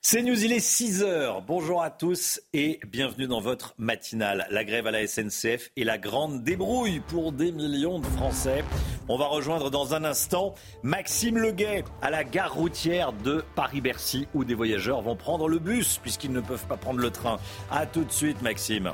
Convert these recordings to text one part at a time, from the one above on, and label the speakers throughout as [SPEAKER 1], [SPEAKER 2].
[SPEAKER 1] C'est News, il est 6 heures. Bonjour à tous et bienvenue dans votre matinale. La grève à la SNCF et la grande débrouille pour des millions de Français. On va rejoindre dans un instant Maxime Leguet à la gare routière de Paris-Bercy où des voyageurs vont prendre le bus puisqu'ils ne peuvent pas prendre le train. A tout de suite Maxime.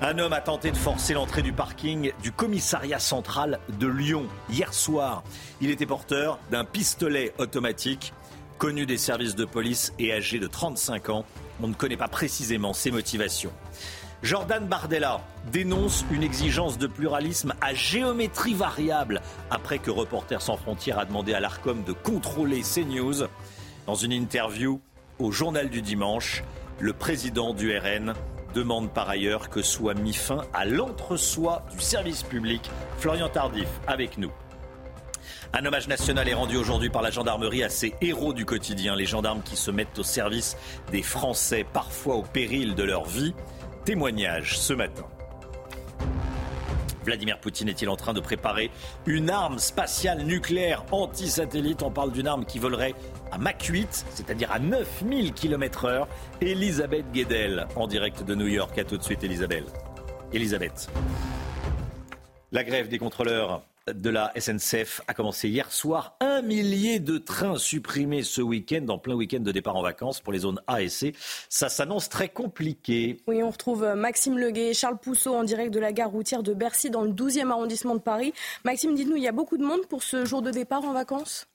[SPEAKER 1] Un homme a tenté de forcer l'entrée du parking du commissariat central de Lyon hier soir. Il était porteur d'un pistolet automatique connu des services de police et âgé de 35 ans. On ne connaît pas précisément ses motivations. Jordan Bardella dénonce une exigence de pluralisme à géométrie variable après que Reporters sans frontières a demandé à l'ARCOM de contrôler CNews. Dans une interview au journal du dimanche, le président du RN demande par ailleurs que soit mis fin à l'entre-soi du service public. Florian Tardif avec nous. Un hommage national est rendu aujourd'hui par la gendarmerie à ces héros du quotidien, les gendarmes qui se mettent au service des Français, parfois au péril de leur vie. Témoignage ce matin. Vladimir Poutine est-il en train de préparer une arme spatiale nucléaire anti-satellite? On parle d'une arme qui volerait à Mach 8, c'est-à-dire à 9000 km/h. Elisabeth Guedel, en direct de New York. À tout de suite, Elisabeth. Elisabeth. La grève des contrôleurs de la SNCF a commencé hier soir. Un millier de trains supprimés ce week-end, en plein week-end de départ en vacances pour les zones A et C. Ça s'annonce très compliqué.
[SPEAKER 2] Oui, on retrouve euh, Maxime Leguet et Charles Pousseau en direct de la gare routière de Bercy dans le 12e arrondissement de Paris. Maxime, dites-nous, il y a beaucoup de monde pour ce jour de départ en vacances?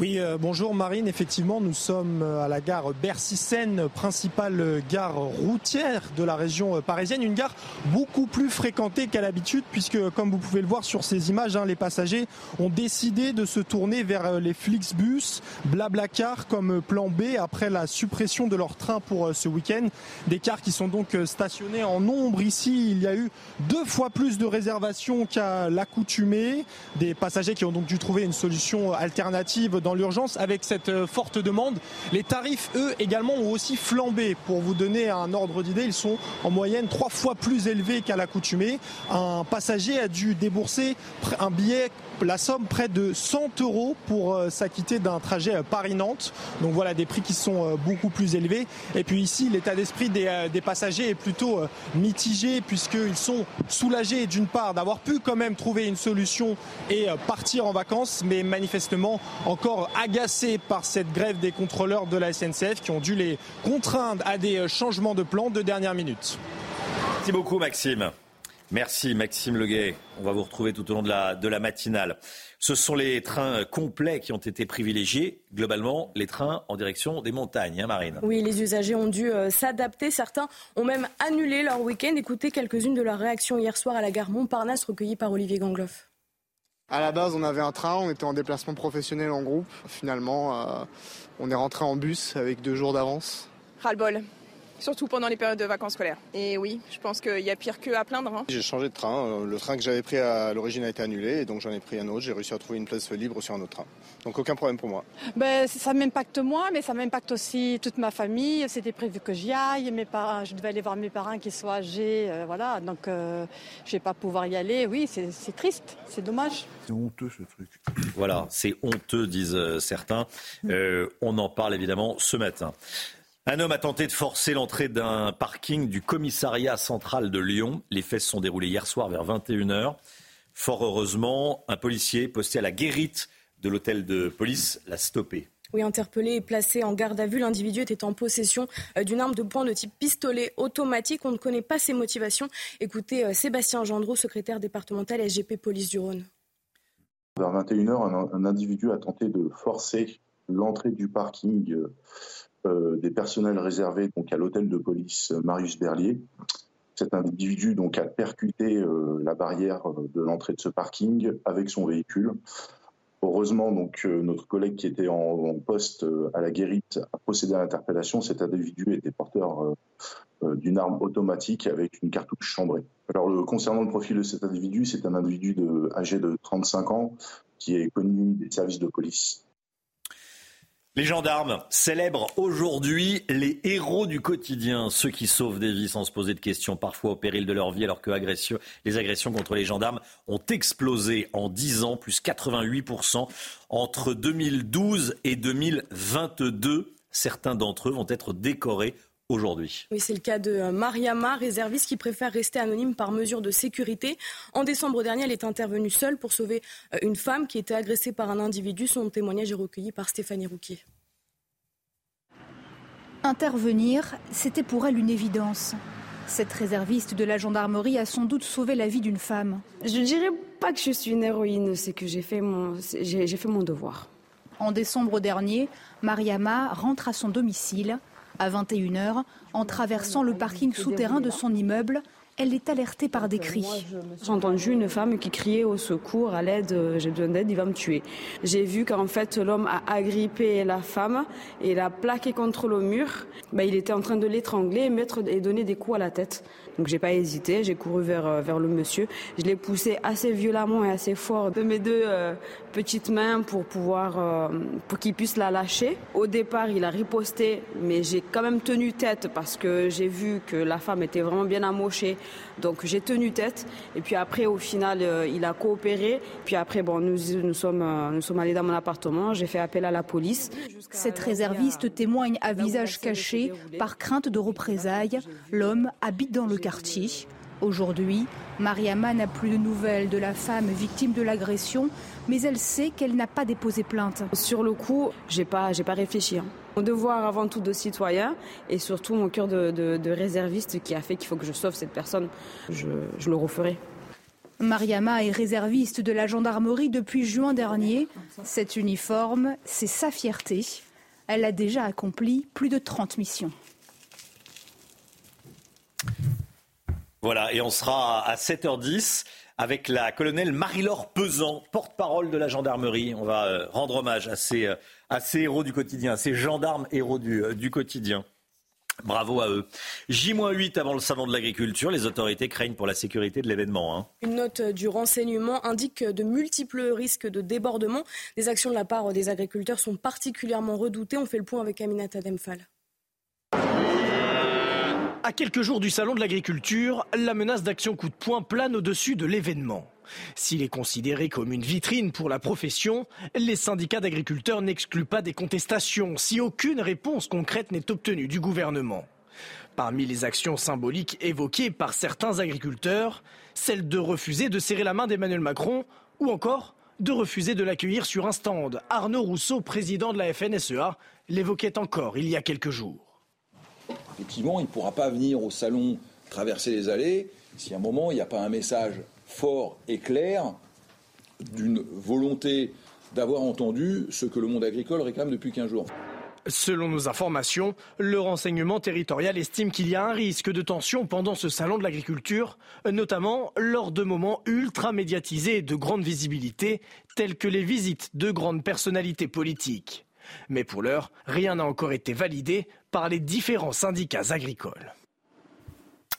[SPEAKER 3] Oui, euh, bonjour Marine. Effectivement, nous sommes euh, à la gare Bercy-Seine, principale gare routière de la région euh, parisienne. Une gare beaucoup plus fréquentée qu'à l'habitude, puisque, comme vous pouvez le voir sur ces images, hein, les passagers ont décidé de se tourner vers les Flixbus, Blablacar comme plan B après la suppression de leur train pour ce week-end. Des cars qui sont donc stationnés en nombre ici. Il y a eu deux fois plus de réservations qu'à l'accoutumée. Des passagers qui ont donc dû trouver une solution alternative l'urgence avec cette euh, forte demande. Les tarifs, eux, également ont aussi flambé. Pour vous donner un ordre d'idée, ils sont en moyenne trois fois plus élevés qu'à l'accoutumée. Un passager a dû débourser un billet la somme près de 100 euros pour euh, s'acquitter d'un trajet euh, Paris-Nantes. Donc voilà des prix qui sont beaucoup plus élevés. Et puis ici, l'état d'esprit des, des, passagers est plutôt mitigé puisqu'ils sont soulagés d'une part d'avoir pu quand même trouver une solution et partir en vacances, mais manifestement encore agacés par cette grève des contrôleurs de la SNCF qui ont dû les contraindre à des changements de plan de dernière minute.
[SPEAKER 1] Merci beaucoup Maxime. Merci Maxime Leguet. On va vous retrouver tout au long de la, de la matinale. Ce sont les trains complets qui ont été privilégiés. Globalement, les trains en direction des montagnes, hein, Marine.
[SPEAKER 2] Oui, les usagers ont dû euh, s'adapter. Certains ont même annulé leur week-end. Écoutez quelques-unes de leurs réactions hier soir à la gare Montparnasse recueillies par Olivier Gangloff.
[SPEAKER 4] À la base, on avait un train, on était en déplacement professionnel en groupe. Finalement, euh, on est rentré en bus avec deux jours d'avance.
[SPEAKER 5] Ras-le-bol surtout pendant les périodes de vacances scolaires. Et oui, je pense qu'il y a pire que à plaindre. Hein.
[SPEAKER 6] J'ai changé de train. Le train que j'avais pris à l'origine a été annulé et donc j'en ai pris un autre. J'ai réussi à trouver une place libre sur un autre train. Donc aucun problème pour moi.
[SPEAKER 7] Ben, ça m'impacte moi, mais ça m'impacte aussi toute ma famille. C'était prévu que j'y aille. Mes parents, je devais aller voir mes parents qui sont âgés. Euh, voilà, donc euh, je vais pas pouvoir y aller. Oui, c'est triste, c'est dommage.
[SPEAKER 6] C'est honteux ce truc.
[SPEAKER 1] Voilà, c'est honteux, disent euh, certains. on en parle évidemment ce matin. Un homme a tenté de forcer l'entrée d'un parking du commissariat central de Lyon. Les faits se sont déroulés hier soir vers 21h. Fort heureusement, un policier posté à la guérite de l'hôtel de police l'a stoppé.
[SPEAKER 2] Oui, interpellé et placé en garde à vue, l'individu était en possession euh, d'une arme de poing de type pistolet automatique. On ne connaît pas ses motivations. Écoutez euh, Sébastien Gendreau, secrétaire départemental SGP Police du Rhône.
[SPEAKER 8] Vers 21h, un, individu a tenté de forcer l'entrée du parking euh, des personnels réservés donc, à l'hôtel de police Marius Berlier. Cet individu donc a percuté euh, la barrière de l'entrée de ce parking avec son véhicule. Heureusement, donc, notre collègue qui était en, poste à la guérite a procédé à l'interpellation. Cet individu était porteur d'une arme automatique avec une cartouche chambrée. Alors, concernant le profil de cet individu, c'est un individu âgé de 35 ans qui est connu des services de police
[SPEAKER 1] les gendarmes célèbrent aujourd'hui les héros du quotidien, ceux qui sauvent des vies sans se poser de questions, parfois au péril de leur vie, alors que les agressions contre les gendarmes ont explosé en 10 ans, plus 88% entre 2012 et 2022. Certains d'entre eux vont être décorés aujourd'hui.
[SPEAKER 2] Oui, c'est le cas de euh, Mariama, réserviste qui préfère rester anonyme par mesure de sécurité. En décembre dernier, elle est intervenue seule pour sauver euh, une femme qui était agressée par un individu. Son témoignage est recueilli par Stéphanie Rouquier.
[SPEAKER 9] Intervenir, c'était pour elle une évidence. Cette réserviste de la gendarmerie a sans doute sauvé la vie d'une femme.
[SPEAKER 10] Je ne dirais pas que je suis une héroïne, c'est que j'ai fait, mon, j'ai fait mon devoir.
[SPEAKER 9] En décembre dernier, Mariama rentre à son domicile. À 21h, en traversant le parking souterrain de son immeuble, elle est alertée par des cris.
[SPEAKER 10] J'ai entendu une femme qui criait au secours, à l'aide, euh, j'ai besoin d'aide, il va me tuer. J'ai vu qu'en fait l'homme a agrippé la femme et l'a plaqué contre le mur. Ben, il était en train de l'étrangler et, et donner des coups à la tête. Donc j'ai pas hésité, j'ai couru vers, euh, vers le monsieur. Je l'ai poussé assez violemment et assez fort de mes deux euh, petites mains pour pouvoir pour qu'il puisse la lâcher. Au départ, il a riposté, mais j'ai quand même tenu tête parce que j'ai vu que la femme était vraiment bien amochée. Donc j'ai tenu tête. Et puis après, au final, euh, il a coopéré. Puis après, bon, nous, nous, sommes, euh, nous sommes allés dans mon appartement. J'ai fait appel à la police.
[SPEAKER 9] Cette réserviste témoigne à visage caché par crainte de représailles. L'homme habite dans le quartier. Aujourd'hui, Mariama n'a plus de nouvelles de la femme victime de l'agression, mais elle sait qu'elle n'a pas déposé plainte.
[SPEAKER 10] Sur le coup, j'ai pas, j'ai pas réfléchi. Hein. Mon devoir avant tout de citoyen et surtout mon cœur de, réserviste qui a fait qu'il faut que je sauve cette personne, je, je le referai.
[SPEAKER 9] Mariama est réserviste de la gendarmerie depuis juin dernier. Cet uniforme, c'est sa fierté. Elle a déjà accompli plus de 30 missions.
[SPEAKER 1] Voilà, et on sera à 7h10 avec la colonelle Marie-Laure Pesant, porte-parole de la gendarmerie. On va euh, rendre hommage à ces, euh, à ces héros du quotidien, à ces gendarmes héros du, euh, du quotidien. Bravo à eux. J-8 avant le salon de l'agriculture, les autorités craignent pour la sécurité de l'événement. Hein.
[SPEAKER 2] Une note du renseignement indique de multiples risques de débordement. Les actions de la part des agriculteurs sont particulièrement redoutées. On fait le point avec Aminata Demphal.
[SPEAKER 11] À quelques jours du salon de l'agriculture, la menace d'action coup de poing plane au-dessus de l'événement. S'il est considéré comme une vitrine pour la profession, les syndicats d'agriculteurs n'excluent pas des contestations si aucune réponse concrète n'est obtenue du gouvernement. Parmi les actions symboliques évoquées par certains agriculteurs, celle de refuser de serrer la main d'Emmanuel Macron ou encore de refuser de l'accueillir sur un stand. Arnaud Rousseau, président de la FNSEA, l'évoquait encore il y a quelques jours
[SPEAKER 12] effectivement, il ne pourra pas venir au salon traverser les allées si à un moment il n'y a pas un message fort et clair d'une volonté d'avoir entendu ce que le monde agricole réclame depuis 15 jours.
[SPEAKER 11] Selon nos informations, le renseignement territorial estime qu'il y a un risque de tension pendant ce salon de l'agriculture, notamment lors de moments ultra médiatisés et de grande visibilité, tels que les visites de grandes personnalités politiques. Mais pour l'heure, rien n'a encore été validé par les différents syndicats agricoles.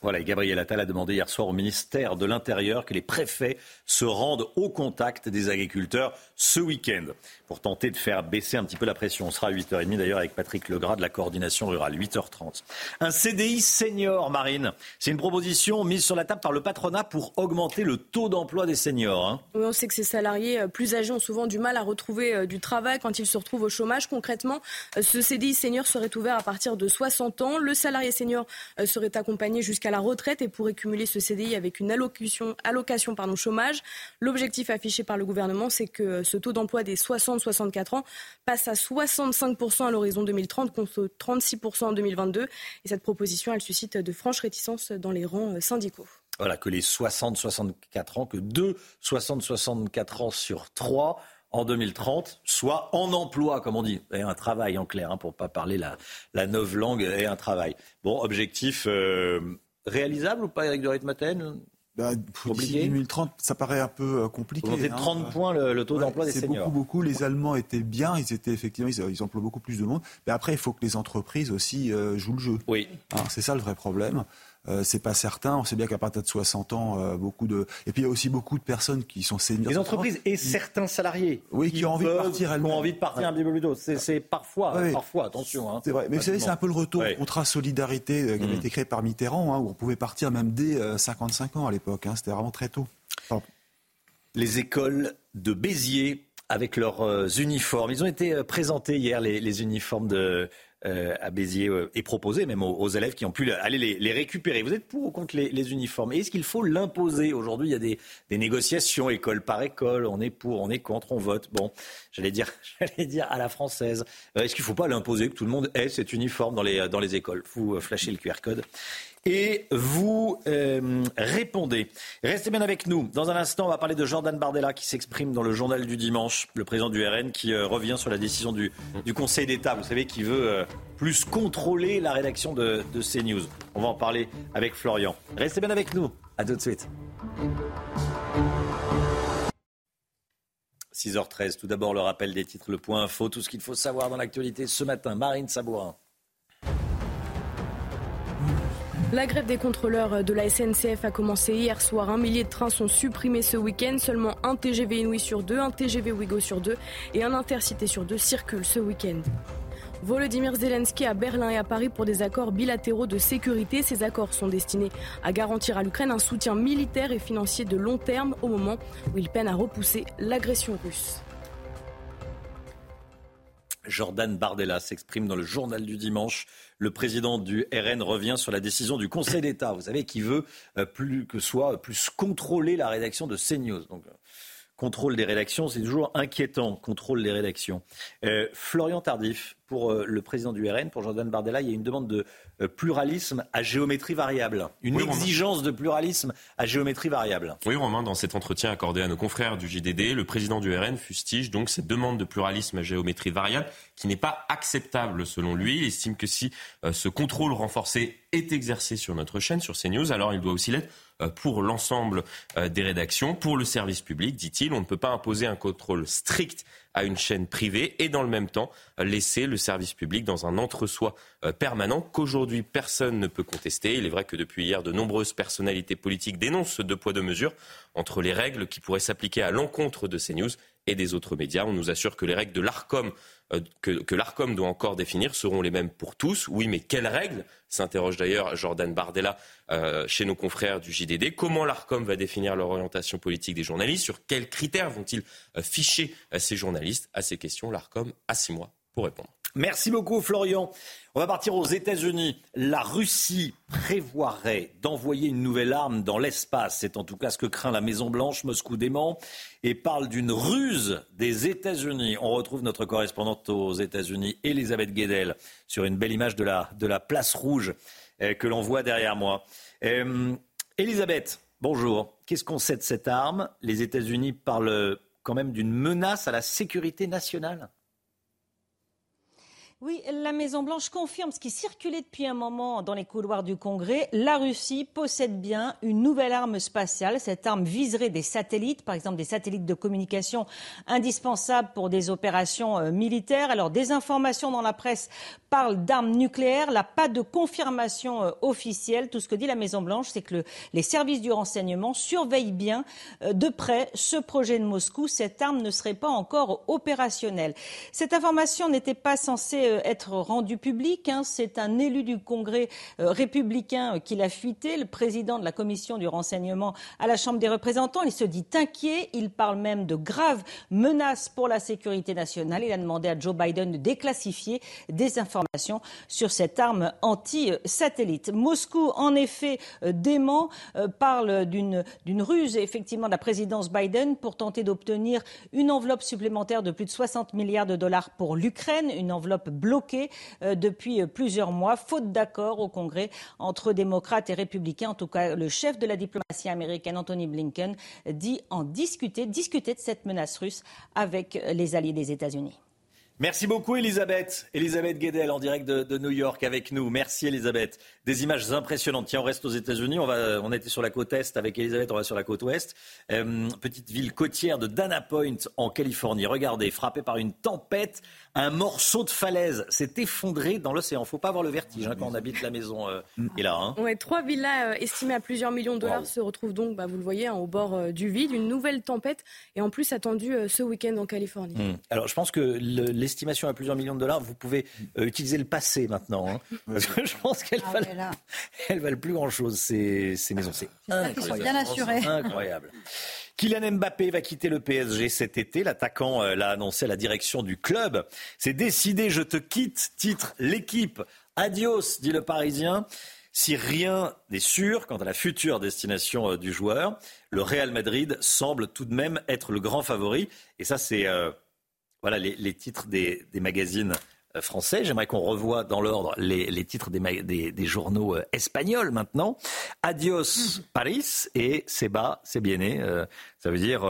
[SPEAKER 1] Voilà, Gabriel Attal a demandé hier soir au ministère de l'Intérieur que les préfets se rendent au contact des agriculteurs ce week-end pour tenter de faire baisser un petit peu la pression. On sera à 8h30 d'ailleurs avec Patrick Legras de la coordination rurale, 8h30. Un CDI senior, Marine, c'est une proposition mise sur la table par le patronat pour augmenter le taux d'emploi des seniors. Hein.
[SPEAKER 2] Oui, on sait que ces salariés euh, plus âgés ont souvent du mal à retrouver euh, du travail quand ils se retrouvent au chômage. Concrètement, euh, ce CDI senior serait ouvert à partir de 60 ans. Le salarié senior serait accompagné jusqu'à la retraite et pourrait cumuler ce CDI avec une allocation, allocation pardon, chômage. L'objectif affiché par le gouvernement, c'est que ce taux d'emploi des 60 64 ans passe à 65% à l'horizon 2030 contre 36% en 2022. Et cette proposition, elle suscite de franches réticences dans les rangs euh, syndicaux.
[SPEAKER 1] Voilà, que les 60-64 ans, que deux 60-64 ans sur trois en 2030 soient en emploi, comme on dit, et un travail en clair, hein, pour ne pas parler la, la neuve langue, et un travail. Bon, objectif, euh, réalisable ou pas, Eric de Ritmaten
[SPEAKER 6] bah, d'ici 2030, ça paraît un peu euh, compliqué.
[SPEAKER 1] Vous de 30 points le, taux d'emploi des seniors.
[SPEAKER 6] C'est beaucoup, beaucoup. Les Allemands étaient bien, ils étaient effectivement, ils, emploient beaucoup plus de monde. Mais après, il faut que les entreprises aussi euh, jouent le jeu.
[SPEAKER 1] Oui.
[SPEAKER 6] Hein, c'est ça le vrai problème. Euh, c'est pas certain. On sait bien qu'à partir de 60 ans, euh, beaucoup de. Et puis il y a aussi beaucoup de personnes qui sont seniors.
[SPEAKER 1] Les entreprises et certains salariés.
[SPEAKER 6] Oui, qui, ont envie de partir.
[SPEAKER 1] Qui ont envie de partir un petit peu plus tôt. C'est parfois, parfois, attention. Hein.
[SPEAKER 6] c'est vrai. Mais vous savez, c'est un peu le retour au contrat solidarité euh, qui avait mm. été créé par Mitterrand, hein, où on pouvait partir même dès 55 ans à l'époque. Hein. C'était vraiment très tôt.
[SPEAKER 1] Les écoles de Béziers avec leurs uniformes. Ils ont été présentés hier, les uniformes de, euh, à Béziers euh, et proposé même aux, élèves qui ont pu aller les, récupérer. Vous êtes pour ou contre les, uniformes? Est-ce qu'il faut l'imposer? Aujourd'hui, il y a des, négociations école par école. On est pour, on est contre, on vote. Bon, j'allais dire, j'allais dire à la française. Euh, est-ce qu'il ne faut pas l'imposer que tout le monde ait cet uniforme dans les, dans les écoles? Vous flashez le QR code et vous euh, répondez. Restez bien avec nous. Dans un instant, on va parler de Jordan Bardella qui s'exprime dans le journal du dimanche, le président du RN qui euh, revient sur la décision du, Conseil d'État, vous savez, qui veut euh, plus contrôler la rédaction de, de CNews. On va en parler avec Florian. Restez bien avec nous. À tout de suite. 6h13, tout d'abord le rappel des titres, le point info, tout ce qu'il faut savoir dans l'actualité ce matin. Marine Sabourin.
[SPEAKER 2] La grève des contrôleurs de la SNCF a commencé hier soir. Un millier de trains sont supprimés ce week-end. Seulement un TGV Inouï sur deux, un TGV Ouigo sur deux et un Intercité sur deux circulent ce week-end. Volodymyr Zelensky à Berlin et à Paris pour des accords bilatéraux de sécurité. Ces accords sont destinés à garantir à l'Ukraine un soutien militaire et financier de long terme au moment où il peine à repousser l'agression russe.
[SPEAKER 1] Jordan Bardella s'exprime dans le journal du dimanche. Le président du RN revient sur la décision du Conseil d'État, vous savez, qui veut euh, plus que soit plus contrôler la rédaction de CNews. Contrôle des rédactions, c'est toujours inquiétant, contrôle des rédactions. Euh, Florian Tardif, pour le président du RN, pour Jordan Bardella, il y a une demande de euh, pluralisme à géométrie variable. Une exigence de pluralisme à géométrie variable.
[SPEAKER 13] Oui, Romain, dans cet entretien accordé à nos confrères du JDD, le président du RN fustige donc cette demande de pluralisme à géométrie variable qui n'est pas acceptable selon lui. Il estime que si euh, ce contrôle renforcé est exercé sur notre chaîne, sur CNews, alors il doit aussi l'être euh, pour l'ensemble des rédactions, pour le service public, dit-il. On ne peut pas imposer un contrôle strict à une chaîne privée et dans le même temps laisser le service public dans un entre-soi euh, permanent qu'aujourd'hui personne ne peut contester. Il est vrai que depuis hier, de nombreuses personnalités politiques dénoncent ce deux poids deux mesures entre les règles qui pourraient s'appliquer à l'encontre de CNews et des autres médias. On nous assure que les règles de l'ARCOM euh, que, l'ARCOM doit encore définir seront les mêmes pour tous. Oui, mais quelles règles s'interroge d'ailleurs Jordan Bardella euh, chez nos confrères du JDD. Comment l'ARCOM va définir leur orientation politique des journalistes? Sur quels critères vont-ils euh, ficher ces journalistes? À ces questions, l'ARCOM a six mois pour répondre.
[SPEAKER 1] Merci beaucoup Florian. On va partir aux États-Unis. La Russie prévoirait d'envoyer une nouvelle arme dans l'espace. C'est en tout cas ce que craint la Maison-Blanche, Moscou dément, et parle d'une ruse des États-Unis. On retrouve notre correspondante aux États-Unis, Elisabeth Guedel, sur une belle image de la, place rouge euh, que l'on voit derrière moi. Euh, Elisabeth, bonjour. Qu'est-ce qu'on sait de cette arme? Les États-Unis parlent quand même d'une menace à la sécurité nationale?
[SPEAKER 14] Oui, la Maison-Blanche confirme ce qui circulait depuis un moment dans les couloirs du Congrès. La Russie possède bien une nouvelle arme spatiale. Cette arme viserait des satellites, par exemple des satellites de communication indispensables pour des opérations euh, militaires. Alors, des informations dans la presse parlent d'armes nucléaires. Là, pas de confirmation euh, officielle. Tout ce que dit la Maison-Blanche, c'est que les services du renseignement surveillent bien euh, de près ce projet de Moscou. Cette arme ne serait pas encore opérationnelle. Cette information n'était pas censée être rendu public. Hein. C'est un élu du Congrès euh, républicain euh, qui l'a fuité, le président de la commission du renseignement à la Chambre des représentants. Il se dit inquiet. Il parle même de graves menaces pour la sécurité nationale. Il a demandé à Joe Biden de déclassifier des informations sur cette arme anti-satellite. Moscou, en effet, dément, parle d'une ruse, effectivement, de la présidence Biden pour tenter d'obtenir une enveloppe supplémentaire de plus de 60 milliards de dollars pour l'Ukraine, une enveloppe bloqué euh, depuis euh, plusieurs mois, faute d'accord au Congrès entre démocrates et républicains. En tout cas, le chef de la diplomatie américaine, Anthony Blinken, dit en discuter, discuter de cette menace russe avec les alliés des États-Unis.
[SPEAKER 1] Merci beaucoup Elisabeth. Elisabeth Guedel en direct de, New York avec nous. Merci Elisabeth. Des images impressionnantes. Tiens, on reste aux États-Unis. On, on était sur la côte est avec Elisabeth, on va sur la côte ouest. Euh, petite ville côtière de Dana Point en Californie. Regardez, frappée par une tempête, un morceau de falaise s'est effondré dans l'océan. Faut pas avoir le vertige hein, quand on habite la maison euh, et là. Hein.
[SPEAKER 2] Ouais, trois villas euh, estimées à plusieurs millions de dollars se retrouvent donc, bah, vous le voyez, hein, au bord euh, du vide. Une nouvelle tempête est en plus attendue ce week-end en Californie.
[SPEAKER 1] Hmm. Alors, je pense que l'estimation à plusieurs millions de dollars, vous pouvez utiliser le passé maintenant, hein. parce que je pense qu'elle ah, valent, elle valent plus grand-chose ces, ces maisons. C'est
[SPEAKER 15] incroyable. bien assurés.
[SPEAKER 1] Incroyable. Kylian Mbappé va quitter le PSG cet été. L'attaquant euh, l'a annoncé à la direction du club. C'est décidé, je te quitte. Titre l'équipe. Adios, dit le Parisien. Si rien n'est sûr quant à la future destination euh, du joueur, le Real Madrid semble tout de même être le grand favori. Et ça, c'est euh, voilà les, titres des magazines français. J'aimerais qu'on revoie dans l'ordre les, titres des, journaux euh, espagnols maintenant. Adios Paris et c'est bas, c'est bien euh, ça veut dire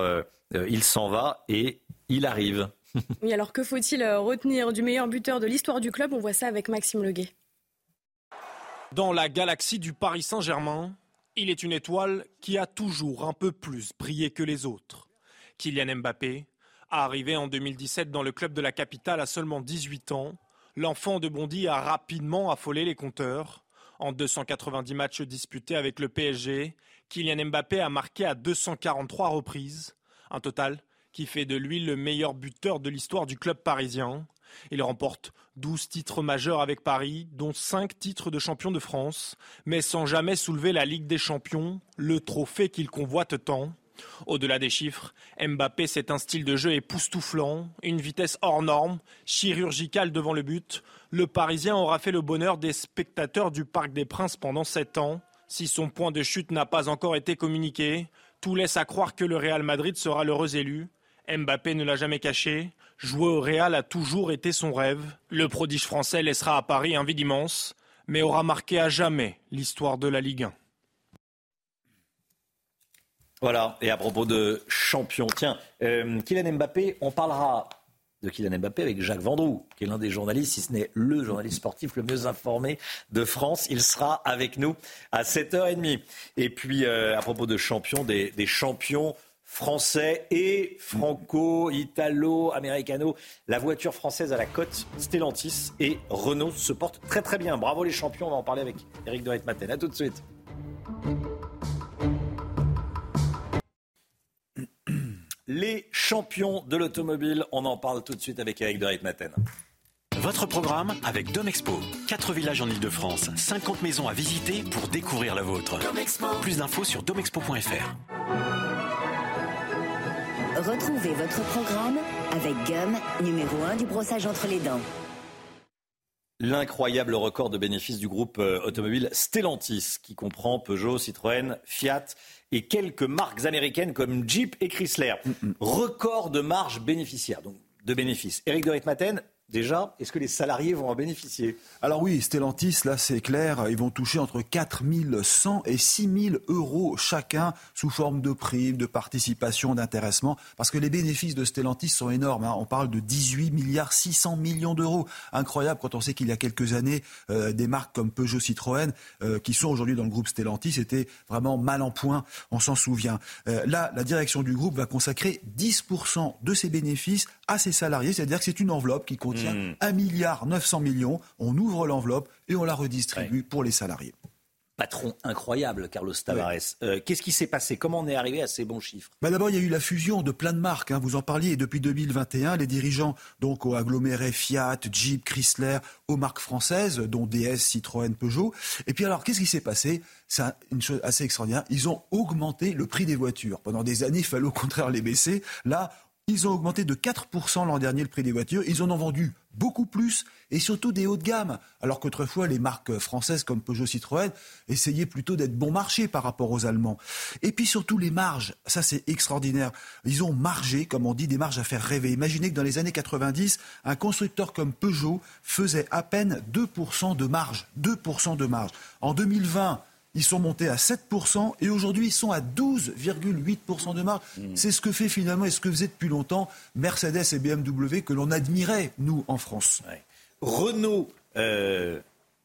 [SPEAKER 1] il s'en va et il arrive.
[SPEAKER 2] oui, alors que faut-il retenir du meilleur buteur de l'histoire du club? On voit ça avec Maxime Leguet.
[SPEAKER 3] Dans la galaxie du Paris Saint-Germain, il est une étoile qui a toujours un peu plus brillé que les autres. Kylian Mbappé Arrivé en 2017 dans le club de la capitale à seulement 18 ans, l'enfant de Bondy a rapidement affolé les compteurs. En 290 matchs disputés avec le PSG, Kylian Mbappé a marqué à 243 reprises, un total qui fait de lui le meilleur buteur de l'histoire du club parisien. Il remporte 12 titres majeurs avec Paris, dont 5 titres de champion de France, mais sans jamais soulever la Ligue des Champions, le trophée qu'il convoite tant. Au-delà des chiffres, Mbappé, c'est un style de jeu époustouflant, une vitesse hors norme, chirurgicale devant le but. Le Parisien aura fait le bonheur des spectateurs du Parc des Princes pendant sept ans. Si son point de chute n'a pas encore été communiqué, tout laisse à croire que le Real Madrid sera l'heureux élu. Mbappé ne l'a jamais caché. Jouer au Real a toujours été son rêve. Le prodige français laissera à Paris un vide immense, mais aura marqué à jamais l'histoire de la Ligue 1.
[SPEAKER 1] Voilà, et à propos de champion, tiens, euh, Kylian Mbappé, on parlera de Kylian Mbappé avec Jacques Vendroux, qui est l'un des journalistes, si ce n'est le journaliste sportif le mieux informé de France. Il sera avec nous à 7h30. Et puis, euh, à propos de champion, des, champions français et franco, italo, américano. La voiture française à la côte, Stellantis et Renault se portent très très bien. Bravo les champions, on va en parler avec Eric Doret Maten. À tout de suite. Les champions de l'automobile. On en parle tout de suite avec Eric de Reitmaten.
[SPEAKER 16] Votre programme avec Domexpo. 4 villages en Ile-de-France, 50 maisons à visiter pour découvrir la vôtre. Plus d'infos sur domexpo.fr.
[SPEAKER 17] Retrouvez votre programme avec Gum, numéro 1 du brossage entre les dents.
[SPEAKER 1] L'incroyable record de bénéfices du groupe euh, automobile Stellantis, qui comprend Peugeot, Citroën, Fiat et quelques marques américaines comme Jeep et Chrysler. Mm, mm. Record de marge bénéficiaire, donc de bénéfices. Eric de Ritmaten, Déjà, est-ce que les salariés vont en bénéficier?
[SPEAKER 6] Alors oui, Stellantis, là c'est clair, ils vont toucher entre 4 100 et 6 000 euros chacun sous forme de primes, de participation, d'intéressement, parce que les bénéfices de Stellantis sont énormes. Hein. On parle de 18 milliards 600 millions d'euros. Incroyable quand on sait qu'il y a quelques années, euh, des marques comme Peugeot, Citroën, euh, qui sont aujourd'hui dans le groupe Stellantis, étaient vraiment mal en point, on s'en souvient. Euh, là, la direction du groupe va consacrer 10% de ses bénéfices à ses salariés, c'est-à-dire que c'est une enveloppe qui contient 1 hmm. milliard 900 millions. On ouvre l'enveloppe et on la redistribue pour les salariés.
[SPEAKER 1] Patron incroyable, Carlos Tavares. Euh, qu'est-ce qui s'est passé? Comment on est arrivé à ces bons chiffres?
[SPEAKER 6] Bah D'abord, il y a eu la fusion de plein de marques. Hein. vous en parliez. depuis 2021, les dirigeants donc ont aggloméré Fiat, Jeep, Chrysler aux marques françaises, dont DS, Citroën, Peugeot. Et puis alors, qu'est-ce qui s'est passé? C'est une chose assez extraordinaire. Ils ont augmenté le prix des voitures. Pendant des années, il fallait au contraire les baisser. Là, ils ont augmenté de 4% l'an dernier le prix des voitures. Ils en ont vendu beaucoup plus et surtout des hauts de gamme. Alors qu'autrefois, les marques françaises comme Peugeot Citroën essayaient plutôt d'être bon marché par rapport aux Allemands. Et puis surtout les marges. Ça, c'est extraordinaire. Ils ont margé, comme on dit, des marges à faire rêver. Imaginez que dans les années 90, un constructeur comme Peugeot faisait à peine 2% de marge. 2% de marge. En 2020, ils sont montés à 7% et aujourd'hui ils sont à 12,8% de marge.
[SPEAKER 1] Mmh.
[SPEAKER 6] C'est ce que fait finalement et ce que faisait depuis longtemps Mercedes et BMW que l'on admirait, nous, en France.
[SPEAKER 1] Renault euh,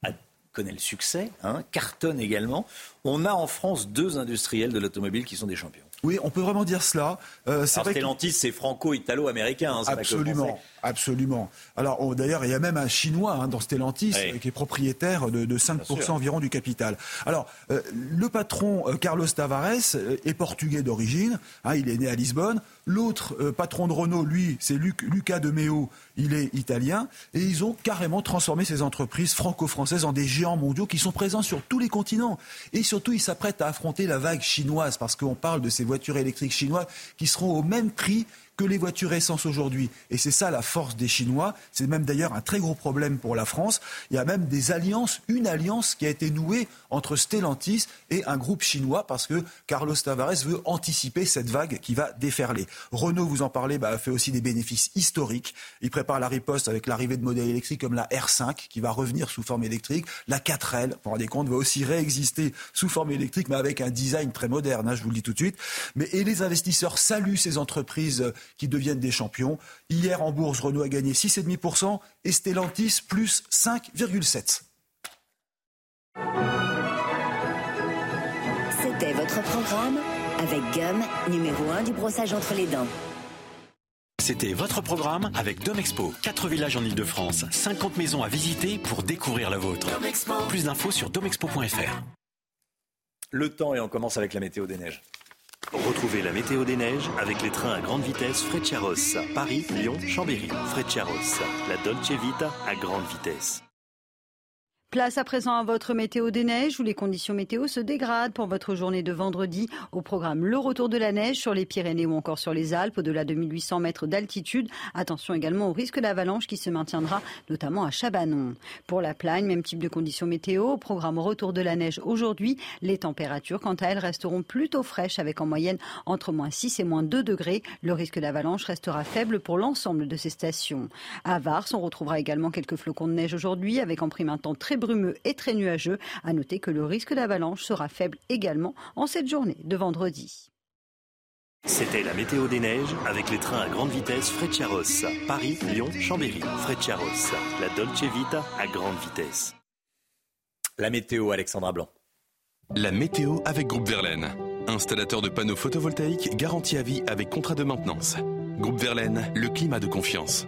[SPEAKER 1] a- connaît le succès, hein, cartonne également. On a en France deux industriels de l'automobile qui sont des champions.
[SPEAKER 6] Oui, on peut vraiment dire cela. Euh, c'est
[SPEAKER 1] Stellantis, c'est franco-italo-américain. hein,
[SPEAKER 6] Absolument, absolument. Alors d'ailleurs, il y a même un Chinois hein, dans Stellantis
[SPEAKER 1] Oui.
[SPEAKER 6] qui est propriétaire de, de 5%
[SPEAKER 1] sûr.
[SPEAKER 6] environ du capital. Alors euh, le patron euh, Carlos Tavares euh, est portugais d'origine, hein, il est né à Lisbonne. L'autre euh, patron de Renault, lui, c'est Luc- Luca de Meo, il est italien. Et ils ont carrément transformé ces entreprises franco-françaises en des géants mondiaux qui sont présents sur tous les continents. Et surtout, ils s'apprêtent à affronter la vague chinoise parce qu'on parle de ces voitures électriques chinoises qui seront au même prix que les voitures essence aujourd'hui. Et c'est ça la force des Chinois. C'est même d'ailleurs un très gros problème pour la France. Il y a même des alliances, une alliance qui a été nouée entre Stellantis et un groupe chinois parce que Carlos Tavares veut anticiper cette vague qui va déferler. Renault, vous en parlez, bah, fait aussi des bénéfices historiques. Il prépare la riposte avec l'arrivée de modèles électriques comme la R5 qui va revenir sous forme électrique. La 4L, vous vous rendez compte, va aussi réexister sous forme électrique mais avec un design très moderne, hein, je vous le dis tout de suite. Mais, et les investisseurs saluent ces entreprises qui deviennent des champions. Hier en bourse, Renault a gagné 6,5% et Stellantis plus 5,7%.
[SPEAKER 17] C'était votre programme avec Gum, numéro 1 du brossage entre les dents.
[SPEAKER 16] C'était votre programme avec Domexpo. 4 villages en Ile-de-France, 50 maisons à visiter pour découvrir la vôtre. Plus d'infos sur domexpo.fr.
[SPEAKER 1] Le temps et on commence avec la météo des neiges.
[SPEAKER 16] Retrouvez la météo des neiges avec les trains à grande vitesse Frecciaros. Paris, Lyon, Chambéry. Frecciaros, la Dolce Vita à grande vitesse.
[SPEAKER 15] Place à présent à votre météo des neiges où les conditions météo se dégradent pour votre journée de vendredi. Au programme le retour de la neige sur les Pyrénées ou encore sur les Alpes au-delà de 1800 mètres d'altitude. Attention également au risque d'avalanche qui se maintiendra notamment à Chabanon. Pour la Plagne, même type de conditions météo. Au programme retour de la neige aujourd'hui. Les températures quant à elles resteront plutôt fraîches avec en moyenne entre moins 6 et moins 2 degrés. Le risque d'avalanche restera faible pour l'ensemble de ces stations. À Vars, on retrouvera également quelques flocons de neige aujourd'hui avec en prime un temps très brumeux et très nuageux. À noter que le risque d'avalanche sera faible également en cette journée de vendredi.
[SPEAKER 16] C'était la météo des neiges avec les trains à grande vitesse Frecciaros. Paris, Lyon, Chambéry. Frecciaros, la Dolce Vita à grande vitesse.
[SPEAKER 1] La météo, Alexandra Blanc.
[SPEAKER 18] La météo avec Groupe Verlaine. Installateur de panneaux photovoltaïques garantie à vie avec contrat de maintenance. Groupe Verlaine, le climat de confiance.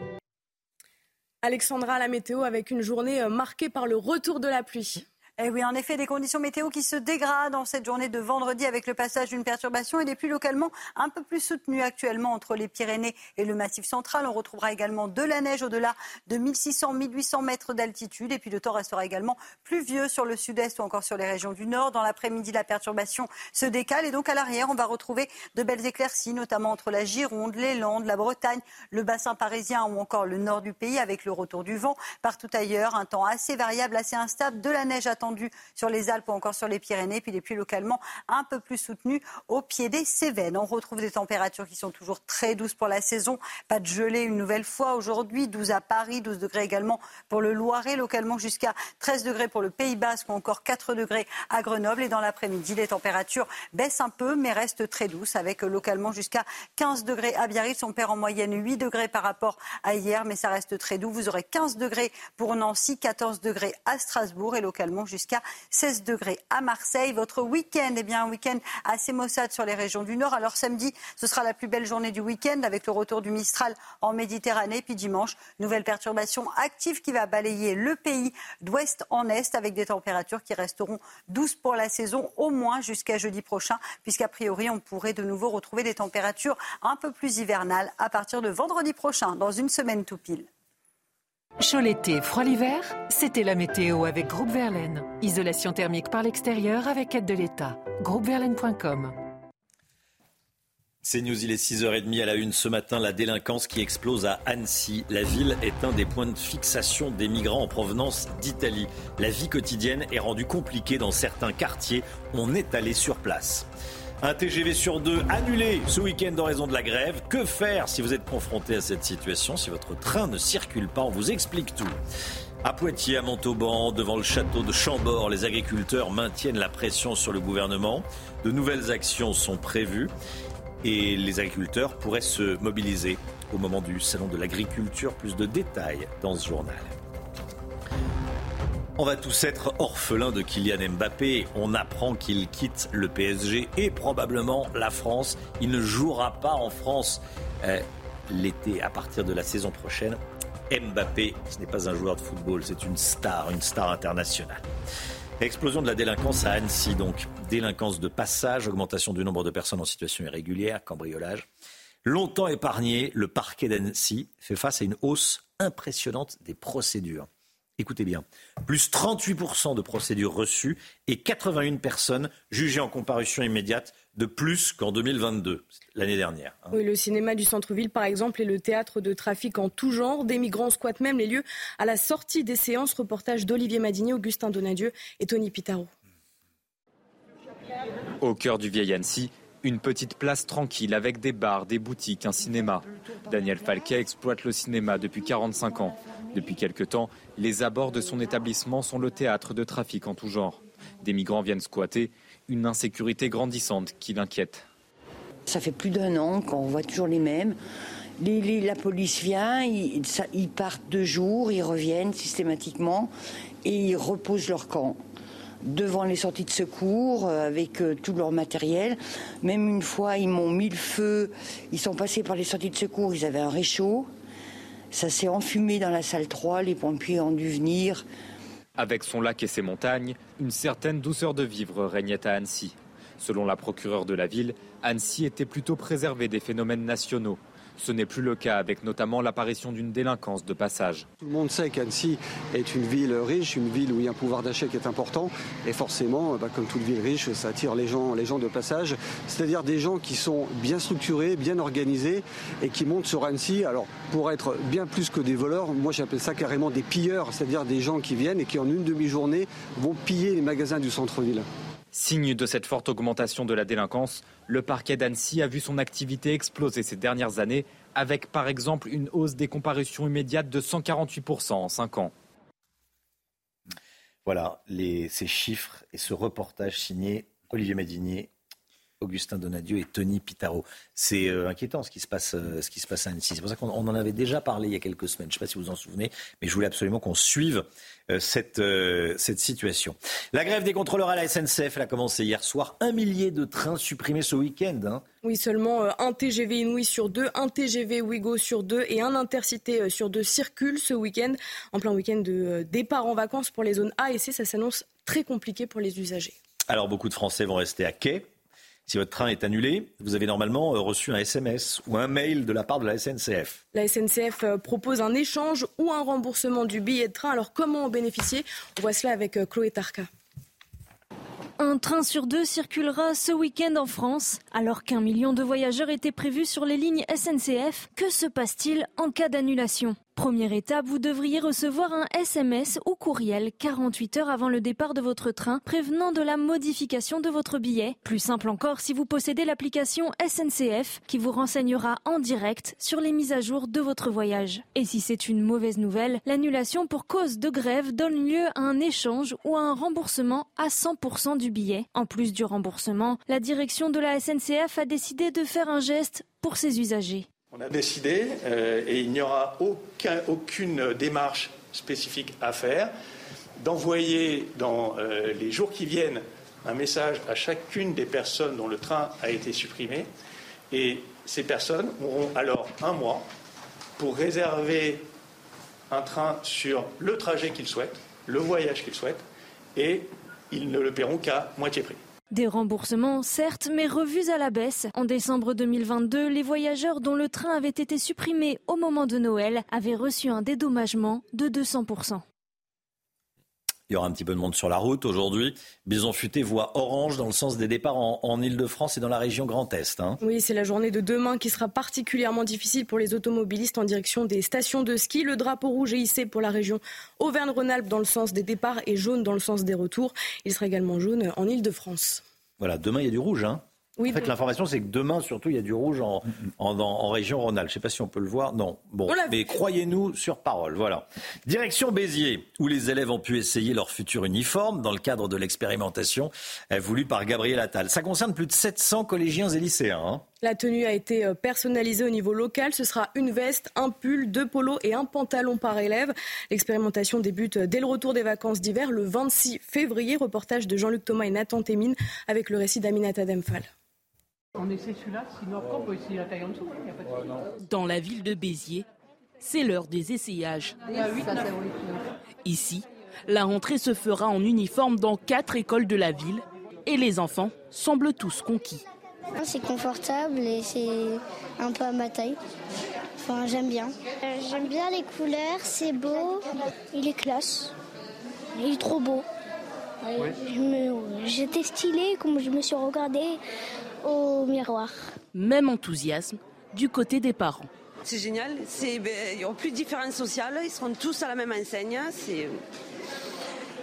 [SPEAKER 2] Alexandra, la météo avec une journée euh, marquée par le retour de la pluie.
[SPEAKER 15] Eh oui, en effet, des conditions météo qui se dégradent en cette journée de vendredi avec le passage d'une perturbation et des pluies localement un peu plus soutenues actuellement entre les Pyrénées et le Massif central. On retrouvera également de la neige au-delà de 1600-1800 mètres d'altitude. Et puis le temps restera également pluvieux sur le sud-est ou encore sur les régions du nord. Dans l'après-midi, la perturbation se décale et donc à l'arrière, on va retrouver de belles éclaircies, notamment entre la Gironde, les Landes, la Bretagne, le bassin parisien ou encore le nord du pays avec le retour du vent. Partout ailleurs, un temps assez variable, assez instable, de la neige attendue sur les Alpes ou encore sur les Pyrénées, puis des pluies localement un peu plus soutenues au pied des Cévennes. On retrouve des températures qui sont toujours très douces pour la saison. Pas de gelée une nouvelle fois aujourd'hui, 12 à Paris, 12 degrés également pour le Loiret, localement jusqu'à 13 degrés pour le Pays Basque ou encore 4 degrés à Grenoble. Et dans l'après-midi, les températures baissent un peu mais restent très douces avec localement jusqu'à 15 degrés à Biarritz. On perd en moyenne 8 degrés par rapport à hier, mais ça reste très doux. Vous aurez 15 degrés pour Nancy, 14 degrés à Strasbourg et localement jusqu'à 16 degrés à Marseille. Votre week-end, eh bien, un week-end assez maussade sur les régions du Nord. Alors samedi, ce sera la plus belle journée du week-end avec le retour du Mistral en Méditerranée. Puis dimanche, nouvelle perturbation active qui va balayer le pays d'ouest en est avec des températures qui resteront douces pour la saison au moins jusqu'à jeudi prochain, puisqu'a priori, on pourrait de nouveau retrouver des températures un peu plus hivernales à partir de vendredi prochain, dans une semaine tout pile.
[SPEAKER 19] Chaud l'été, froid l'hiver, c'était la météo avec Groupe Verlaine. Isolation thermique par l'extérieur avec aide de l'État. Groupeverlaine.com
[SPEAKER 1] C'est News, il est 6h30 à la une ce matin. La délinquance qui explose à Annecy. La ville est un des points de fixation des migrants en provenance d'Italie. La vie quotidienne est rendue compliquée dans certains quartiers. On est allé sur place. Un TGV sur deux annulé ce week-end en raison de la grève. Que faire si vous êtes confronté à cette situation, si votre train ne circule pas? On vous explique tout. À Poitiers, à Montauban, devant le château de Chambord, les agriculteurs maintiennent la pression sur le gouvernement. De nouvelles actions sont prévues et les agriculteurs pourraient se mobiliser au moment du Salon de l'agriculture. Plus de détails dans ce journal. On va tous être orphelins de Kylian Mbappé. On apprend qu'il quitte le PSG et probablement la France. Il ne jouera pas en France euh, l'été à partir de la saison prochaine. Mbappé, ce n'est pas un joueur de football, c'est une star, une star internationale. Explosion de la délinquance à Annecy, donc délinquance de passage, augmentation du nombre de personnes en situation irrégulière, cambriolage. Longtemps épargné, le parquet d'Annecy fait face à une hausse impressionnante des procédures écoutez bien, plus 38% de procédures reçues et 81 personnes jugées en comparution immédiate de plus qu'en 2022, l'année dernière.
[SPEAKER 2] Hein. Oui, le cinéma du centre-ville, par exemple, est le théâtre de trafic en tout genre. Des migrants squattent même les lieux à la sortie des séances. Reportage d'Olivier Madinier, Augustin Donadieu et Tony Pitaro.
[SPEAKER 20] Au cœur du vieil Annecy, une petite place tranquille avec des bars, des boutiques, un cinéma. Daniel Falquet exploite le cinéma depuis 45 ans. Depuis quelque temps, les abords de son établissement sont le théâtre de trafic en tout genre. Des migrants viennent squatter, une insécurité grandissante qui l'inquiète.
[SPEAKER 21] Ça fait plus d'un an qu'on voit toujours les mêmes. la police vient, ils, ils, partent deux jours, ils reviennent systématiquement et ils reposent leur camp devant les sorties de secours euh, avec euh, tout leur matériel. Même une fois, ils m'ont mis le feu. Ils sont passés par les sorties de secours, ils avaient un réchaud. Ça s'est enfumé dans la salle 3, les pompiers ont dû venir.
[SPEAKER 20] Avec son lac et ses montagnes, une certaine douceur de vivre régnait à Annecy. Selon la procureure de la ville, Annecy était plutôt préservée des phénomènes nationaux. Ce n'est plus le cas avec notamment l'apparition d'une délinquance de passage.
[SPEAKER 22] Tout le monde sait qu'Annecy est une ville riche, une ville où il y a un pouvoir d'achat qui est important. Et forcément, bah, comme toute ville riche, ça attire les gens, les gens de passage. C'est-à-dire des gens qui sont bien structurés, bien organisés et qui montent sur Annecy. Alors, pour être bien plus que des voleurs, moi j'appelle ça carrément des pilleurs. C'est-à-dire des gens qui viennent et qui en une demi-journée vont piller les magasins du centre-ville.
[SPEAKER 20] Signe de cette forte augmentation de la délinquance, le parquet d'Annecy a vu son activité exploser ces dernières années, avec par exemple une hausse des comparutions immédiates de 148% en 5 ans.
[SPEAKER 1] Voilà ces chiffres et ce reportage signé Olivier Madinier Augustin Donadieu et Tony Pitaro. C'est euh, inquiétant ce qui, se passe, euh, ce qui se passe à Annecy. C'est pour ça qu'on en avait déjà parlé il y a quelques semaines. Je ne sais pas si vous vous en souvenez, mais je voulais absolument qu'on suive euh, cette, cette situation. La grève des contrôleurs à la SNCF, elle a commencé hier soir. Un millier de trains supprimés ce week-end. Hein.
[SPEAKER 2] Oui, seulement un TGV Inouï sur deux, un TGV Ouigo sur deux et un Intercité sur deux circulent ce week-end. En plein week-end de départ en vacances pour les zones A et C, ça s'annonce très compliqué pour les usagers.
[SPEAKER 1] Alors beaucoup de Français vont rester à quai si votre train est annulé, vous avez normalement euh, reçu un SMS ou un mail de la part de la SNCF.
[SPEAKER 2] La SNCF euh, propose un échange ou un remboursement du billet de train. Alors comment en bénéficier? On voit cela avec euh, Chloé Tarka.
[SPEAKER 23] Un train sur deux circulera ce week-end en France. Alors qu'un million de voyageurs étaient prévus sur les lignes SNCF, que se passe-t-il en cas d'annulation? Première étape, vous devriez recevoir un SMS ou courriel 48 heures avant le départ de votre train prévenant de la modification de votre billet. Plus simple encore si vous possédez l'application SNCF qui vous renseignera en direct sur les mises à jour de votre voyage. Et si c'est une mauvaise nouvelle, l'annulation pour cause de grève donne lieu à un échange ou à un remboursement à 100% du billet. En plus du remboursement, la direction de la SNCF a décidé de faire un geste pour ses usagers.
[SPEAKER 24] On a décidé, euh, et il n'y aura aucune démarche spécifique à faire, d'envoyer dans euh, les jours qui viennent un message à chacune des personnes dont le train a été supprimé. Et ces personnes auront alors un mois pour réserver un train sur le trajet qu'ils souhaitent, le voyage qu'ils souhaitent, et ils ne le paieront qu'à moitié prix.
[SPEAKER 23] Des remboursements, certes, mais revus à la baisse. En décembre 2022, les voyageurs dont le train avait été supprimé au moment de Noël avaient reçu un dédommagement de 200%.
[SPEAKER 1] Il y aura un petit peu de monde sur la route aujourd'hui. Bison Futé voit orange dans le sens des départs en, Ile-de-France et dans la région Grand Est. Hein.
[SPEAKER 2] Oui, c'est la journée de demain qui sera particulièrement difficile pour les automobilistes en direction des stations de ski. Le drapeau rouge est hissé pour la région Auvergne-Rhône-Alpes dans le sens des départs et jaune dans le sens des retours. Il sera également jaune en Ile-de-France.
[SPEAKER 1] Voilà, demain il y a du rouge. Hein en fait, l'information, c'est que demain, surtout, il y a du rouge en, en, région Rhône-Alpes. Je ne sais pas si on peut le voir. Non. Bon, mais croyez-nous sur parole. Voilà. Direction Béziers, où les élèves ont pu essayer leur futur uniforme dans le cadre de l'expérimentation voulue par Gabriel Attal. Ça concerne plus de 700 collégiens et lycéens. Hein.
[SPEAKER 2] La tenue a été euh, personnalisée au niveau local. Ce sera une veste, un pull, deux polos et un pantalon par élève. L'expérimentation débute dès le retour des vacances d'hiver, le 26 février. Reportage de Jean-Luc Thomas et Nathan Témine avec le récit d'Aminata Demphal.
[SPEAKER 25] On essaie celui-là, sinon on peut essayer la taille en dessous. Dans la ville de Béziers, c'est l'heure des essayages. Ici, la rentrée se fera en uniforme dans quatre écoles de la ville et les enfants semblent tous conquis.
[SPEAKER 26] Ah, c'est confortable et c'est un peu à ma taille. Enfin, j'aime bien. Euh, j'aime bien les couleurs, c'est beau. Il est classe. Il est trop beau. J'étais stylée comme je me suis regardée au miroir.
[SPEAKER 25] Même enthousiasme du côté des parents.
[SPEAKER 27] C'est génial, c'est, ben, ils n'ont plus de différence sociale, ils seront tous à la même enseigne. C'est...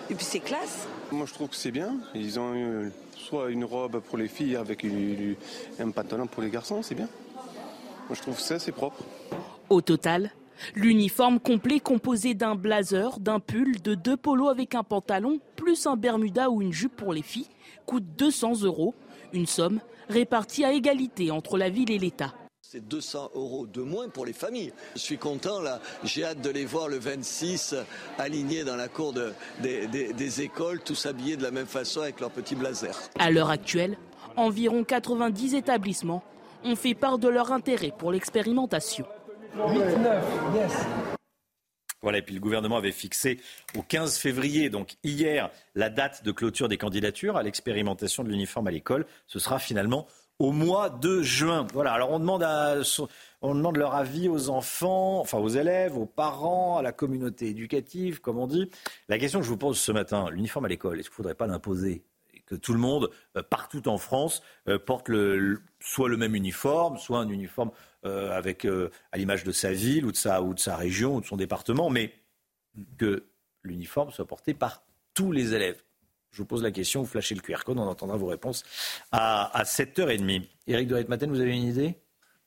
[SPEAKER 27] Et puis c'est classe.
[SPEAKER 28] Moi je trouve que c'est bien. Ils ont soit une robe pour les filles avec un pantalon pour les garçons, c'est bien. Moi je trouve ça c'est propre.
[SPEAKER 25] Au total, L'uniforme complet composé d'un blazer, d'un pull, de deux polos avec un pantalon, plus un bermuda ou une jupe pour les filles, coûte 200 euros, une somme répartis à égalité entre la ville et l'État.
[SPEAKER 29] C'est 200 euros de moins pour les familles. Je suis content, là. J'ai hâte de les voir le 26 alignés dans la cour des, écoles, tous habillés de la même façon avec leurs petits blazers.
[SPEAKER 25] À l'heure actuelle, environ 90 établissements ont fait part de leur intérêt pour l'expérimentation. 8, 9,
[SPEAKER 1] yes. Voilà, et puis le gouvernement avait fixé au 15 février, donc hier, la date de clôture des candidatures à l'expérimentation de l'uniforme à l'école. Ce sera finalement au mois de juin. On demande, leur avis aux enfants, enfin aux élèves, aux parents, à la communauté éducative, comme on dit. La question que je vous pose ce matin, l'uniforme à l'école, est-ce qu'il ne faudrait pas l'imposer que tout le monde, euh, partout en France, euh, porte soit le même uniforme, soit un uniforme euh, avec, euh, à l'image de sa ville ou de sa, région ou de son département, mais que l'uniforme soit porté par tous les élèves. Je vous pose la question, vous flashez le QR code, on entendra vos réponses à, à 7h30. Éric de Matin, vous avez une idée?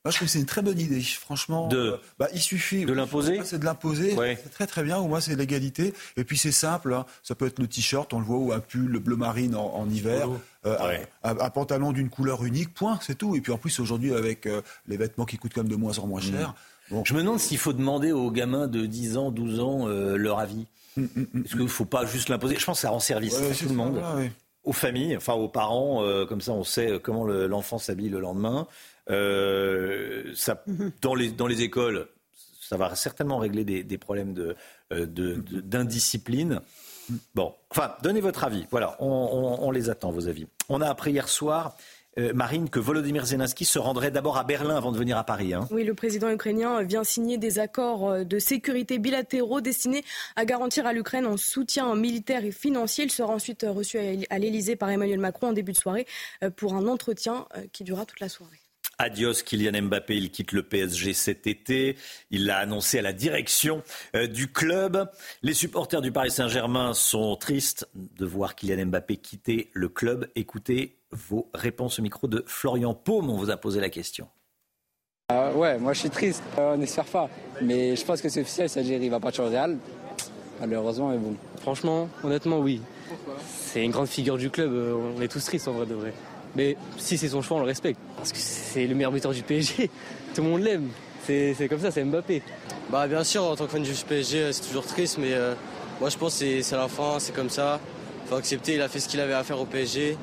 [SPEAKER 6] Moi, je trouve que c'est une très bonne idée, franchement.
[SPEAKER 1] De, euh,
[SPEAKER 6] bah, il suffit
[SPEAKER 1] de l'imposer.
[SPEAKER 6] C'est de l'imposer. C'est très très bien. Au moins, c'est l'égalité. Et puis c'est simple. Hein. Ça peut être le t-shirt, on le voit, ou un pull le bleu marine en, hiver, euh, un, pantalon d'une couleur unique. Point, c'est tout. Et puis en plus aujourd'hui, avec euh, les vêtements qui coûtent quand même de moins en moins mm. cher.
[SPEAKER 1] Bon. Je me demande s'il faut demander aux gamins de 10 ans, 12 ans leur avis. Mm, mm, Est-ce qu'il ne faut pas juste l'imposer Je pense que ça rend service à tout le monde. aux familles, enfin aux parents, comme ça on sait comment l'enfant s'habille le lendemain. Euh, ça, mhm. dans, les, dans les écoles, ça va certainement régler des, problèmes euh, d'indiscipline. De, bon, enfin, donnez votre avis. Voilà, on, les attend, vos avis. On a appris hier soir. Euh, Marine, que Volodymyr Zelensky se rendrait d'abord à Berlin avant de venir à Paris. Hein.
[SPEAKER 2] Oui, le président ukrainien vient signer des accords de sécurité bilatéraux destinés à garantir à l'Ukraine un soutien militaire et financier. Il sera ensuite reçu à l'Elysée par Emmanuel Macron en début de soirée pour un entretien qui durera toute la soirée.
[SPEAKER 1] Adios Kylian Mbappé, il quitte le PSG cet été. Il l'a annoncé à la direction euh, du club. Les supporters du Paris Saint-Germain sont tristes de voir Kylian Mbappé quitter le club. Écoutez vos réponses au micro de Florian Paume. On vous a posé la question.
[SPEAKER 30] Euh, ouais, moi je suis triste. Euh, on n'espère pas. Mais je pense que c'est officiel, ça il va partir au Real. Malheureusement, mais bon.
[SPEAKER 31] Franchement, honnêtement, oui. C'est une grande figure du club. On est tous tristes en vrai de vrai. Mais si c'est son choix, on le respecte. Parce que c'est le meilleur buteur du PSG. Tout le monde l'aime. C'est comme ça, c'est Mbappé.
[SPEAKER 30] Bah bien sûr, en tant que fan du PSG, c'est toujours triste, mais euh, moi je pense que c'est la fin, c'est comme ça. Il faut accepter, il a fait ce qu'il avait à faire au PSG.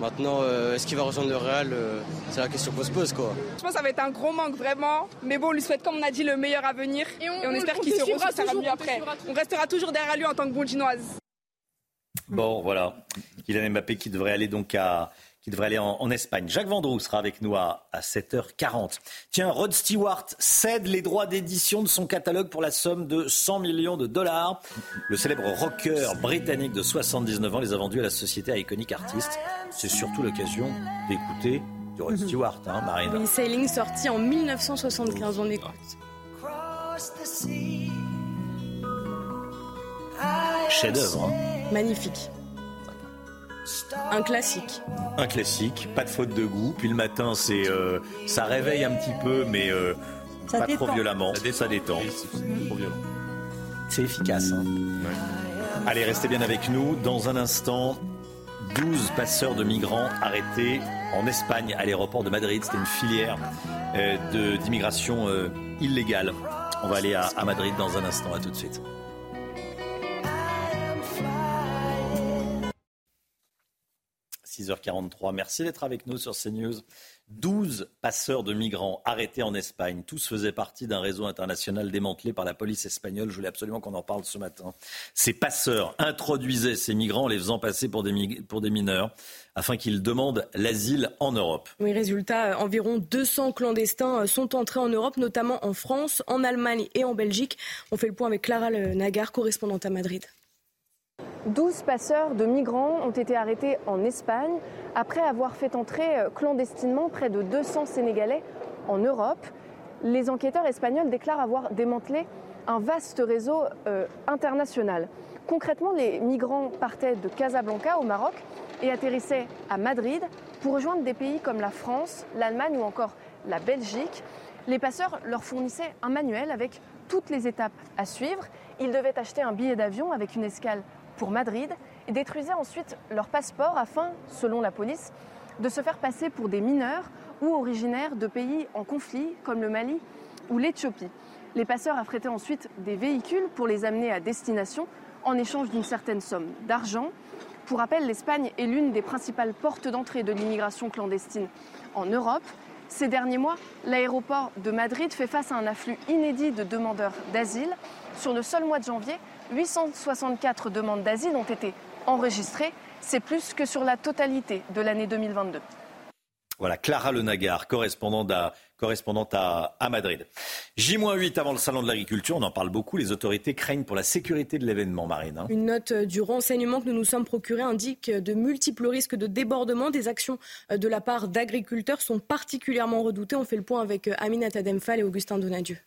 [SPEAKER 30] Maintenant, euh, est-ce qu'il va rejoindre le Real euh, C'est la question qu'on se pose. Quoi.
[SPEAKER 5] Je pense que ça va être un gros manque vraiment. Mais bon, on lui souhaite, comme on a dit, le meilleur à venir. Et on, espère qu'il se retrouve, ça mieux après. On restera toujours derrière lui en tant que bondinoise.
[SPEAKER 1] Bon, voilà. Kylian Mbappé qui devrait aller donc à, qui devrait aller en, Espagne. Jacques Vendroux sera avec nous à, 7h40. Tiens, Rod Stewart cède les droits d'édition de son catalogue pour la somme de 100 millions de dollars. Le célèbre rocker britannique de 79 ans les a vendus à la société Iconic Artists. C'est surtout l'occasion d'écouter du Rod Stewart, hein, Marine.
[SPEAKER 2] Oui, Sailing sorti en 1975, on écoute.
[SPEAKER 1] Chef-d'œuvre. Hein.
[SPEAKER 2] Magnifique. Un classique.
[SPEAKER 1] Un classique, pas de faute de goût. Puis le matin, c'est euh, ça réveille un petit peu, mais euh, pas trop violemment. Ça détend. C'est efficace. Hein. Allez, restez bien avec nous. Dans un instant, 12 passeurs de migrants arrêtés en Espagne à l'aéroport de Madrid. C'était une filière euh, d'immigration illégale. On va aller à, à Madrid dans un instant. À tout de suite. 6h43. Merci d'être avec nous sur CNews. 12 passeurs de migrants arrêtés en Espagne. Tous faisaient partie d'un réseau international démantelé par la police espagnole. Je voulais absolument qu'on en parle ce matin. Ces passeurs introduisaient ces migrants en les faisant passer pour des, pour des mineurs afin qu'ils demandent l'asile en Europe.
[SPEAKER 2] Oui, résultat, environ 200 clandestins sont entrés en Europe, notamment en France, en Allemagne et en Belgique. On fait le point avec Clara Nagar, correspondante à Madrid.
[SPEAKER 32] 12 passeurs de migrants ont été arrêtés en Espagne après avoir fait entrer euh, clandestinement près de 200 Sénégalais en Europe. Les enquêteurs espagnols déclarent avoir démantelé un vaste réseau euh, international. Concrètement, les migrants partaient de Casablanca au Maroc et atterrissaient à Madrid pour rejoindre des pays comme la France, l'Allemagne ou encore la Belgique. Les passeurs leur fournissaient un manuel avec toutes les étapes à suivre. Ils devaient acheter un billet d'avion avec une escale pour Madrid et détruisaient ensuite leur passeport afin, selon la police, de se faire passer pour des mineurs ou originaires de pays en conflit comme le Mali ou l'Éthiopie. Les passeurs affrétaient ensuite des véhicules pour les amener à destination en échange d'une certaine somme d'argent. Pour rappel, l'Espagne est l'une des principales portes d'entrée de l'immigration clandestine en Europe. Ces derniers mois, l'aéroport de Madrid fait face à un afflux inédit de demandeurs d'asile. Sur le seul mois de janvier, 864 demandes d'asile ont été enregistrées. C'est plus que sur la totalité de l'année 2022.
[SPEAKER 1] Voilà, Clara Lenagar, correspondante à, correspondante à, Madrid. J-8 avant le salon de l'agriculture, on en parle beaucoup. Les autorités craignent pour la sécurité de l'événement, Marine. Hein.
[SPEAKER 2] Une note du renseignement que nous nous sommes procurés indique de multiples risques de débordement. Des actions de la part d'agriculteurs sont particulièrement redoutées. On fait le point avec Aminata Demphal et Augustin Donadieu.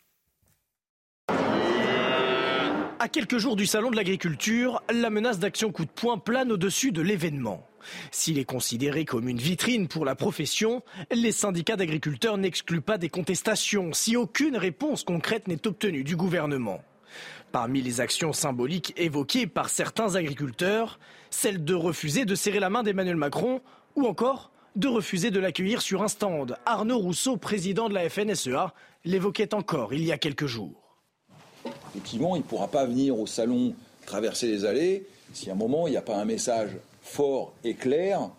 [SPEAKER 11] À quelques jours du salon de l'agriculture, la menace d'action coup de poing plane au-dessus de l'événement. S'il est considéré comme une vitrine pour la profession, les syndicats d'agriculteurs n'excluent pas des contestations si aucune réponse concrète n'est obtenue du gouvernement. Parmi les actions symboliques évoquées par certains agriculteurs, celle de refuser de serrer la main d'Emmanuel Macron ou encore de refuser de l'accueillir sur un stand. Arnaud Rousseau, président de la FNSEA, l'évoquait encore il y a quelques jours.
[SPEAKER 12] Effectivement, il ne pourra pas venir au salon traverser les allées si à un moment il n'y a pas un message fort et clair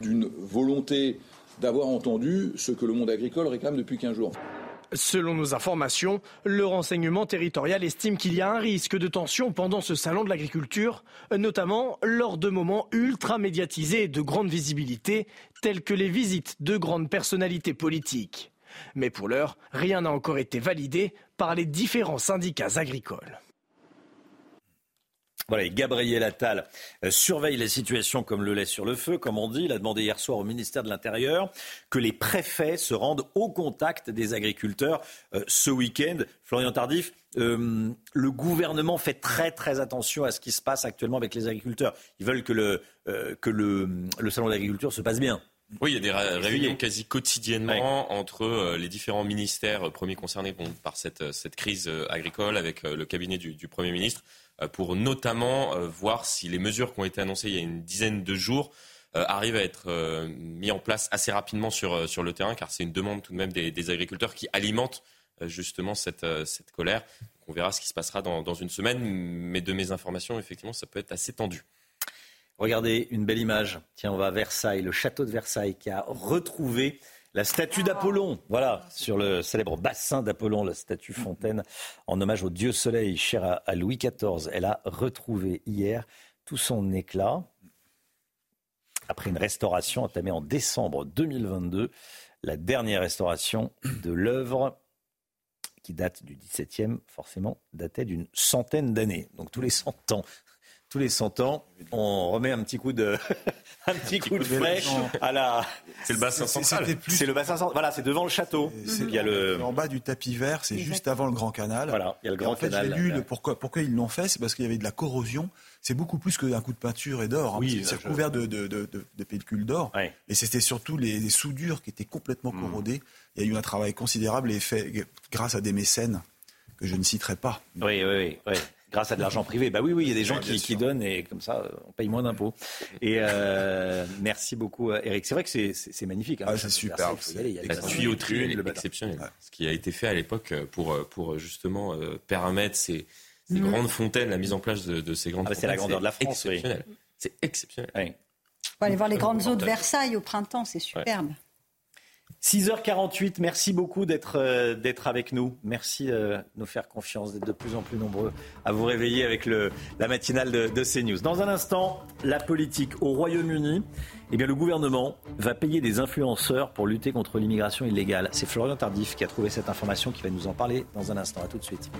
[SPEAKER 12] d'une volonté d'avoir entendu ce que le monde agricole réclame depuis 15 jours.
[SPEAKER 11] Selon nos informations, le renseignement territorial estime qu'il y a un risque de tension pendant ce salon de l'agriculture, notamment lors de moments ultra médiatisés et de grande visibilité, tels que les visites de grandes personnalités politiques. Mais pour l'heure, rien n'a encore été validé par les différents syndicats agricoles.
[SPEAKER 1] Voilà, Gabriel Attal euh, surveille la situation comme le lait sur le feu, comme on dit. Il a demandé hier soir au ministère de l'Intérieur que les préfets se rendent au contact des agriculteurs euh, ce week-end. Florian Tardif, euh, le gouvernement fait très très attention à ce qui se passe actuellement avec les agriculteurs. Ils veulent que le, que le salon de l'agriculture se passe bien.
[SPEAKER 13] Oui, il y a des réunions quasi quotidiennement entre euh, les différents ministères euh, premiers concernés par cette, euh, cette crise agricole avec le cabinet du, Premier ministre pour notamment voir si les mesures qui ont été annoncées il y a une dizaine de jours arrivent à être mises en place assez rapidement sur, sur le terrain, car c'est une demande tout de même des, agriculteurs qui alimentent justement cette, cette colère. on verra ce qui se passera dans, dans une semaine, mais de mes informations, effectivement, ça peut être assez tendu.
[SPEAKER 1] Regardez une belle image. Tiens, on va à Versailles, le château de Versailles qui a retrouvé la statue d'Apollon. Voilà, sur le célèbre bassin d'Apollon, la statue fontaine en hommage au dieu soleil cher à, Louis XIV. Elle a retrouvé hier tout son éclat après une restauration entamée en décembre 2022. La dernière restauration de l'œuvre qui date du XVIIe, forcément, datait d'une centaine d'années. Donc tous les 100 ans, tous les 100 ans, on remet un petit coup de, un petit coup de flèche à la.
[SPEAKER 13] C'est le bassin central.
[SPEAKER 1] C'est le bassin central. Voilà, c'est devant le château.
[SPEAKER 6] Il y a le en bas du tapis vert, c'est juste avant le Grand Canal.
[SPEAKER 1] Voilà, il y a le Grand
[SPEAKER 6] en fait,
[SPEAKER 1] Canal.
[SPEAKER 6] J'ai lu le pourquoi, pourquoi ils l'ont fait, c'est parce qu'il y avait de la corrosion. C'est beaucoup plus qu'un coup de peinture et d'or. Hein,
[SPEAKER 1] Oui,
[SPEAKER 6] c'est
[SPEAKER 1] je-
[SPEAKER 6] couvert de, de, de, de- de pellicules d'or. Et c'était surtout les, les soudures qui étaient complètement
[SPEAKER 1] Hmm.
[SPEAKER 6] corrodées. Il y a eu un travail considérable et fait grâce à des mécènes que je ne citerai pas.
[SPEAKER 1] Oui, oui, oui. Oui. Grâce à de l'argent privé. Bah oui, oui, il y a des gens qui, qui donnent et comme ça, on paye moins d'impôts. Et euh, merci beaucoup, euh, Eric. C'est vrai que c'est- c'est c'est magnifique. Hein,
[SPEAKER 6] c'est superbe.
[SPEAKER 1] Il faut y aller, il y a
[SPEAKER 13] La tuyauterie est exceptionnelle. Ce qui a été fait à l'époque euh, pour, pour justement euh, permettre ces, ces
[SPEAKER 1] Mhm.
[SPEAKER 13] grandes fontaines, la mise en place de, de ces grandes
[SPEAKER 1] Ah bah, c'est la
[SPEAKER 13] fontaines,
[SPEAKER 1] grandeur de la France, oui.
[SPEAKER 13] exceptionnel. C'est exceptionnel.
[SPEAKER 15] Faut aller voir les grandes eaux de Versailles au printemps, c'est superbe.
[SPEAKER 1] 6h48, merci beaucoup d'être euh, d'être avec nous. Merci euh, de nous faire confiance, d'être de plus en plus nombreux à vous réveiller avec le, la matinale de, de CNews. Dans un instant, la politique au Royaume-Uni. Eh bien, le gouvernement va payer des influenceurs pour lutter contre l'immigration illégale. C'est Florian Tardif qui a trouvé cette information, qui va nous en parler dans un instant. À tout de suite.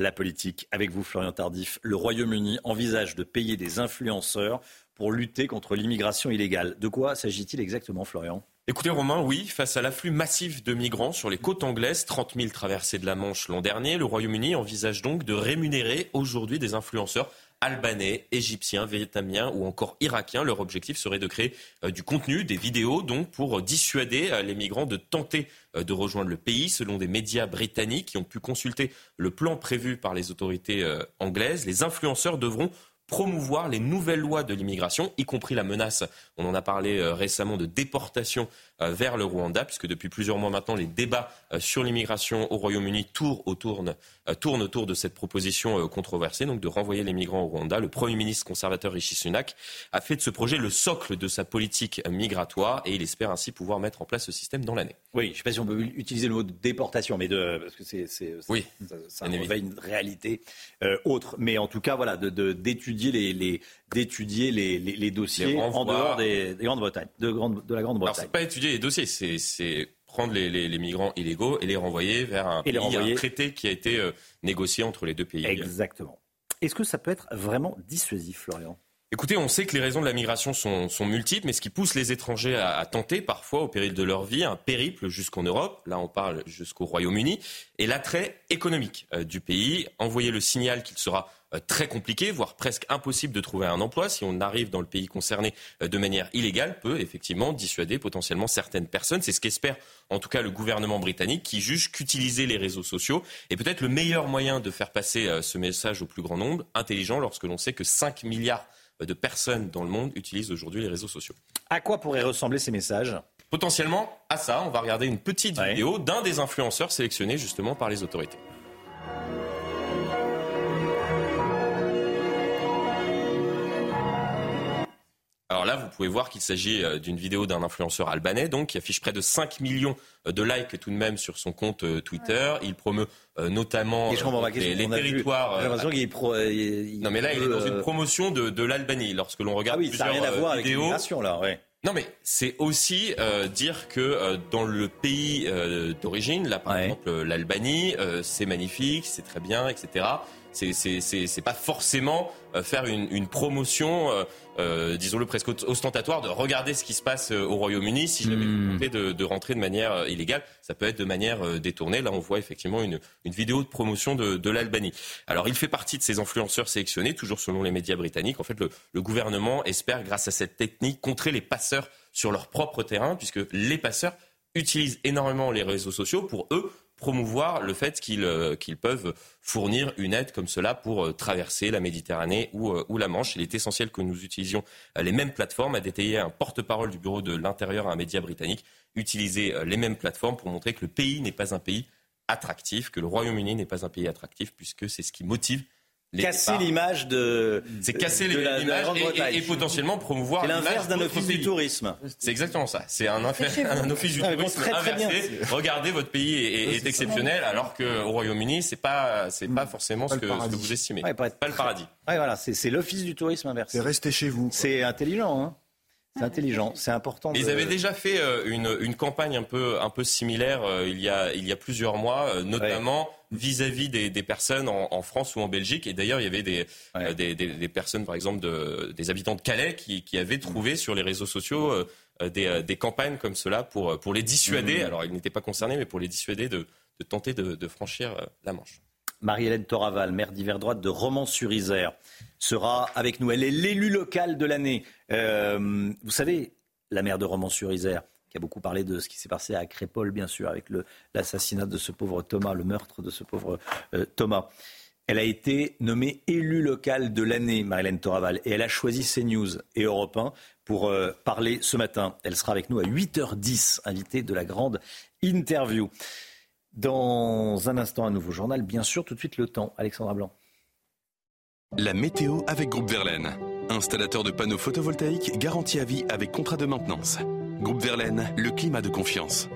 [SPEAKER 1] La politique, avec vous Florian Tardif, le Royaume-Uni envisage de payer des influenceurs pour lutter contre l'immigration illégale. De quoi s'agit-il exactement, Florian?
[SPEAKER 13] Écoutez Romain, oui, face à l'afflux massif de migrants sur les côtes anglaises, 30 000 traversées de la Manche l'an dernier, le Royaume-Uni envisage donc de rémunérer aujourd'hui des influenceurs albanais, égyptiens, vietnamiens ou encore irakiens. Leur objectif serait de créer euh, du contenu, des vidéos, donc pour dissuader euh, les migrants de tenter euh, de rejoindre le pays. Selon des médias britanniques qui ont pu consulter le plan prévu par les autorités euh, anglaises, les influenceurs devront promouvoir les nouvelles lois de l'immigration, y compris la menace, on en a parlé euh, récemment, de déportation euh, vers le Rwanda, puisque depuis plusieurs mois maintenant, les débats euh, sur l'immigration au Royaume-Uni tournent autour, euh, tournent autour de cette proposition euh, controversée, donc de renvoyer les migrants au Rwanda. Le Premier ministre conservateur Rishi Sunak a fait de ce projet le socle de sa politique migratoire et il espère ainsi pouvoir mettre en place ce système dans l'année.
[SPEAKER 1] Oui, je ne sais pas si on peut utiliser le mot de déportation, mais de parce que c'est c'est
[SPEAKER 13] Oui,
[SPEAKER 1] ça, ça une réalité euh, autre. Mais en tout cas, voilà, de- de- d'étudier les, les d'étudier les, les, les dossiers en dehors des, des Grandes-Bretagne, de, Grande, de la
[SPEAKER 13] Alors,
[SPEAKER 1] Grande-Bretagne.
[SPEAKER 13] c'est pas étudier les dossiers, c'est- prendre les, les- les migrants illégaux et les renvoyer vers un,
[SPEAKER 1] Et
[SPEAKER 13] pays,
[SPEAKER 1] renvoyer.
[SPEAKER 13] un traité qui a été euh, négocié entre les deux pays.
[SPEAKER 1] Exactement. Est-ce que ça peut être vraiment dissuasif, Florian?
[SPEAKER 13] Écoutez, on sait que les raisons de la migration sont, multiples, mais ce qui pousse les étrangers à, tenter, parfois au péril de leur vie, un périple jusqu'en Europe, là on parle jusqu'au Royaume-Uni, et l'attrait économique euh, du pays, envoyer le signal qu'il sera euh, très compliqué, voire presque impossible de trouver un emploi si on arrive dans le pays concerné euh, de manière illégale, peut effectivement dissuader potentiellement certaines personnes. C'est ce qu'espère en tout cas le gouvernement britannique qui juge qu'utiliser les réseaux sociaux est peut-être le meilleur moyen de faire passer ce message au plus grand nombre, intelligent lorsque l'on sait que 5 milliards de personnes dans le monde utilisent aujourd'hui les réseaux sociaux.
[SPEAKER 1] À quoi pourraient ressembler ces messages?
[SPEAKER 13] Potentiellement à ça, on va regarder une petite vidéo d'un des influenceurs sélectionnés justement par les autorités. Alors là, vous pouvez voir qu'il s'agit euh, d'une vidéo d'un influenceur albanais, donc qui affiche près de 5 millions euh, de likes tout de même sur son compte euh, Twitter. Il promeut euh, notamment
[SPEAKER 1] je
[SPEAKER 13] euh, les, territoires. Euh,
[SPEAKER 1] pro- il-
[SPEAKER 13] non mais là, il est dans une promotion de, de l'Albanie. Lorsque l'on regarde
[SPEAKER 1] Ah oui, ça n'a
[SPEAKER 13] plusieurs
[SPEAKER 1] rien à voir avec
[SPEAKER 13] vidéos,
[SPEAKER 1] l'immigration, là, ouais.
[SPEAKER 13] non, mais c'est aussi euh, dire que euh, dans le pays euh, d'origine, là par exemple l'Albanie, euh, c'est magnifique, c'est très bien, etc. C'est pas forcément euh, faire une, une promotion, euh, euh, disons-le presque ostentatoire, de regarder ce qui se passe au Royaume-Uni. Si vous tentez de, de rentrer de manière illégale, ça peut être de manière détournée. Là, on voit effectivement une, une vidéo de promotion de, de l'Albanie. Alors, il fait partie de ces influenceurs sélectionnés, toujours selon les médias britanniques. En fait, le, le gouvernement espère, grâce à cette technique, contrer les passeurs sur leur propre terrain, puisque les passeurs utilisent énormément les réseaux sociaux pour eux promouvoir le fait qu'ils euh, qu'ils peuvent fournir une aide comme cela pour euh, traverser la Méditerranée ou, euh, ou la Manche. Il est essentiel que nous utilisions les mêmes plateformes, a détaillé un porte-parole du bureau de l'intérieur à un média britannique, utiliser les mêmes plateformes pour montrer que le pays n'est pas un pays attractif, que le Royaume-Uni n'est pas un pays attractif, puisque c'est ce qui motive
[SPEAKER 1] Casser l'image de.
[SPEAKER 13] C'est casser l'image et-
[SPEAKER 1] Grande-Bretagne.
[SPEAKER 13] et, et potentiellement promouvoir
[SPEAKER 1] l'inverse d'un office du tourisme.
[SPEAKER 13] C'est exactement ça. C'est un, un office du
[SPEAKER 1] Ah, bon,
[SPEAKER 13] tourisme
[SPEAKER 1] très, très bien.
[SPEAKER 13] inversé. Regardez, votre pays est, est- est exceptionnel, alors qu'au Royaume-Uni, c'est pas, c'est pas forcément ce que, ce que vous estimez.
[SPEAKER 1] Ouais, pas,
[SPEAKER 13] pas le paradis.
[SPEAKER 1] Ouais, voilà, c'est l'office du tourisme inversé.
[SPEAKER 6] C'est rester chez vous.
[SPEAKER 1] C'est intelligent, hein C'est intelligent, c'est important.
[SPEAKER 13] Ils avaient déjà fait euh, une, une, campagne un peu, un peu similaire euh, il, y a, il y a plusieurs mois, euh, notamment vis-à-vis des, des, personnes en, en, France ou en Belgique. Et d'ailleurs, il y avait des, des, des, des, personnes, par exemple, de, des habitants de Calais qui, qui avaient trouvé sur les réseaux sociaux des, des, campagnes comme cela pour, pour les dissuader. Mmh. Alors, ils n'étaient pas concernés, mais pour les dissuader de, de tenter de, de franchir la Manche.
[SPEAKER 1] Marie-Hélène Toraval, maire d'hiver droite de Romans-sur-Isère, sera avec nous. Elle est l'élu local de l'année. Euh, vous savez, la maire de Romans-sur-Isère, qui a beaucoup parlé de ce qui s'est passé à Crépole, bien sûr, avec l'assassinat de ce pauvre Thomas, le meurtre de ce pauvre euh, Thomas. Elle a été nommée élue locale de l'année, Marie-Hélène Toraval, et elle a choisi CNews et Europe 1 pour euh, parler ce matin. Elle sera avec nous à 8h10, invitée de la grande interview. Dans un instant, un nouveau journal, bien sûr, tout de suite le temps. Alexandra Blanc.
[SPEAKER 33] La météo avec Groupe Verlaine. Installateur de panneaux photovoltaïques garantie à vie avec contrat de maintenance. Groupe Verlaine, le climat de confiance.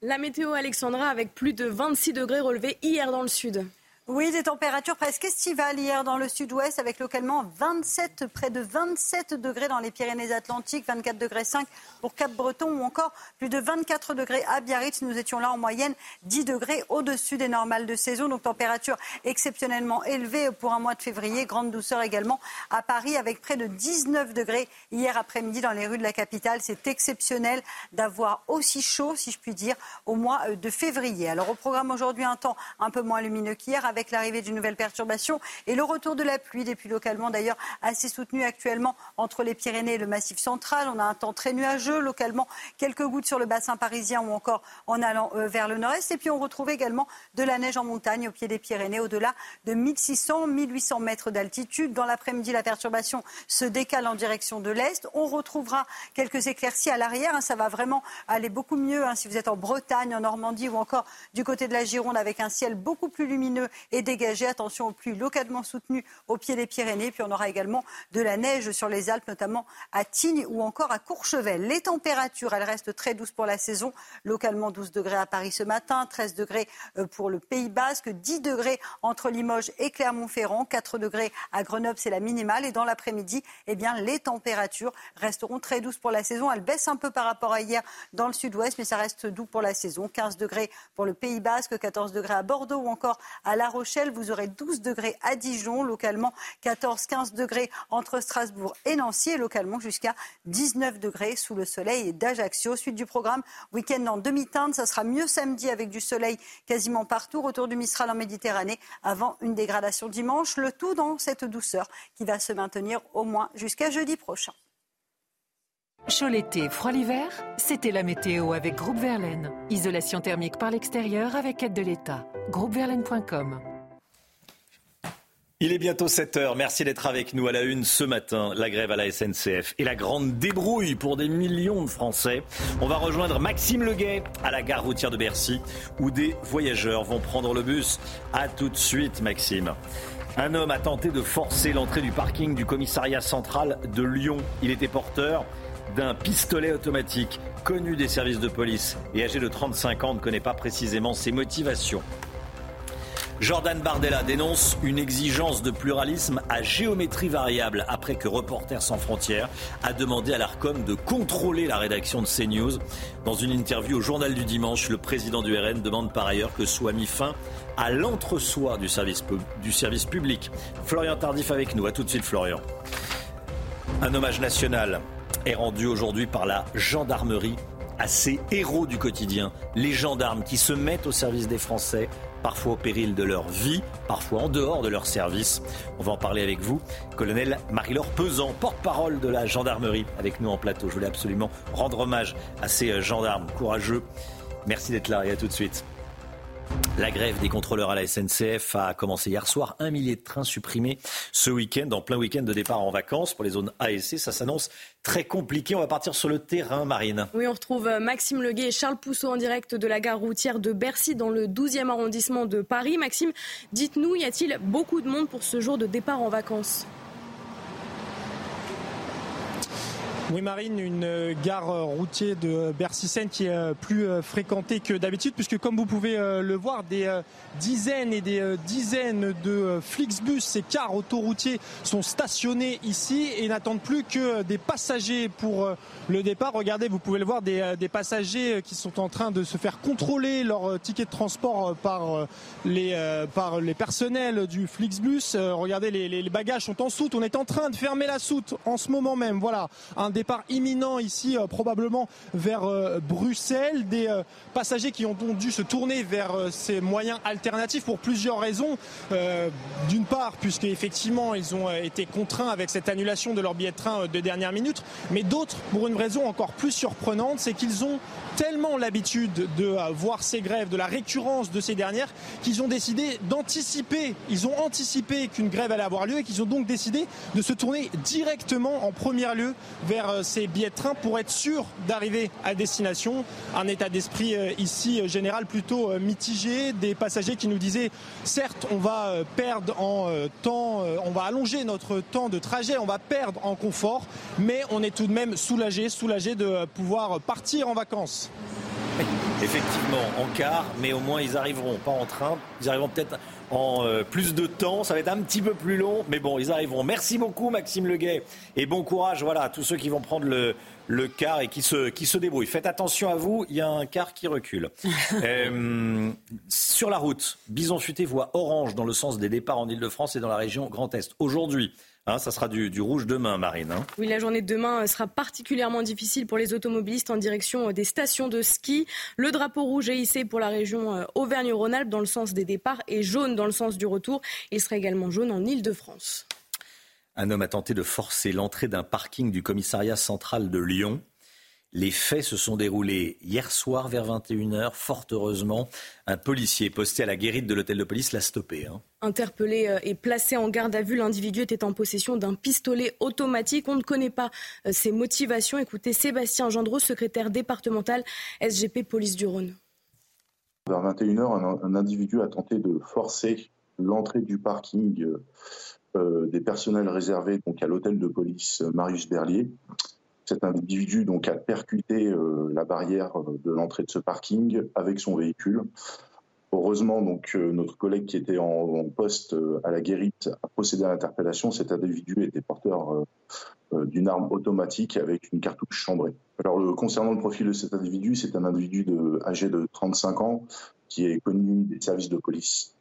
[SPEAKER 2] La météo Alexandra avec plus de 26 degrés relevés hier dans le sud.
[SPEAKER 15] Oui, des températures presque estivales hier dans le sud-ouest avec localement 27, près de 27 degrés dans les Pyrénées-Atlantiques, 24 degrés 5 pour Cap-Breton ou encore plus de 24 degrés à Biarritz. Nous étions là en moyenne 10 degrés au-dessus des normales de saison. Donc température exceptionnellement élevée pour un mois de février. Grande douceur également à Paris avec près de 19 degrés hier après-midi dans les rues de la capitale. C'est exceptionnel d'avoir aussi chaud, si je puis dire, au mois de février. Alors au programme aujourd'hui un temps un peu moins lumineux qu'hier avec l'arrivée d'une nouvelle perturbation et le retour de la pluie, des pluies localement d'ailleurs assez soutenues actuellement entre les Pyrénées et le Massif central. On a un temps très nuageux, localement quelques gouttes sur le bassin parisien ou encore en allant euh, vers le nord-est. Et puis on retrouve également de la neige en montagne au pied des Pyrénées, au-delà de 1600, 1800 mètres d'altitude. Dans l'après-midi, la perturbation se décale en direction de l'est. On retrouvera quelques éclaircies à l'arrière. Hein. Ça va vraiment aller beaucoup mieux hein, si vous êtes en Bretagne, en Normandie ou encore du côté de la Gironde avec un ciel beaucoup plus lumineux et dégagé. Attention aux pluies localement soutenues au pied des Pyrénées. Puis on aura également de la neige sur les Alpes, notamment à Tignes ou encore à Courchevel. Les températures, elles restent très douces pour la saison. Localement 12 degrés à Paris ce matin, 13 degrés euh, pour le Pays Basque, 10 degrés entre Limoges et Clermont-Ferrand, 4 degrés à Grenoble, c'est la minimale. Et dans l'après-midi, eh bien, les températures resteront très douces pour la saison. Elles baissent un peu par rapport à hier dans le sud-ouest, mais ça reste doux pour la saison. 15 degrés pour le Pays Basque, 14 degrés à Bordeaux ou encore à La Rochelle, vous aurez 12 degrés à Dijon, localement 14-15 degrés entre Strasbourg et Nancy, et localement jusqu'à 19 degrés sous le soleil d'Ajaccio. Suite du programme, week-end en demi-teinte, ça sera mieux samedi avec du soleil quasiment partout, retour du Mistral en Méditerranée avant une dégradation dimanche, le tout dans cette douceur qui va se maintenir au moins jusqu'à jeudi prochain.
[SPEAKER 19] Chaud l'été, froid l'hiver, c'était la météo avec Groupe Verlaine. Isolation thermique par l'extérieur avec aide de l'État. Groupeverlaine.com
[SPEAKER 1] il est bientôt 7 heures. Merci d'être avec nous à la une ce matin. La grève à la SNCF et la grande débrouille pour des millions de Français. On va rejoindre Maxime Leguet à la gare routière de Bercy où des voyageurs vont prendre le bus. A tout de suite, Maxime. Un homme a tenté de forcer l'entrée du parking du commissariat central de Lyon. Il était porteur d'un pistolet automatique connu des services de police et âgé de 35 ans ne connaît pas précisément ses motivations. Jordan Bardella dénonce une exigence de pluralisme à géométrie variable après que Reporters sans frontières a demandé à l'ARCOM de contrôler la rédaction de CNews. Dans une interview au journal du dimanche, le président du RN demande par ailleurs que soit mis fin à l'entre-soi du service, du service public. Florian Tardif avec nous. À tout de suite, Florian. Un hommage national est rendu aujourd'hui par la gendarmerie à ces héros du quotidien, les gendarmes qui se mettent au service des Français parfois au péril de leur vie, parfois en dehors de leur service. On va en parler avec vous. Colonel Marie-Laure Pesant, porte-parole de la gendarmerie, avec nous en plateau. Je voulais absolument rendre hommage à ces gendarmes courageux. Merci d'être là et à tout de suite. La grève des contrôleurs à la SNCF a commencé hier soir. Un millier de trains supprimés ce week-end, en plein week-end de départ en vacances pour les zones A et C. Ça s'annonce très compliqué. On va partir sur le terrain, Marine.
[SPEAKER 2] Oui, on retrouve euh, Maxime Leguet et Charles Pousseau en direct de la gare routière de Bercy dans le 12e arrondissement de Paris. Maxime, dites-nous, y a-t-il beaucoup de monde pour ce jour de départ en vacances?
[SPEAKER 3] Oui, Marine, une gare routière de Bercy-Seine qui est plus fréquentée que d'habitude, puisque comme vous pouvez le voir, des dizaines et des dizaines de Flixbus, ces cars autoroutiers, sont stationnés ici et n'attendent plus que des passagers pour le départ. Regardez, vous pouvez le voir, des, des passagers qui sont en train de se faire contrôler leur ticket de transport par les, par les personnels du Flixbus. Regardez, les, les bagages sont en soute. On est en train de fermer la soute en ce moment même. Voilà, départ imminent ici, euh, probablement vers euh, Bruxelles. Des euh, passagers qui ont dû se tourner vers ces moyens alternatifs pour plusieurs raisons. D'une part, puisque effectivement ils ont été contraints avec cette annulation de leur billet de train de dernière minute, mais d'autres pour une raison encore plus surprenante, c'est qu'ils ont tellement l'habitude de voir ces grèves, de la récurrence de ces dernières, qu'ils ont décidé d'anticiper. Ils ont anticipé qu'une grève allait avoir lieu et qu'ils ont donc décidé de se tourner directement en premier lieu vers euh, ces billets de train pour être sûr d'arriver à destination. Un état d'esprit euh, ici euh, général plutôt mitigé, des passagers qui nous disaient certes on va perdre en temps, on va allonger notre temps de trajet, on va perdre en confort, mais on est tout de même soulagé, soulagé de pouvoir partir en vacances.
[SPEAKER 1] Effectivement, en car, mais au moins ils arriveront, pas en train, ils arriveront peut-être en euh, plus de temps. Ça va être un petit peu plus long, mais bon, ils arriveront. Merci beaucoup, Maxime Leguet. Et bon courage voilà, à tous ceux qui vont prendre le, le car et qui se, qui se débrouillent. Faites attention à vous, il y a un car qui recule. Euh, sur la route, Bison Futé voit orange dans le sens des départs en Ile-de-France et dans la région Grand Est. Aujourd'hui, Hein, ça sera du, rouge demain, Marine. Hein.
[SPEAKER 2] Oui, la journée de demain euh, sera particulièrement difficile pour les automobilistes en direction euh, des stations de ski. Le drapeau rouge est hissé pour la région euh, Auvergne-Rhône-Alpes dans le sens des départs et jaune dans le sens du retour. Il sera également jaune en Ile-de-France.
[SPEAKER 1] Un homme a tenté de forcer l'entrée d'un parking du commissariat central de Lyon. Les faits se sont déroulés hier soir vers 21h. Fort heureusement, un policier posté à la guérite de l'hôtel de police l'a stoppé. Hein.
[SPEAKER 2] Interpellé euh, et placé en garde à vue, l'individu était en possession d'un pistolet automatique. On ne connaît pas euh, ses motivations. Écoutez Sébastien Gendreau, secrétaire départemental SGP Police du Rhône.
[SPEAKER 8] Vers 21h, un, individu a tenté de forcer l'entrée du parking euh, des personnels réservés donc, à l'hôtel de police Marius Berlier. Cet individu a percuté la barrière de l'entrée de ce parking avec son véhicule. Heureusement, donc, euh, notre collègue qui était en, poste à la guérite a procédé à l'interpellation. Cet individu était porteur d'une arme automatique avec une cartouche chambrée. Concernant le profil de cet individu, c'est un individu âgé de 35 ans qui est connu des services de police.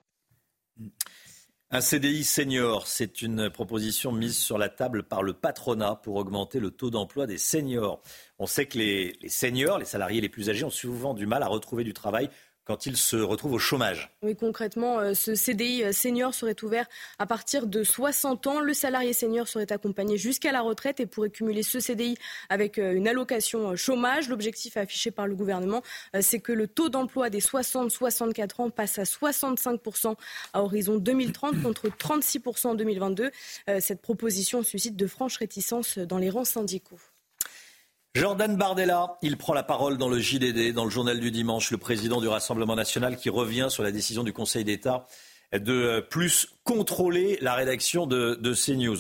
[SPEAKER 1] Un CDI senior, c'est une proposition mise sur la table par le patronat pour augmenter le taux d'emploi des seniors. On sait que les seniors, les salariés les plus âgés, ont souvent du mal à retrouver du travail quand il se retrouve au chômage.
[SPEAKER 2] Oui, concrètement, euh, ce CDI euh, senior serait ouvert à partir de 60 ans. Le salarié senior serait accompagné jusqu'à la retraite et pourrait cumuler ce CDI avec euh, une allocation chômage. L'objectif affiché par le gouvernement, c'est que le taux d'emploi des 60-64 ans passe à 65% à horizon 2030 contre 36% en 2022. Cette proposition suscite de franches réticences dans les rangs syndicaux.
[SPEAKER 1] Jordan Bardella, il prend la parole dans le JDD, dans le journal du dimanche, le président du Rassemblement national qui revient sur la décision du Conseil d'État de plus contrôler la rédaction de, CNews.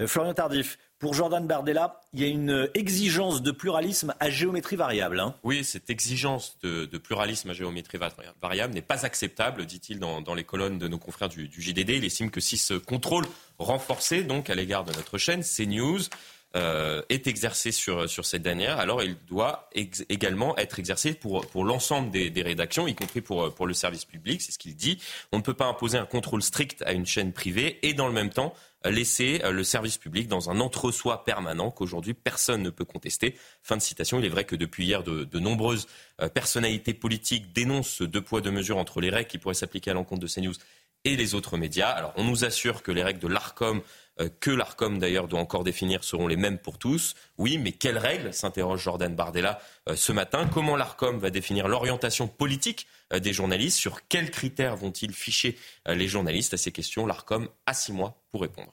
[SPEAKER 1] Euh, Florian Tardif, pour Jordan Bardella, il y a une exigence de pluralisme à géométrie variable. Hein.
[SPEAKER 13] Oui, cette exigence de, pluralisme à géométrie variable n'est pas acceptable, dit-il dans, les colonnes de nos confrères du, du, JDD. Il estime que si ce contrôle renforcé, donc à l'égard de notre chaîne CNews, euh, est exercé sur, cette dernière, alors il doit également être exercé pour, l'ensemble des, rédactions, y compris pour, le service public, c'est ce qu'il dit. On ne peut pas imposer un contrôle strict à une chaîne privée et dans le même temps laisser euh, le service public dans un entre-soi permanent qu'aujourd'hui personne ne peut contester. Fin de citation. Il est vrai que depuis hier, de, de nombreuses euh, personnalités politiques dénoncent ce deux poids deux mesures entre les règles qui pourraient s'appliquer à l'encontre de CNews et les autres médias. Alors on nous assure que les règles de l'ARCOM que l'ARCOM d'ailleurs doit encore définir seront les mêmes pour tous. Oui, mais quelles règles s'interroge Jordan Bardella euh, ce matin? Comment l'ARCOM va définir l'orientation politique euh, des journalistes? Sur quels critères vont-ils ficher les journalistes À ces questions, l'ARCOM a six mois pour répondre.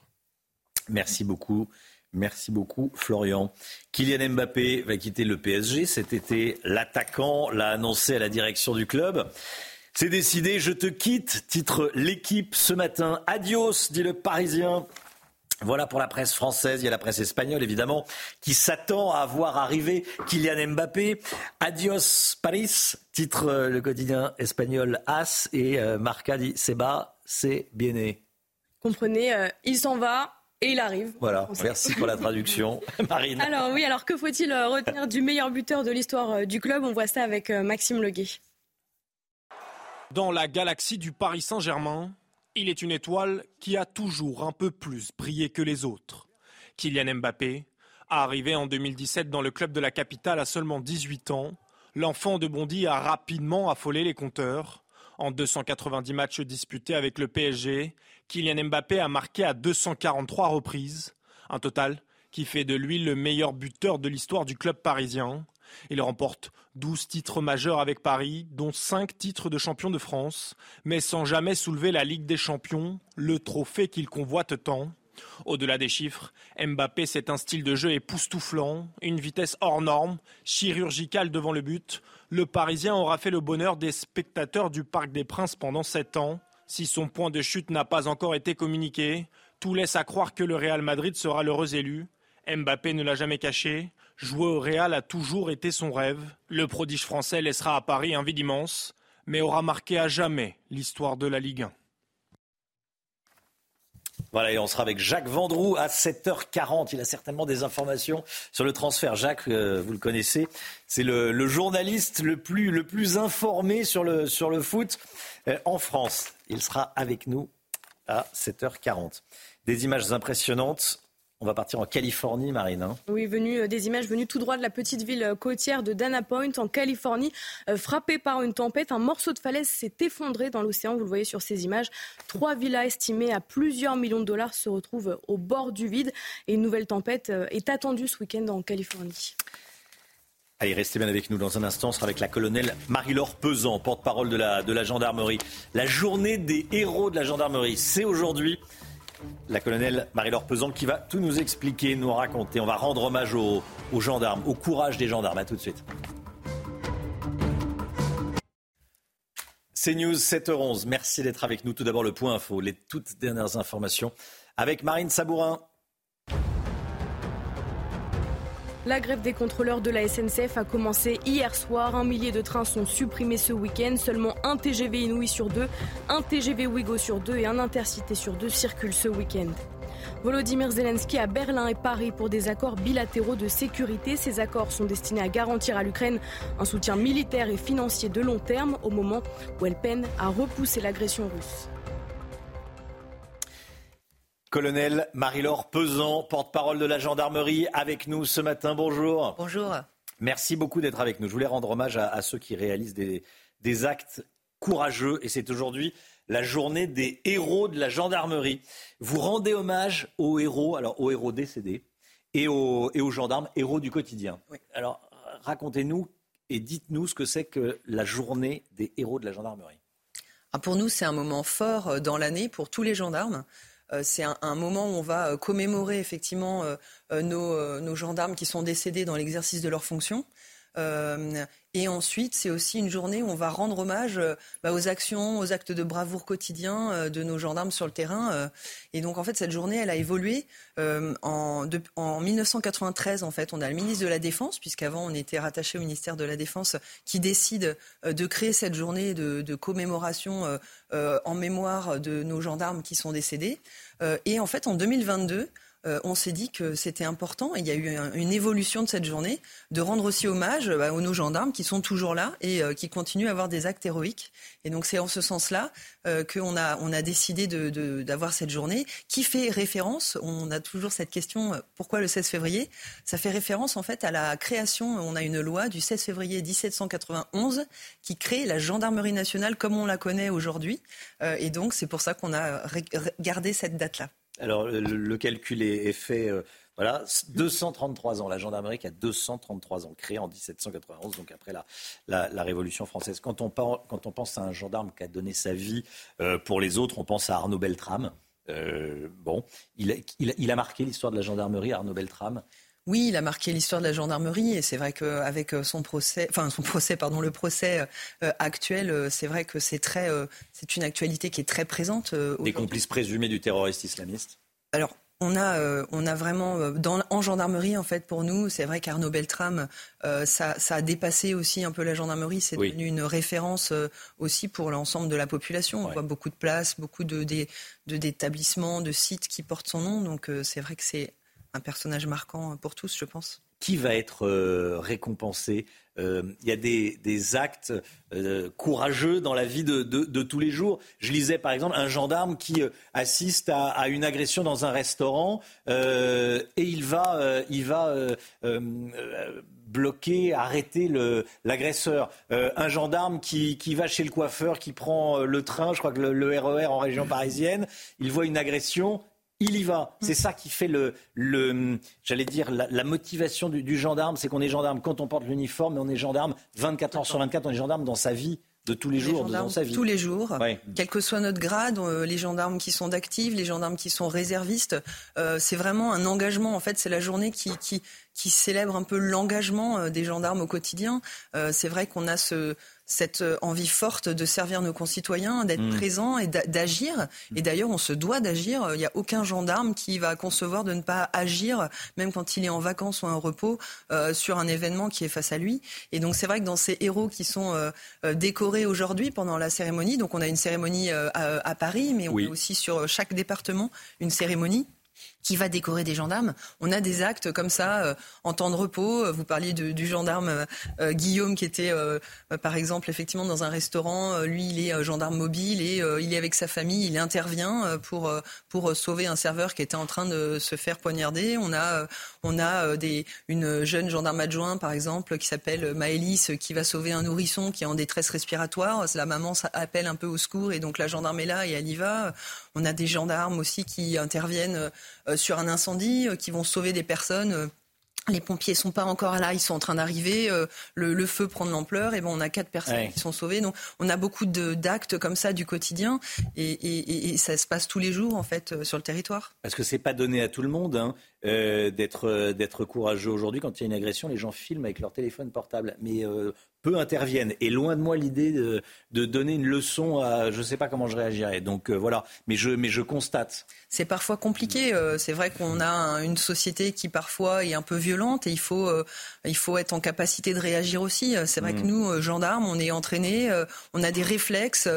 [SPEAKER 1] Merci beaucoup. Merci beaucoup, Florian. Kylian Mbappé va quitter le PSG cet été. L'attaquant l'a annoncé à la direction du club. C'est décidé, je te quitte, titre l'équipe ce matin. Adios, dit le Parisien. Voilà pour la presse française. Il y a la presse espagnole, évidemment, qui s'attend à voir arriver Kylian Mbappé. Adios Paris, titre euh, le quotidien espagnol As et euh, Marca dit Seba, c'est bien
[SPEAKER 2] Comprenez, euh, il s'en va, et il arrive.
[SPEAKER 1] Voilà, merci pour la traduction, Marine.
[SPEAKER 2] Alors oui, alors que faut-il retenir du meilleur buteur de l'histoire du club? On voit ça avec Maxime Leguet.
[SPEAKER 3] Dans la galaxie du Paris Saint-Germain, il est une étoile qui a toujours un peu plus brillé que les autres. Kylian Mbappé, arrivé en 2017 dans le club de la capitale à seulement 18 ans, l'enfant de Bondy a rapidement affolé les compteurs. En 290 matchs disputés avec le PSG, Kylian Mbappé a marqué à 243 reprises, un total qui fait de lui le meilleur buteur de l'histoire du club parisien. Il remporte 12 titres majeurs avec Paris, dont 5 titres de champion de France, mais sans jamais soulever la Ligue des champions, le trophée qu'il convoite tant. Au-delà des chiffres, Mbappé, c'est un style de jeu époustouflant, une vitesse hors norme, chirurgicale devant le but. Le Parisien aura fait le bonheur des spectateurs du Parc des Princes pendant 7 ans. Si son point de chute n'a pas encore été communiqué, tout laisse à croire que le Real Madrid sera l'heureux élu. Mbappé ne l'a jamais caché. Jouer au Real a toujours été son rêve. Le prodige français laissera à Paris un vide immense, mais aura marqué à jamais l'histoire de la Ligue 1.
[SPEAKER 1] Voilà, et on sera avec Jacques Vendroux à 7h40. Il a certainement des informations sur le transfert. Jacques, euh, vous le connaissez, c'est le, journaliste le plus, informé sur le, sur le foot euh, en France. Il sera avec nous à 7h40. Des images impressionnantes on va partir en Californie, Marine. Hein.
[SPEAKER 2] Oui, venu, euh, des images venues tout droit de la petite ville euh, côtière de Dana Point, en Californie. Euh, frappé par une tempête, un morceau de falaise s'est effondré dans l'océan. Vous le voyez sur ces images. Trois villas estimées à plusieurs millions de dollars se retrouvent au bord du vide. Et une nouvelle tempête est attendue ce week-end en Californie.
[SPEAKER 1] Allez, restez bien avec nous dans un instant. On sera avec la colonelle Marie-Laure Pesant, porte-parole de la, de la gendarmerie. La journée des héros de la gendarmerie, c'est aujourd'hui la colonelle Marie-Laure Pesant qui va tout nous expliquer, nous raconter. On va rendre hommage aux, gendarmes, au courage des gendarmes. A tout de suite. C'est News 7h11. Merci d'être avec nous. Tout d'abord, le point info, les toutes dernières informations avec Marine Sabourin.
[SPEAKER 2] La grève des contrôleurs de la SNCF a commencé hier soir. Un millier de trains sont supprimés ce week-end. Seulement un TGV Inouï sur deux, un TGV Ouigo sur deux et un Intercité sur deux circulent ce week-end. Volodymyr Zelensky à Berlin et Paris pour des accords bilatéraux de sécurité. Ces accords sont destinés à garantir à l'Ukraine un soutien militaire et financier de long terme au moment où elle peine à repousser l'agression russe.
[SPEAKER 1] Colonel Marie-Laure Pesant, porte-parole de la gendarmerie, avec nous ce matin. Bonjour.
[SPEAKER 34] Bonjour.
[SPEAKER 1] Merci beaucoup d'être avec nous. Je voulais rendre hommage à, ceux qui réalisent des, actes courageux et c'est aujourd'hui la journée des héros de la gendarmerie. Vous rendez hommage aux héros, alors aux héros décédés et aux, et aux gendarmes, héros du quotidien. Alors racontez-nous et dites-nous ce que c'est que la journée des héros de la gendarmerie.
[SPEAKER 34] Ah, pour nous, c'est un moment fort euh, dans l'année pour tous les gendarmes. Euh, c'est un, moment où on va euh, commémorer effectivement euh, nos, gendarmes qui sont décédés dans l'exercice de leurs fonctions. Et ensuite, c'est aussi une journée où on va rendre hommage bah, aux actions, aux actes de bravoure quotidiens de nos gendarmes sur le terrain. et donc, en fait, cette journée, elle a évolué. en, 1993, en fait, on a le ministre de la Défense, puisqu'avant, on était rattaché au ministère de la Défense, qui décide de créer cette journée de commémoration en mémoire de nos gendarmes qui sont décédés. Euh, et en fait, en 2022, euh, on s'est dit que c'était important, et il y a eu une évolution de cette journée, de rendre aussi hommage bah, aux nos gendarmes qui sont toujours là et euh, qui continuent à avoir des actes héroïques. Et donc c'est en ce sens-là qu'on a, on a décidé d'avoir cette journée qui fait référence, on a toujours cette question, pourquoi le 16 février? Ça fait référence en fait à la création, on a une loi du 16 février 1791 qui crée la gendarmerie nationale comme on la connaît aujourd'hui. et donc c'est pour ça qu'on a gardé cette date-là.
[SPEAKER 1] Alors, le, calcul est, fait. Euh, voilà, 233 ans. La gendarmerie qui a 233 ans, créée en 1791, donc après la, Révolution française. Quand on, quand on, pense à un gendarme qui a donné sa vie euh, pour les autres, on pense à Arnaud Beltrame. Euh, bon, il, il, a marqué l'histoire de la gendarmerie, Arnaud Beltrame.
[SPEAKER 34] Oui, il a marqué l'histoire de la gendarmerie et c'est vrai qu'avec son procès, enfin son procès, pardon, le procès actuel, c'est vrai que c'est très, c'est une actualité qui est très présente.
[SPEAKER 1] Des complices présumés du terroriste islamiste
[SPEAKER 34] alors, on a, euh, on a vraiment, euh, dans, en gendarmerie, en fait, pour nous, c'est vrai qu'Arnaud Beltrame, euh, ça, ça, a dépassé aussi un peu la gendarmerie. C'est devenu une référence aussi pour l'ensemble de la population. On voit beaucoup de places, beaucoup de, d'établissements, de, de sites qui portent son nom. Donc, c'est vrai que c'est un personnage marquant pour tous, je pense
[SPEAKER 1] qui va être euh, récompensé? Euh, Il y a des, actes euh, courageux dans la vie de, tous les jours. Je lisais par exemple un gendarme qui assiste à, une agression dans un restaurant et il va, il va bloquer, arrêter l'agresseur. un gendarme qui, va chez le coiffeur, qui prend le train, je crois que le RER e en région parisienne, il voit une agression, il y va. C'est ça qui fait le, le j'allais dire, la, motivation du, gendarme, c'est qu'on est gendarme quand on porte l'uniforme, mais on est gendarme 24 heures sur 24, on est gendarme dans sa vie de tous les, jours, dans sa vie.
[SPEAKER 34] Tous les jours, quel que soit notre grade, euh, les gendarmes qui sont d'actifs, les gendarmes qui sont réservistes, euh, c'est vraiment un engagement. En fait, c'est la journée qui, qui, qui célèbre un peu l'engagement euh, des gendarmes au quotidien. c'est vrai qu'on a ce, cette euh, envie forte de servir nos concitoyens, d'être mm. présent et d'agir. Et d'ailleurs, on se doit d'agir. Il n'y a aucun gendarme qui va concevoir de ne pas agir, même quand il est en vacances ou en repos, euh, sur un événement qui est face à lui. Et donc, c'est vrai que dans ces héros qui sont euh, décorés aujourd'hui pendant la cérémonie, donc on a une cérémonie à, Paris, mais on a aussi sur chaque département une cérémonie qui va décorer des gendarmes. On a des actes comme ça euh, en temps de repos. Vous parliez du gendarme euh, Guillaume qui était, euh, par exemple, effectivement dans un restaurant. lui, il est gendarme mobile et il est avec sa famille. Il intervient pour pour sauver un serveur qui était en train de se faire poignarder. On a on a des une jeune gendarme adjoint, par exemple, qui s'appelle Maëlys, qui va sauver un nourrisson qui est en détresse respiratoire. La maman appelle un peu au secours et donc la gendarme est là et elle y va. On a des gendarmes aussi qui interviennent euh, sur un incendie, euh, qui vont sauver des personnes. Euh, les pompiers sont pas encore là, ils sont en train d'arriver. Le, feu prend de l'ampleur, et bon, on a quatre personnes qui sont sauvées. Donc, on a beaucoup d'actes comme ça du quotidien, et, ça se passe tous les jours en fait sur le territoire.
[SPEAKER 1] Parce que c'est pas donné à tout le monde hein, d'être d'être courageux aujourd'hui. Quand il y a une agression, les gens filment avec leur téléphone portable. Mais peu interviennent. Et loin de moi l'idée de, de, donner une leçon à je ne sais pas comment je réagirais. Donc euh, voilà, mais je, mais je constate.
[SPEAKER 34] C'est parfois compliqué. Euh, c'est vrai qu'on a une société qui parfois est un peu violente et il faut, euh, il faut être en capacité de réagir aussi. C'est vrai que mm. nous, gendarmes, on est entraînés, on a des réflexes,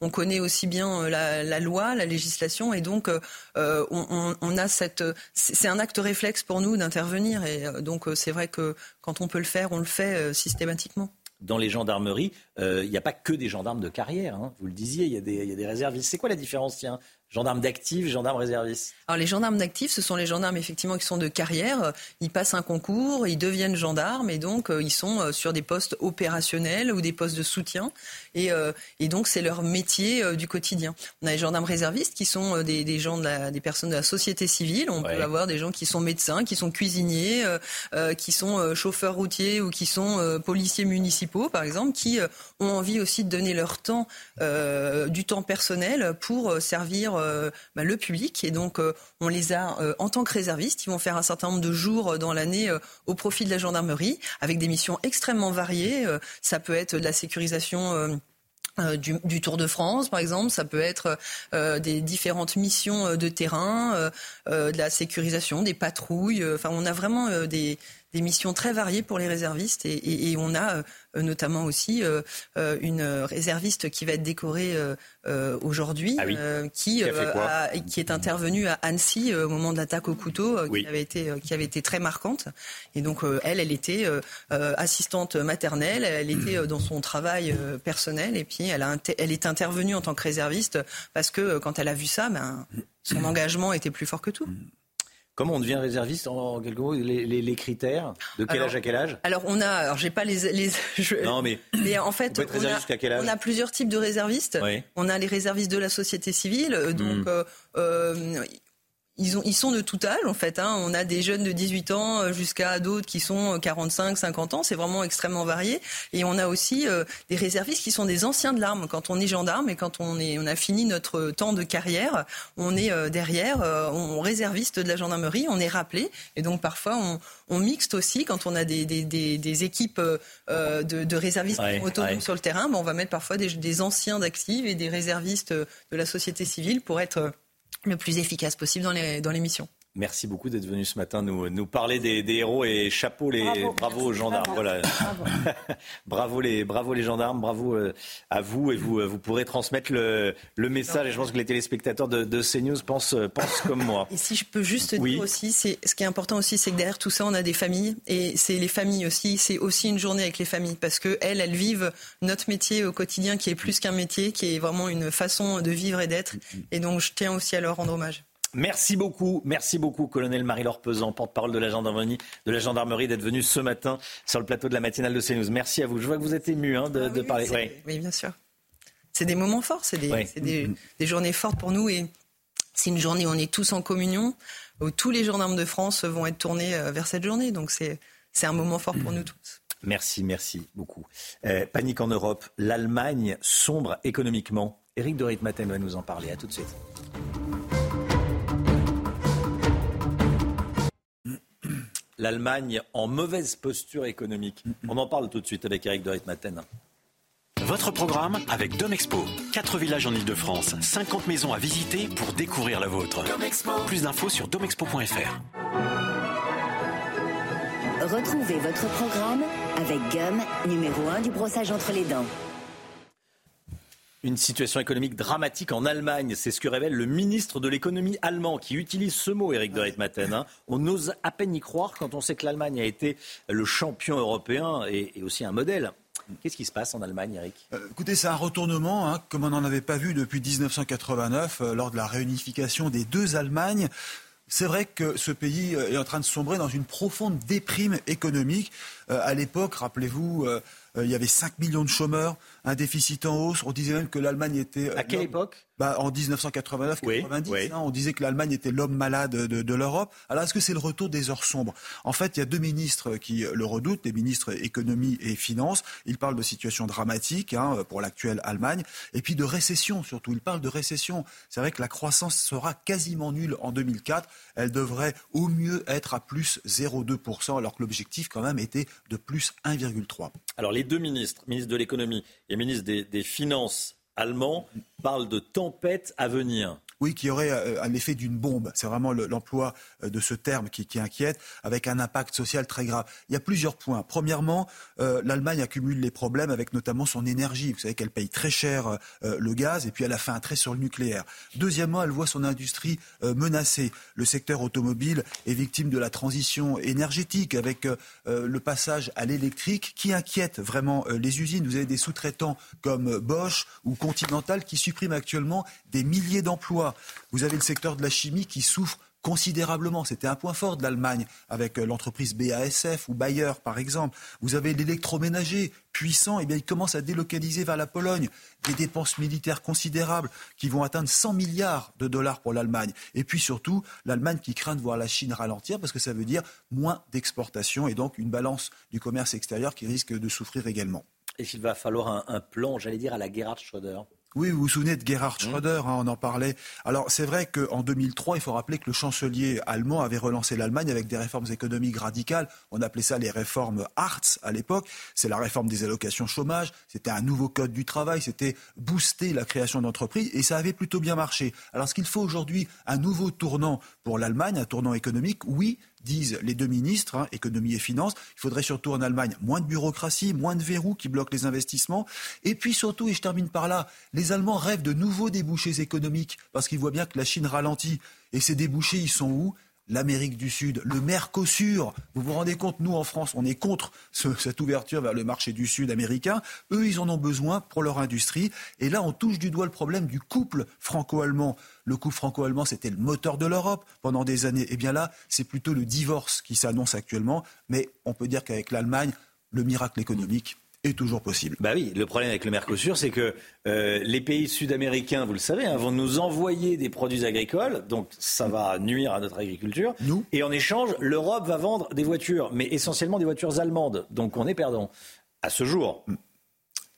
[SPEAKER 34] on, connaît aussi bien la, la, loi, la législation et donc on, on, a cette... C'est un acte réflexe pour nous d'intervenir et donc c'est vrai que quand on peut le faire, on le fait systématiquement
[SPEAKER 1] dans les gendarmeries, euh, il n'y a pas que des gendarmes de carrière. Hein. Vous le disiez, il y, y, a des réservistes. C'est quoi la différence tiens, Gendarmes d'actifs, gendarmes réservistes
[SPEAKER 34] Alors les gendarmes d'actifs, ce sont les gendarmes effectivement qui sont de carrière. Ils passent un concours, ils deviennent gendarmes et donc euh, ils sont euh, sur des postes opérationnels ou des postes de soutien. Et, euh, et donc c'est leur métier du quotidien. On a les gendarmes réservistes qui sont des, des gens de la, des personnes de la société civile. On peut avoir des gens qui sont médecins, qui sont cuisiniers, qui sont chauffeurs routiers ou qui sont policiers municipaux par exemple, qui ont envie aussi de donner leur temps, du temps personnel pour servir bah, le public. Et donc, euh, on les a euh, en tant que réservistes. Ils vont faire un certain nombre de jours dans l'année au profit de la gendarmerie, avec des missions extrêmement variées. ça peut être de la sécurisation. du, Tour de France, par exemple, ça peut être des différentes missions de terrain, de la sécurisation, des patrouilles. Enfin, on a vraiment des, des missions très variées pour les réservistes et, et, on a euh, notamment aussi euh, euh, une réserviste qui va être décorée aujourd'hui, ah qui, qui, est intervenue à Annecy au moment de l'attaque au couteau, qui, avait été, qui avait été très marquante. Et donc elle, elle était assistante maternelle, elle était dans son travail personnel et puis elle, a, elle est intervenue en tant que réserviste parce que quand elle a vu ça, ben, son engagement était plus fort que tout.
[SPEAKER 1] Comment on devient réserviste en quelques mots les, critères De quel âge à quel âge?
[SPEAKER 34] Alors on a, alors j'ai pas les, les
[SPEAKER 1] non mais,
[SPEAKER 34] mais en fait
[SPEAKER 1] on, a,
[SPEAKER 34] on, a, plusieurs types de réservistes. On a les réservistes de la société civile, euh, donc hmm. euh, euh, ils, ont, ils sont de tout âge en fait. Hein. On a des jeunes de 18 ans euh, jusqu'à d'autres qui sont 45, euh, 50 ans. C'est vraiment extrêmement varié. Et on a aussi euh, des réservistes qui sont des anciens de l'arme. Quand on est gendarme et quand on, est, on a fini notre temps de carrière, on est derrière, on réserviste de la gendarmerie, on est rappelé. Et donc parfois on, on mixte aussi quand on a des, des, des, équipes de, de, réservistes autonomes sur le terrain. Ben, on va mettre parfois des, des anciens d'actifs et des réservistes de la société civile pour être le plus efficace possible dans les, dans les missions.
[SPEAKER 1] Merci beaucoup d'être venu ce matin nous, nous parler des, héros et chapeau les bravo, aux gendarmes. Bravo. Voilà. Bravo. les bravo les gendarmes, bravo euh, à vous et vous euh, vous pourrez transmettre le, le message et je pense que les téléspectateurs de, de CNews pensent pensent comme moi.
[SPEAKER 34] Et si je peux juste dire aussi, c'est ce qui est important aussi, c'est que derrière tout ça, on a des familles et c'est les familles aussi. C'est aussi une journée avec les familles parce que elles, elles vivent notre métier au quotidien qui est plus qu'un métier, qui est vraiment une façon de vivre et d'être. Et donc je tiens aussi à leur rendre hommage.
[SPEAKER 1] Merci beaucoup, merci beaucoup, colonel Marie-Laure Pesant, porte-parole de la gendarmerie, de la gendarmerie, d'être venu ce matin sur le plateau de la matinale de CNews. Merci à vous. Je vois que vous êtes ému hein, de, ah parler.
[SPEAKER 34] Oui. bien sûr. C'est des moments forts, c'est des, journées fortes pour nous et c'est une journée où on est tous en communion, où tous les gendarmes de France vont être tournés euh, vers cette journée. Donc c'est un moment fort pour nous tous.
[SPEAKER 1] Merci, merci beaucoup. Euh, panique en Europe, l'Allemagne sombre économiquement. Éric de Ritmaten va nous en parler. À tout de suite. l'Allemagne en mauvaise posture économique. On en parle tout de suite avec Eric de Ritmaten.
[SPEAKER 35] Votre programme avec Domexpo. 4 villages en Ile-de-France, 50 maisons à visiter pour découvrir la vôtre. Plus d'infos sur domexpo.fr.
[SPEAKER 17] Retrouvez votre programme avec Gum, numéro 1 du brossage entre les dents.
[SPEAKER 1] Une situation économique dramatique en Allemagne, c'est ce que révèle le ministre de l'économie allemand qui utilise ce mot, Eric de Reitmaten. Hein. On ose à peine y croire quand on sait que l'Allemagne a été le champion européen et, aussi un modèle. Qu'est-ce qui se passe en Allemagne, Eric
[SPEAKER 6] euh, Écoutez, c'est un retournement, hein, comme on n'en avait pas vu depuis 1989, euh, lors de la réunification des deux Allemagnes. C'est vrai que ce pays euh, est en train de sombrer dans une profonde déprime économique. à l'époque, rappelez-vous, il y avait 5 millions de chômeurs, un déficit en hausse. On disait même que l'Allemagne était.
[SPEAKER 1] À quelle époque
[SPEAKER 6] bah, en 1989-90, hein, on disait que l'Allemagne était l'homme malade de, l'Europe. Alors est-ce que c'est le retour des heures sombres? En fait, il y a deux ministres qui le redoutent, les ministres économie et finances. Ils parlent de situation dramatique hein, pour l'actuelle Allemagne, et puis de récession surtout. Ils parlent de récession. C'est vrai que la croissance sera quasiment nulle en 2004. Elle devrait au mieux être à plus 0,2%, alors que l'objectif quand même était de plus 1,3%.
[SPEAKER 1] Alors les deux ministres, ministre de l'économie et ministre des Finances allemand parle de tempête à venir.
[SPEAKER 6] Oui, qui aurait euh, un effet d'une bombe. C'est vraiment l'emploi euh, de ce terme qui, inquiète, avec un impact social très grave. Il y a plusieurs points. Premièrement, euh, l'Allemagne accumule les problèmes avec notamment son énergie. Vous savez qu'elle paye très cher le gaz et puis elle a fait un trait sur le nucléaire. Deuxièmement, elle voit son industrie menacée. Le secteur automobile est victime de la transition énergétique avec le passage à l'électrique qui inquiète vraiment les usines. Vous avez des sous-traitants comme Bosch ou Continental qui suppriment actuellement des milliers d'emplois. Vous avez le secteur de la chimie qui souffre considérablement. C'était un point fort de l'Allemagne avec euh, l'entreprise BASF ou Bayer, par exemple. Vous avez l'électroménager puissant, et eh bien il commence à délocaliser vers la Pologne des dépenses militaires considérables qui vont atteindre 100 milliards de dollars pour l'Allemagne. Et puis surtout, l'Allemagne qui craint de voir la Chine ralentir parce que ça veut dire moins d'exportation et donc une balance du commerce extérieur qui risque de souffrir également.
[SPEAKER 1] Et qu'il va falloir un, un plan, j'allais dire, à la Gerhard Schröder?
[SPEAKER 6] Oui, vous vous souvenez de Gerhard mmh. Schröder, hein, on en parlait. Alors c'est vrai qu'en 2003, il faut rappeler que le chancelier allemand avait relancé l'Allemagne avec des réformes économiques radicales. On appelait ça les réformes Hartz à l'époque. C'est la réforme des allocations chômage. C'était un nouveau code du travail. C'était booster la création d'entreprises et ça avait plutôt bien marché. Alors ce qu'il faut aujourd'hui, un nouveau tournant pour l'Allemagne, un tournant économique, oui, disent les deux ministres, hein, économie et finances. Il faudrait surtout en Allemagne moins de bureaucratie, moins de verrous qui bloquent les investissements. Et puis surtout, et je termine par là, les Allemands rêvent de nouveaux débouchés économiques parce qu'ils voient bien que la Chine ralentit. Et ces débouchés, ils sont où? l'Amérique du Sud, le Mercosur. Vous vous rendez compte, nous en France, on est contre cette ouverture vers le marché du Sud américain. Eux, ils en ont besoin pour leur industrie. Et là, on touche du doigt le problème du couple franco-allemand. Le couple franco-allemand, c'était le moteur de l'Europe pendant des années. Et eh bien là, c'est plutôt le divorce qui s'annonce actuellement. Mais on peut dire qu'avec l'Allemagne, le miracle économique est toujours possible.
[SPEAKER 1] Bah oui, le problème avec le Mercosur, c'est que euh, les pays sud-américains, vous le savez, hein, vont nous envoyer des produits agricoles, donc ça va nuire à notre agriculture.
[SPEAKER 6] Nous
[SPEAKER 1] Et en échange, l'Europe va vendre des voitures, mais essentiellement des voitures allemandes. Donc on est perdant à ce jour.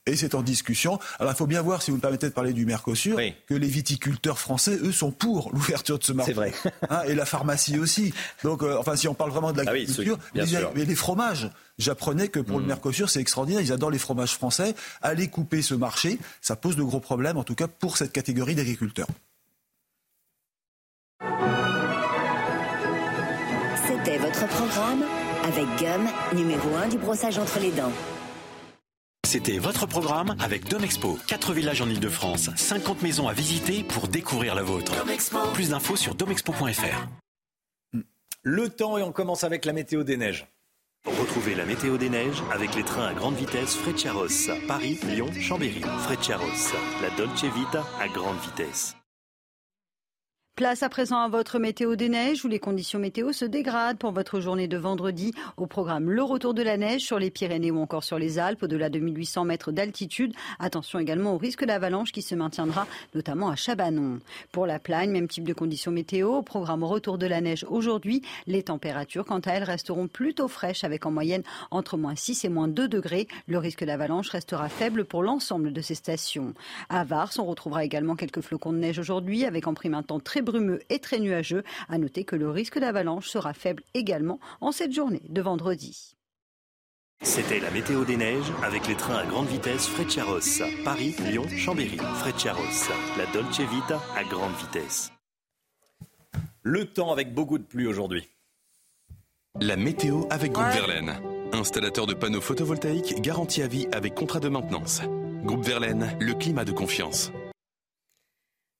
[SPEAKER 1] Mm
[SPEAKER 6] et c'est en discussion. Alors il faut bien voir, si vous me permettez de parler du Mercosur, que les viticulteurs français, eux, sont pour l'ouverture de ce marché.
[SPEAKER 1] C'est vrai.
[SPEAKER 6] Hein, et la pharmacie aussi. Donc, euh, enfin, si on parle vraiment de ah l'agriculture, mais, les fromages. J'apprenais que pour le mmh. Mercosur, c'est extraordinaire. Ils adorent les fromages français. Aller couper ce marché, ça pose de gros problèmes, en tout cas pour cette catégorie d'agriculteurs.
[SPEAKER 17] votre programme avec Gum, numéro 1 du brossage entre les dents.
[SPEAKER 35] C'était votre programme avec Domexpo. 4 villages en Ile-de-France, 50 maisons à visiter pour découvrir la vôtre. Plus d'infos sur domexpo.fr.
[SPEAKER 1] Le temps et on commence avec la météo des neiges.
[SPEAKER 36] Retrouvez la météo des neiges avec les trains à grande vitesse Frecciaros, Paris, Lyon, Chambéry. Frecciaros, la Dolce Vita à grande vitesse.
[SPEAKER 15] Place à présent à votre météo des neiges où les conditions météo se dégradent pour votre journée de vendredi. Au programme le retour de la neige sur les Pyrénées ou encore sur les Alpes au-delà de 1800 mètres d'altitude. Attention également au risque d'avalanche qui se maintiendra notamment à Chabanon. Pour la Plagne, même type de conditions météo. Au programme retour de la neige aujourd'hui, les températures quant à elles resteront plutôt fraîches avec en moyenne entre moins 6 et moins 2 degrés. Le risque d'avalanche restera faible pour l'ensemble de ces stations. À Vars, on retrouvera également quelques flocons de neige aujourd'hui avec en prime un temps très brumeux et très nuageux. À noter que le risque d'avalanche sera faible également en cette journée de vendredi.
[SPEAKER 36] C'était la météo des neiges avec les trains à grande vitesse Frecciaros, Paris, Lyon, Chambéry. Frecciaros, la Dolce Vita à grande vitesse.
[SPEAKER 1] Le temps avec beaucoup de pluie aujourd'hui.
[SPEAKER 33] La météo avec Groupe Verlaine. Installateur de panneaux photovoltaïques garantie à vie avec contrat de maintenance. Groupe Verlaine, le climat de confiance.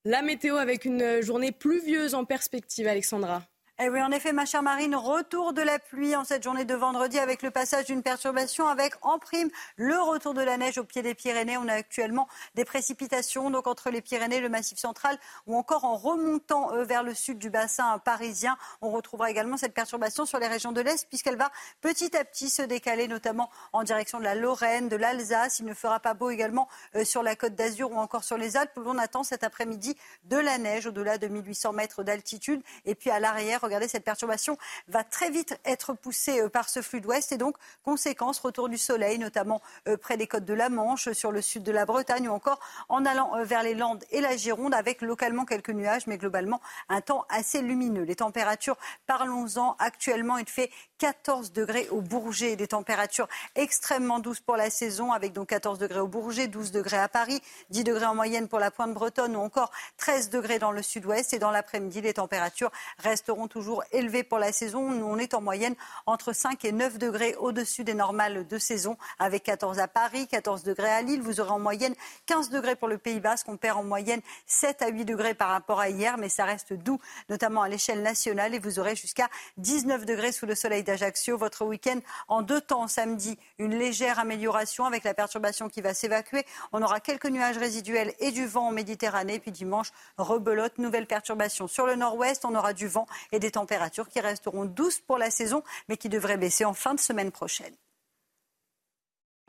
[SPEAKER 2] La météo avec une journée pluvieuse en perspective, Alexandra.
[SPEAKER 15] Eh oui, en effet, ma chère Marine, retour de la pluie en cette journée de vendredi avec le passage d'une perturbation avec en prime le retour de la neige au pied des Pyrénées. On a actuellement des précipitations donc entre les Pyrénées, le Massif central ou encore en remontant euh, vers le sud du bassin parisien. On retrouvera également cette perturbation sur les régions de l'Est puisqu'elle va petit à petit se décaler notamment en direction de la Lorraine, de l'Alsace. Il ne fera pas beau également euh, sur la côte d'Azur ou encore sur les Alpes où l'on attend cet après-midi de la neige au-delà de 1800 mètres d'altitude. Et puis à l'arrière, regardez, cette perturbation va très vite être poussée euh, par ce flux d'ouest et donc, conséquence, retour du soleil, notamment euh, près des côtes de la Manche, sur le sud de la Bretagne ou encore en allant euh, vers les Landes et la Gironde avec localement quelques nuages, mais globalement un temps assez lumineux. Les températures, parlons-en, actuellement il fait 14 degrés au Bourget, des températures extrêmement douces pour la saison avec donc 14 degrés au Bourget, 12 degrés à Paris, 10 degrés en moyenne pour la pointe bretonne ou encore 13 degrés dans le sud-ouest et dans l'après-midi les températures resteront toujours élevées pour la saison. On est en moyenne entre 5 et 9 degrés au-dessus des normales de saison, avec 14 à Paris, 14 degrés à Lille. Vous aurez en moyenne 15 degrés pour le Pays Basque. On perd en moyenne 7 à 8 degrés par rapport à hier, mais ça reste doux, notamment à l'échelle nationale. Et vous aurez jusqu'à 19 degrés sous le soleil d'Ajaccio. Votre week-end en deux temps samedi, une légère amélioration avec la perturbation qui va s'évacuer. On aura quelques nuages résiduels et du vent en Méditerranée. Puis dimanche, rebelote, nouvelle perturbation sur le nord-ouest. On aura du vent et des températures qui resteront douces pour la saison, mais qui devraient baisser en fin de semaine prochaine.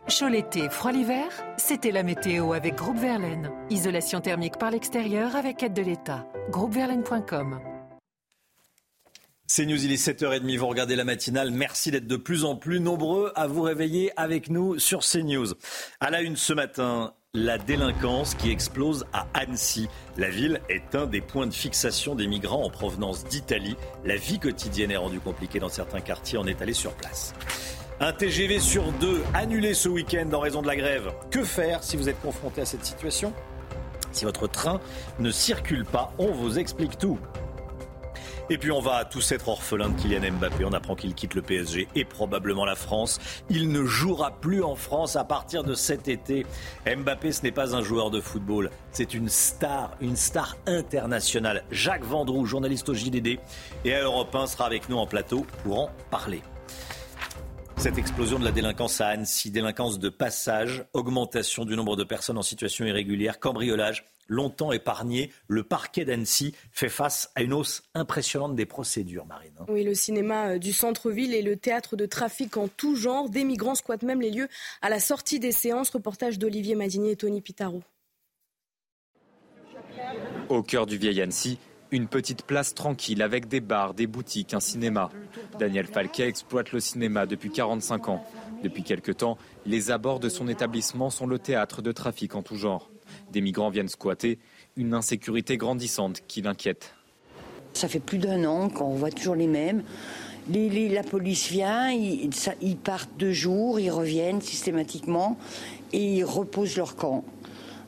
[SPEAKER 19] Chaud l'été, froid l'hiver, c'était la météo avec Groupe Verlaine. Isolation thermique par l'extérieur avec aide de l'État. Groupeverlaine.com
[SPEAKER 1] C'est News, il est 7h30, vous regardez la matinale. Merci d'être de plus en plus nombreux à vous réveiller avec nous sur CNews. À la une ce matin, la délinquance qui explose à Annecy. La ville est un des points de fixation des migrants en provenance d'Italie. La vie quotidienne est rendue compliquée dans certains quartiers, on est allé sur place. Un TGV sur deux annulé ce week-end en raison de la grève. Que faire si vous êtes confronté à cette situation? Si votre train ne circule pas, on vous explique tout. Et puis on va tous être orphelins de Kylian Mbappé. On apprend qu'il quitte le PSG et probablement la France. Il ne jouera plus en France à partir de cet été. Mbappé, ce n'est pas un joueur de football. C'est une star, une star internationale. Jacques Vendroux, journaliste au JDD et à Europe 1 sera avec nous en plateau pour en parler. Cette explosion de la délinquance à Annecy, délinquance de passage, augmentation du nombre de personnes en situation irrégulière, cambriolage, longtemps épargné, le parquet d'Annecy fait face à une hausse impressionnante des procédures, Marine.
[SPEAKER 2] Oui, le cinéma euh, du centre-ville et le théâtre de trafic en tout genre. Des migrants squattent même les lieux à la sortie des séances. Reportage d'Olivier Madinier et Tony Pitaro.
[SPEAKER 20] Au cœur du vieil Annecy, une petite place tranquille avec des bars, des boutiques, un cinéma. Daniel Falquet exploite le cinéma depuis 45 ans. Depuis quelque temps, les abords de son établissement sont le théâtre de trafic en tout genre. Des migrants viennent squatter, une insécurité grandissante qui l'inquiète.
[SPEAKER 37] Ça fait plus d'un an qu'on voit toujours les mêmes. la police vient, ils, ils partent deux jours, ils reviennent systématiquement et ils reposent leur camp.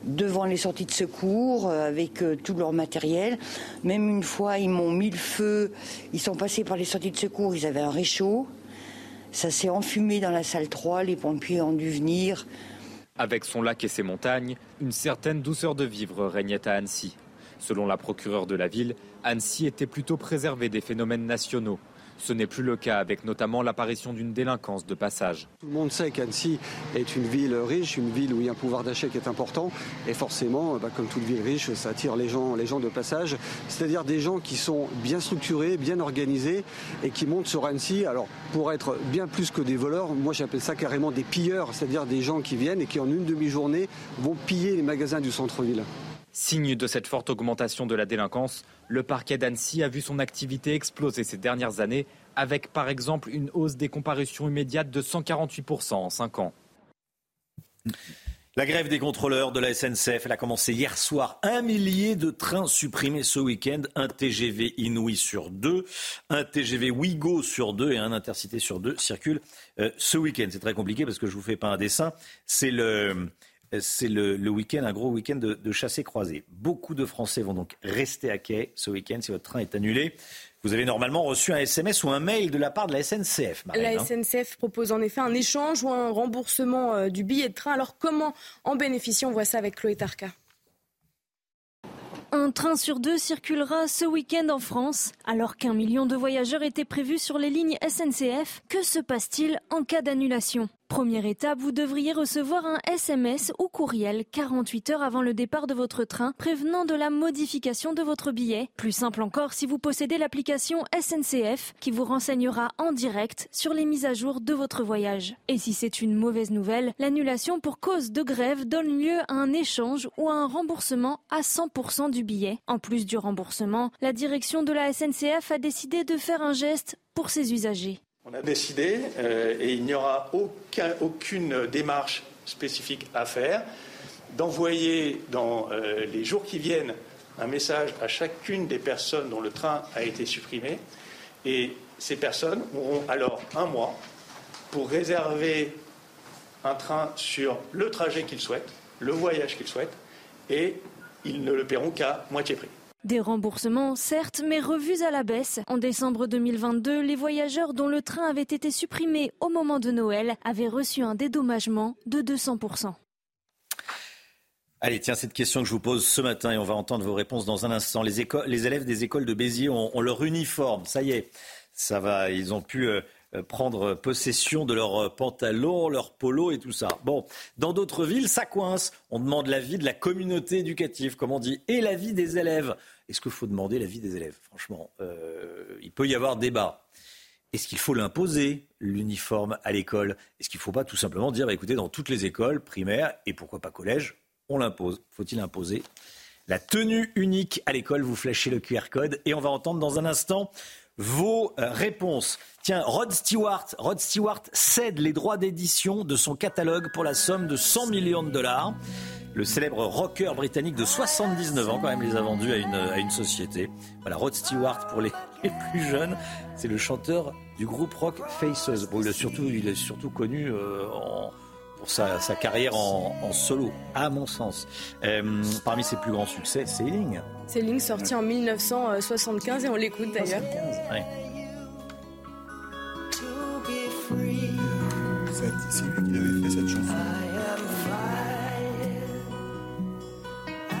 [SPEAKER 38] devant les sorties de secours euh, avec euh, tout leur matériel. Même une fois, ils m'ont mis le feu. Ils sont passés par les sorties de secours. Ils avaient un réchaud. Ça s'est enfumé dans la salle 3. Les pompiers ont dû venir.
[SPEAKER 20] Avec son lac et ses montagnes, une certaine douceur de vivre régnait à Annecy. Selon la procureure de la ville, Annecy était plutôt préservée des phénomènes nationaux. Ce n'est plus le cas avec notamment l'apparition d'une délinquance de passage.
[SPEAKER 22] Tout le monde sait qu'Annecy est une ville riche, une ville où il y a un pouvoir d'achat qui est important. Et forcément, bah, comme toute ville riche, ça attire les gens, les gens de passage. C'est-à-dire des gens qui sont bien structurés, bien organisés et qui montent sur Annecy. Alors, pour être bien plus que des voleurs, moi j'appelle ça carrément des pilleurs. C'est-à-dire des gens qui viennent et qui en une demi-journée vont piller les magasins du centre-ville.
[SPEAKER 20] Signe de cette forte augmentation de la délinquance, le parquet d'Annecy a vu son activité exploser ces dernières années, avec par exemple une hausse des comparutions immédiates de 148% en 5 ans.
[SPEAKER 1] La grève des contrôleurs de la SNCF, elle a commencé hier soir. Un millier de trains supprimés ce week-end, un TGV Inouï sur deux, un TGV Ouigo sur deux et un Intercité sur deux circulent euh, ce week-end. C'est très compliqué parce que je vous fais pas un dessin. C'est le c'est le, week-end, un gros week-end de, de chassés-croisés. Beaucoup de Français vont donc rester à quai ce week-end si votre train est annulé. Vous avez normalement reçu un SMS ou un mail de la part de la SNCF.
[SPEAKER 2] la hein. SNCF propose en effet un échange ou un remboursement euh, du billet de train. Alors comment en bénéficier On voit ça avec Chloé Tarka.
[SPEAKER 23] Un train sur deux circulera ce week-end en France. Alors qu'un million de voyageurs étaient prévus sur les lignes SNCF, que se passe-t-il en cas d'annulation? Première étape, vous devriez recevoir un SMS ou courriel 48 heures avant le départ de votre train prévenant de la modification de votre billet. Plus simple encore si vous possédez l'application SNCF qui vous renseignera en direct sur les mises à jour de votre voyage. Et si c'est une mauvaise nouvelle, l'annulation pour cause de grève donne lieu à un échange ou à un remboursement à 100% du billet. En plus du remboursement, la direction de la SNCF a décidé de faire un geste pour ses usagers.
[SPEAKER 24] On a décidé, euh, et il n'y aura aucune démarche spécifique à faire, d'envoyer dans euh, les jours qui viennent un message à chacune des personnes dont le train a été supprimé. Et ces personnes auront alors un mois pour réserver un train sur le trajet qu'ils souhaitent, le voyage qu'ils souhaitent, et ils ne le paieront qu'à moitié prix.
[SPEAKER 23] Des remboursements, certes, mais revus à la baisse. En décembre 2022, les voyageurs dont le train avait été supprimé au moment de Noël avaient reçu un dédommagement de 200%.
[SPEAKER 1] Allez, tiens, cette question que je vous pose ce matin et on va entendre vos réponses dans un instant. Les, élèves des écoles de Béziers ont, leur uniforme. Ça y est, ça va. Ils ont pu euh, prendre possession de leurs euh, pantalons, leurs polos et tout ça. Bon, dans d'autres villes, ça coince. On demande l'avis de la communauté éducative, comme on dit, et l'avis des élèves. Est-ce qu'il faut demander l'avis des élèves? Franchement, euh, il peut y avoir débat. Est-ce qu'il faut l'imposer, l'uniforme à l'école? Est-ce qu'il ne faut pas tout simplement dire, bah, écoutez, dans toutes les écoles primaires, et pourquoi pas collège, on l'impose Faut-il imposer la tenue unique à l'école? Vous flashez le QR code et on va entendre dans un instant vos euh, réponses. Tiens, Rod Stewart, Rod Stewart cède les droits d'édition de son catalogue pour la somme de 100 millions de dollars. Le célèbre rocker britannique de 79 ans, quand même, les a vendus à une, à une société. Voilà, Rod Stewart pour les, plus jeunes, c'est le chanteur du groupe rock Faces. Il, surtout, il est surtout connu euh, pour sa, carrière en, solo, à mon sens. Euh, parmi ses plus grands succès, Sailing.
[SPEAKER 2] Sailing, sorti en 1975 et on l'écoute d'ailleurs.
[SPEAKER 6] C'est lui qui avait fait cette chanson.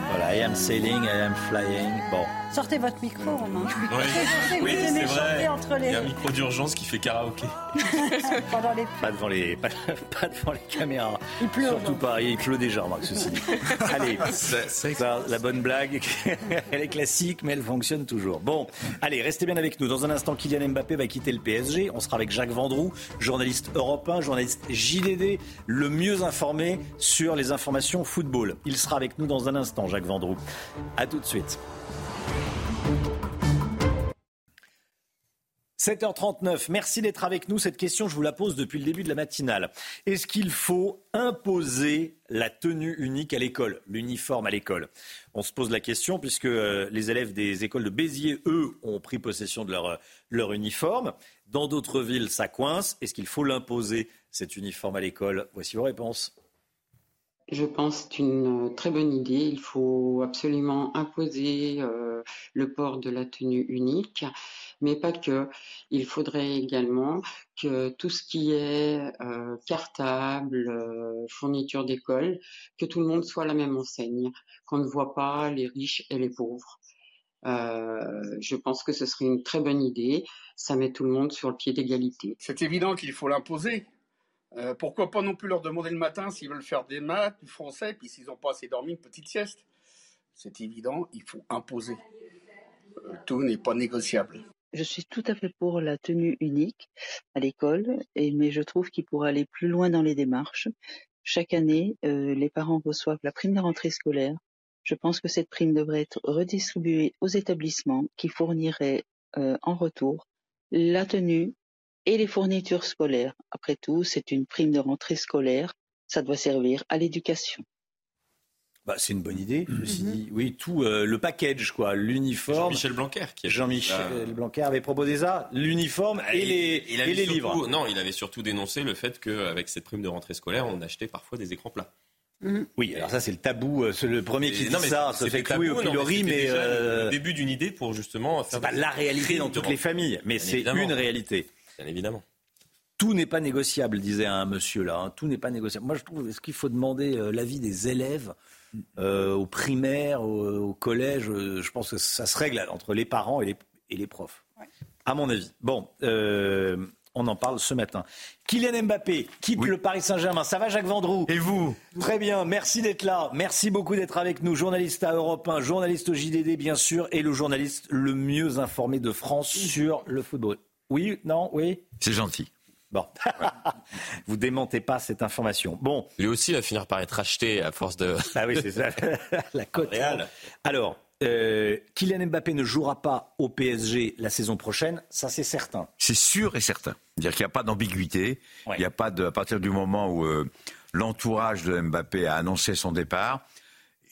[SPEAKER 1] Voilà, I am sailing, I am flying. Bon.
[SPEAKER 15] Sortez votre micro, Romain.
[SPEAKER 13] Oui, c'est vrai. Il y a un micro d'urgence qui fait karaoké.
[SPEAKER 15] les...
[SPEAKER 1] Pas devant les, pas, devant les caméras.
[SPEAKER 15] Il pleut.
[SPEAKER 1] Surtout pas. Il pleut déjà, Marc, ceci dit. allez, ça, la bonne blague, elle est classique, mais elle fonctionne toujours. Bon, allez, restez bien avec nous. Dans un instant, Kylian Mbappé va quitter le PSG. On sera avec Jacques Vendroux, journaliste européen, journaliste JDD, le mieux informé sur les informations football. Il sera avec nous dans un instant, Jacques Vendroux. A tout de suite. 7h39, merci d'être avec nous. Cette question, je vous la pose depuis le début de la matinale. Est-ce qu'il faut imposer la tenue unique à l'école, l'uniforme à l'école? On se pose la question puisque euh, les élèves des écoles de Béziers, eux, ont pris possession de leur, euh, leur uniforme. Dans d'autres villes, ça coince. Est-ce qu'il faut l'imposer, cet uniforme à l'école? Voici vos réponses.
[SPEAKER 39] Je pense c'est une très bonne idée. Il faut absolument imposer euh, le port de la tenue unique, mais pas que. Il faudrait également que tout ce qui est euh, cartable, euh, fourniture d'école, que tout le monde soit la même enseigne, qu'on ne voit pas les riches et les pauvres. je pense que ce serait une très bonne idée. Ça met tout le monde sur le pied d'égalité.
[SPEAKER 40] C'est évident qu'il faut l'imposer. Euh, pourquoi pas non plus leur demander le matin s'ils veulent faire des maths, du français, puis s'ils n'ont pas assez dormi, une petite sieste. C'est évident, il faut imposer. Euh, tout n'est pas négociable.
[SPEAKER 41] Je suis tout à fait pour la tenue unique à l'école, mais je trouve qu'il pourrait aller plus loin dans les démarches. Chaque année, euh, les parents reçoivent la prime de rentrée scolaire. Je pense que cette prime devrait être redistribuée aux établissements qui fourniraient en retour la tenue et les fournitures scolaires. Après tout, c'est une prime de rentrée scolaire, ça doit servir à l'éducation.
[SPEAKER 1] Bah, c'est une bonne idée. Mhm. Oui, tout euh, le package, quoi, l'uniforme.
[SPEAKER 13] Jean-Michel Blanquer, qui
[SPEAKER 1] Jean-Michel Blanquer avait proposé ça, l'uniforme et, les, et les livres.
[SPEAKER 13] Non, il avait surtout dénoncé le fait qu'avec cette prime de rentrée scolaire, on achetait parfois des écrans plats.
[SPEAKER 1] Mhm. Oui, alors ça c'est le tabou, euh, c'est le premier qui dit ça, ça fait clouer au pilori, mais,
[SPEAKER 13] euh, le début d'une idée pour justement
[SPEAKER 1] faire. C'est pas la réalité dans toutes les familles, mais c'est une réalité
[SPEAKER 13] évidemment.
[SPEAKER 1] Tout n'est pas négociable, disait un monsieur là. Hein. Tout n'est pas négociable. Moi, je trouve, est-ce qu'il faut demander euh, l'avis des élèves euh, aux primaires, au, collège euh, Je pense que ça se règle entre les parents et les, profs. À mon avis. Bon, on en parle ce matin. Kylian Mbappé quitte le Paris Saint-Germain. Ça va, Jacques Vendroux?
[SPEAKER 42] Et vous?
[SPEAKER 1] Très bien. Merci d'être là. Merci beaucoup d'être avec nous. Journaliste à Europe 1, journaliste au JDD, bien sûr, et le journaliste le mieux informé de France sur le football. Oui, non, oui
[SPEAKER 42] C'est gentil.
[SPEAKER 1] Bon, vous démentez pas cette information. Bon,
[SPEAKER 13] lui aussi va finir par être acheté à force de.
[SPEAKER 1] Ah oui, c'est ça, la cote réelle. Alors, euh, Kylian Mbappé ne jouera pas au PSG la saison prochaine, ça c'est certain.
[SPEAKER 42] C'est sûr et certain. C'est-à-dire qu'il n'y a pas d'ambiguïté. Il n'y a pas de, à partir du moment où euh, l'entourage de Mbappé a annoncé son départ,